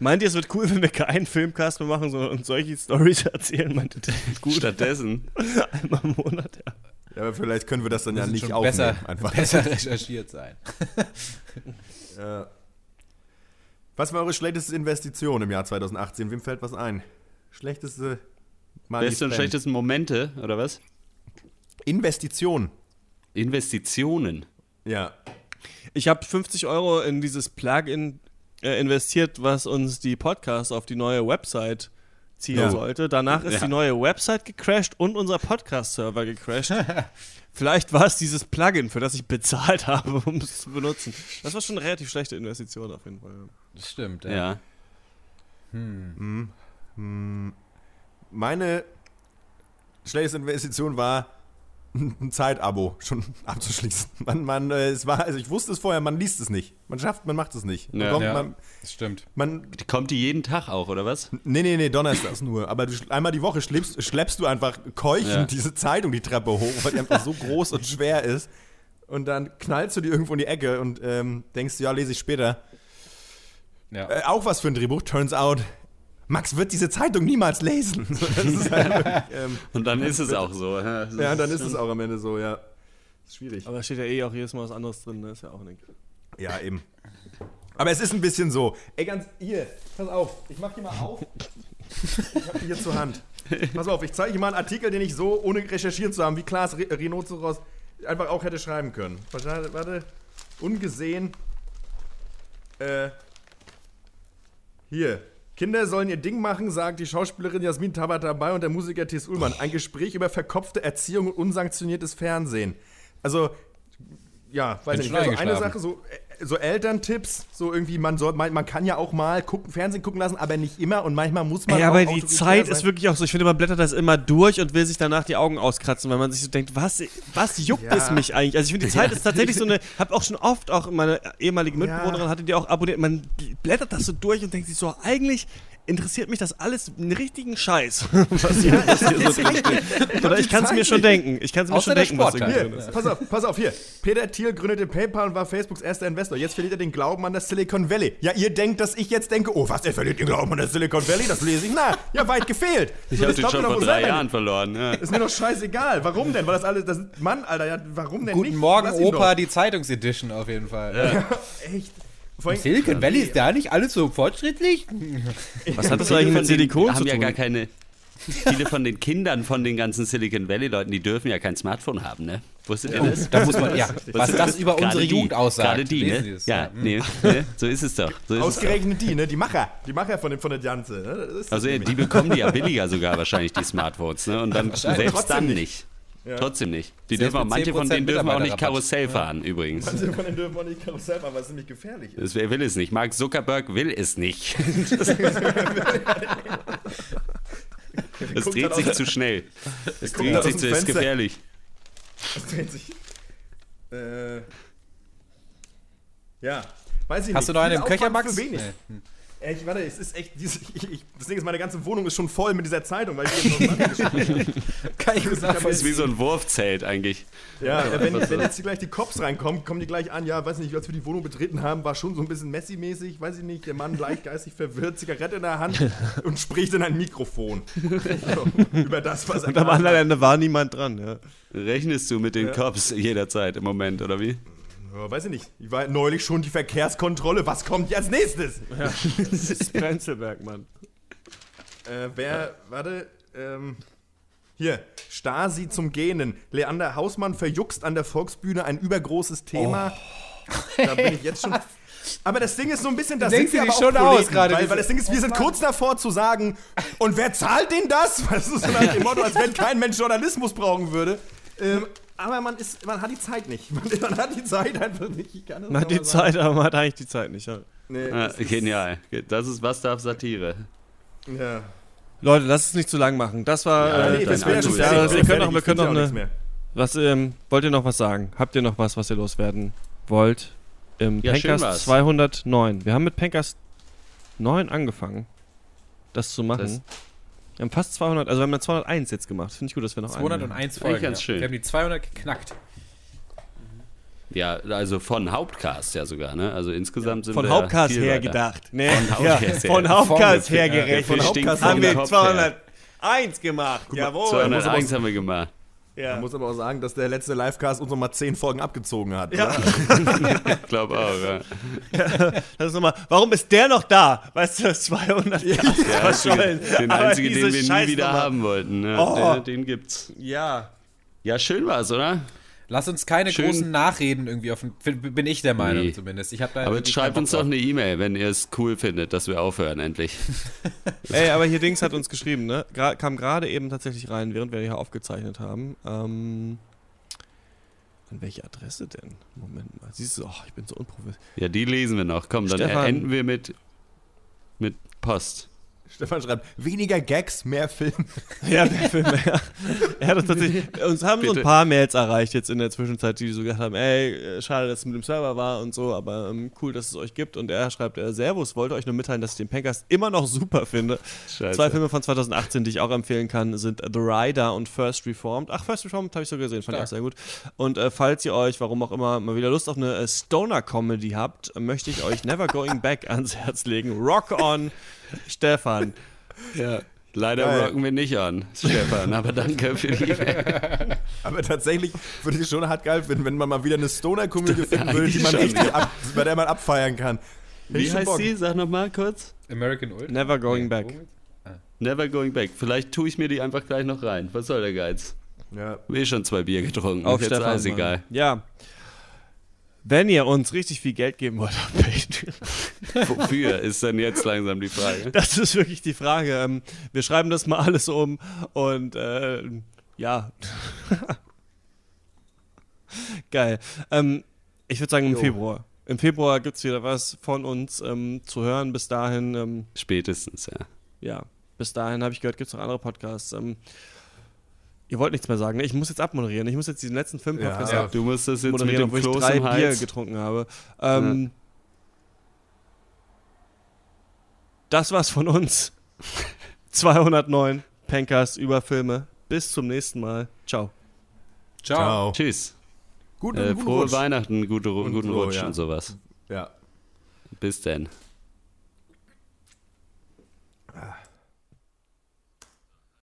Meint ihr, es wird cool, wenn wir keinen Filmcast mehr machen, sondern uns solche Stories erzählen? Meint ihr, das ist gut? Stattdessen. Einmal im Monat, ja. Ja, aber vielleicht können wir das dann ja Müssen nicht schon aufnehmen. besser, einfach. besser recherchiert sein. Ja. Was war eure schlechteste Investition im Jahr 2018? Wem fällt was ein? Schlechteste Money Beste und schlechtesten Momente, oder was? Investition. Investitionen. Ja. Ich habe 50 Euro in dieses Plugin äh, investiert, was uns die Podcasts auf die neue Website ziehen Ja. sollte. Danach ist Ja. die neue Website gecrashed und unser Podcast-Server gecrashed. Vielleicht war es dieses Plugin, für das ich bezahlt habe, um es zu benutzen. Das war schon eine relativ schlechte Investition auf jeden Fall. Das stimmt, ja. Ja. Hm. Hm. Meine schlechteste Investition war ein Zeitabo schon abzuschließen. Man, man, äh, es war, also ich wusste es vorher, man liest es nicht. Man schafft, man macht es nicht. Man Ja. kommt, Ja, man, das stimmt. Man, Kommt die jeden Tag auch, oder was? nee, nee, nee, donnerstags nur. Aber du, einmal die Woche schleppst, schleppst du einfach keuchend Ja. diese Zeitung die Treppe hoch, weil die einfach so groß und schwer ist. Und dann knallst du die irgendwo in die Ecke und ähm, denkst, ja, lese ich später. Ja. Äh, auch was für ein Drehbuch. Turns out, Max wird diese Zeitung niemals lesen. Halt wirklich, ähm, Und dann ist es auch so. Ja, Ja, und dann ist es auch am Ende so, ja. Ist schwierig. Aber steht ja eh auch jedes Mal was anderes drin, ne? Ist ja auch nichts. Ja, eben. Aber es ist ein bisschen so. Ey, ganz, hier, pass auf, ich mach die mal auf. Ich hab die hier zur Hand. Pass auf, ich zeige dir mal einen Artikel, den ich so, ohne recherchiert zu haben, wie Klaas Re- Rhinoceros einfach auch hätte schreiben können. Warte, warte. ungesehen. Äh, hier. Kinder sollen ihr Ding machen, sagt die Schauspielerin Jasmin Tabatabai und der Musiker Thies Ullmann. Ein Gespräch über verkopfte Erziehung und unsanktioniertes Fernsehen. Also, ja, weiß nicht. Also eine. Sache, so, äh, so Elterntipps, so irgendwie, man, soll, man, man kann ja auch mal gucken, Fernsehen gucken lassen, aber nicht immer und manchmal muss man auch aber die Zeit sein. ist wirklich auch so. Ich finde, man blättert das immer durch und will sich danach die Augen auskratzen, weil man sich so denkt, was, was juckt Ja. es mich eigentlich? Also ich finde, die Zeit Ja. ist tatsächlich so eine, hab auch schon oft, auch meine ehemalige Mitbewohnerin hatte die auch abonniert, man blättert das so durch und denkt sich so, eigentlich interessiert mich das alles einen richtigen Scheiß, was hier, was hier so drin steht. Oder ich kann es mir schon denken. Ich kann es mir Außer schon denken, was irgendwie drin ist. Hier, pass auf, pass auf, hier. Peter Thiel gründete PayPal und war Facebooks erster Investor. Jetzt verliert er den Glauben an das Silicon Valley. Ja, ihr denkt, dass ich jetzt denke, oh, was, er verliert den Glauben an das Silicon Valley? Das lese ich nach. Ja, weit gefehlt. Ich So, habe den schon vor drei Jahren verloren. Ja. Ist mir doch scheißegal. Warum denn? Weil das alles, das Mann, Alter, ja, warum denn Guten nicht? Morgen, Lass ihn Opa, doch. die Zeitungsedition auf jeden Fall. Ja, echt. Vor allem- Silicon Valley ist da nicht alles so fortschrittlich? Was hat das eigentlich mit von denen Silikon haben zu ja tun? gar keine. Viele von den Kindern von den ganzen Silicon Valley-Leuten, die dürfen ja kein Smartphone haben, ne? Wusstet ihr Oh, das? da muss man- ja, was das über Gerade unsere die, Jugend aussagt. Gerade die, ne? es, Ja, nee, ne? so ist es doch. So ist Ausgerechnet die, ne? Die Macher. Die Macher von, dem, von der Janze. Ne? Es doch. Also die bekommen die ja billiger sogar wahrscheinlich, die Smartphones, ne? Und dann selbst dann nicht. Ja. Trotzdem nicht. Die dürfen auch, manche von 10% denen dürfen auch nicht. Karussell fahren, übrigens. Manche von denen dürfen auch nicht Karussell fahren, weil es nämlich gefährlich ist. Das, wer will es nicht? Mark Zuckerberg will es nicht. Es dreht sich zu schnell. Es dreht sich zu, ist gefährlich. Das dreht sich. Äh, ja, weiß ich Hast nicht. du noch einen im Köcher, Max? Wenig. Nee. Echt, warte, es ist echt, dieses, ich, ich, das Ding ist, meine ganze Wohnung ist schon voll mit dieser Zeitung, weil ich jetzt noch Kann ich mir Das ist wie so ein Wurfzelt eigentlich. Ja, ja wenn, wenn jetzt hier gleich die Cops reinkommen, kommen die gleich an, ja, weiß nicht, als wir die Wohnung betreten haben, war schon so ein bisschen Messi-mäßig, weiß ich nicht, der Mann leicht geistig verwirrt, Zigarette in der Hand und spricht in ein Mikrofon. So, über das, was er Und am anderen Ende war niemand dran, ja. Rechnest du mit den Ja. Cops jederzeit im Moment, oder wie? Ja, weiß ich nicht. Ich war neulich schon die Verkehrskontrolle. Was kommt als nächstes? Ja, das ist Prenzlberg, Mann. Äh, wer, warte, ähm, hier, Stasi zum Gähnen. Leander Hausmann verjuckst an der Volksbühne ein übergroßes Thema. Da bin ich jetzt schon. Aber das Ding ist so ein bisschen, das Denkst sind wir aber schon aus Kollegen, gerade, weil, weil das Ding ist, wir sind kurz davor zu sagen, und wer zahlt denn das? Das ist so nach dem Motto, als wenn kein Mensch Journalismus brauchen würde. Ähm, aber man, ist, man hat die Zeit nicht. Man, man hat die Zeit einfach nicht. Ich kann das Man hat die sagen. Zeit, aber man hat eigentlich die Zeit nicht, ja. Nee, Ah, das ist- genial. Das ist was darf Satire. Ja. Leute, lasst es nicht zu lang machen. Das war Ja, äh, nee, das schon des. Jahres. Wir können noch, wir können noch eine. Was, ähm, wollt ihr noch was sagen? Habt ihr noch was, was ihr loswerden wollt? Im Ja, schön Pankers war's. 209. Wir haben mit Pankers 9 angefangen, das zu machen. Das- wir haben fast 200, also wir haben dann 201 jetzt gemacht. Finde ich gut, dass wir noch einen- 201 Folgen. ganz ja. schön. Wir haben die 200 geknackt. Ja, also von Hauptcast ja sogar, ne? Also insgesamt sind Von wir Hauptcast viel her weiter. gedacht. Nee, Von ja, Hauptcast her. von Hauptcast her ja, gerechnet. von Hauptcast haben wir vom Kopf her. 201 gemacht. Jawohl. 201 haben wir gemacht. Ja. Man muss aber auch sagen, dass der letzte Livecast uns nochmal 10 Folgen abgezogen hat. Ja. oder? Ich glaube auch, ja. Das ist nochmal, warum ist der noch da? Weißt du, 200 Ja, was den, den einzigen, den wir nie wieder haben wollten. Ne? Oh. Der, den gibt's. Ja. Ja, schön war's, oder? Lass uns keine Schön. großen Nachreden irgendwie auf den, bin ich der Meinung Nee. zumindest. Ich da Aber jetzt schreibt uns doch eine E-Mail, wenn ihr es cool findet, dass wir aufhören, endlich. Ey, aber hier Dings hat uns geschrieben, ne? Gra kam gerade eben tatsächlich rein, während wir hier aufgezeichnet haben. Ähm, an welche Adresse denn? Moment mal. Siehst du, oh, ich bin so unprofessionell. Ja, die lesen wir noch. Komm, dann Stefan. enden wir mit, mit Post. Stefan schreibt, weniger Gags, mehr Film. Ja, der Film, ja. Er hat uns tatsächlich, uns haben so ein Bitte. paar Mails erreicht jetzt in der Zwischenzeit, die so gesagt haben, ey, schade, dass es mit dem Server war und so, aber ähm, cool, dass es euch gibt. Und er schreibt, äh, Servus, wollte euch nur mitteilen, dass ich den Pankers immer noch super finde. Scheiße. Zwei Filme von 2018, die ich auch empfehlen kann, sind The Rider und First Reformed. Ach, First Reformed habe ich so gesehen, fand ich auch sehr gut. Und äh, falls ihr euch, warum auch immer, mal wieder Lust auf eine äh, Stoner-Comedy habt, möchte ich euch Never Going Back ans Herz legen. Rock on, Stefan. Ja. Leider Geil. rocken wir nicht an, Stefan, aber danke für die Aber tatsächlich würde ich es schon hart geil finden, wenn man mal wieder eine Stoner-Komödie finden würde, die man richtig ab, bei der man abfeiern kann. Wie heißt Bock. sie? Sag nochmal kurz. American Ultra. Never Going Back. Never Going Back. Vielleicht tue ich mir die einfach gleich noch rein. Was soll der Geiz? Ja. Wir schon zwei Bier getrunken. Auf Jetzt Stefan. alles egal. Ja. Wenn ihr uns richtig viel Geld geben wollt auf Patreon. Wofür ist dann jetzt langsam die Frage? Das ist wirklich die Frage. Ähm, Wir schreiben das mal alles um und äh, ja. Geil. Ähm, ich würde sagen im Jo. Februar. Im Februar gibt es wieder was von uns ähm, zu hören. Bis dahin, ähm, Spätestens, ja. ja, bis dahin habe ich gehört, gibt es noch andere Podcasts. Ähm, ihr wollt nichts mehr sagen, ne? Ich muss jetzt abmoderieren. Ich muss jetzt diesen letzten Film-Podcast Ja, du musst das jetzt mit dem obwohl ich Kloß drei im Bier getrunken habe. Ähm, Das war's von uns. 209 Pankers über Filme. Bis zum nächsten Mal. Ciao. Ciao. Tschüss. Gut, äh, guten frohe Rutsch. Weihnachten, gute, Und guten so, Rutsch ja. und sowas. Ja. Bis denn.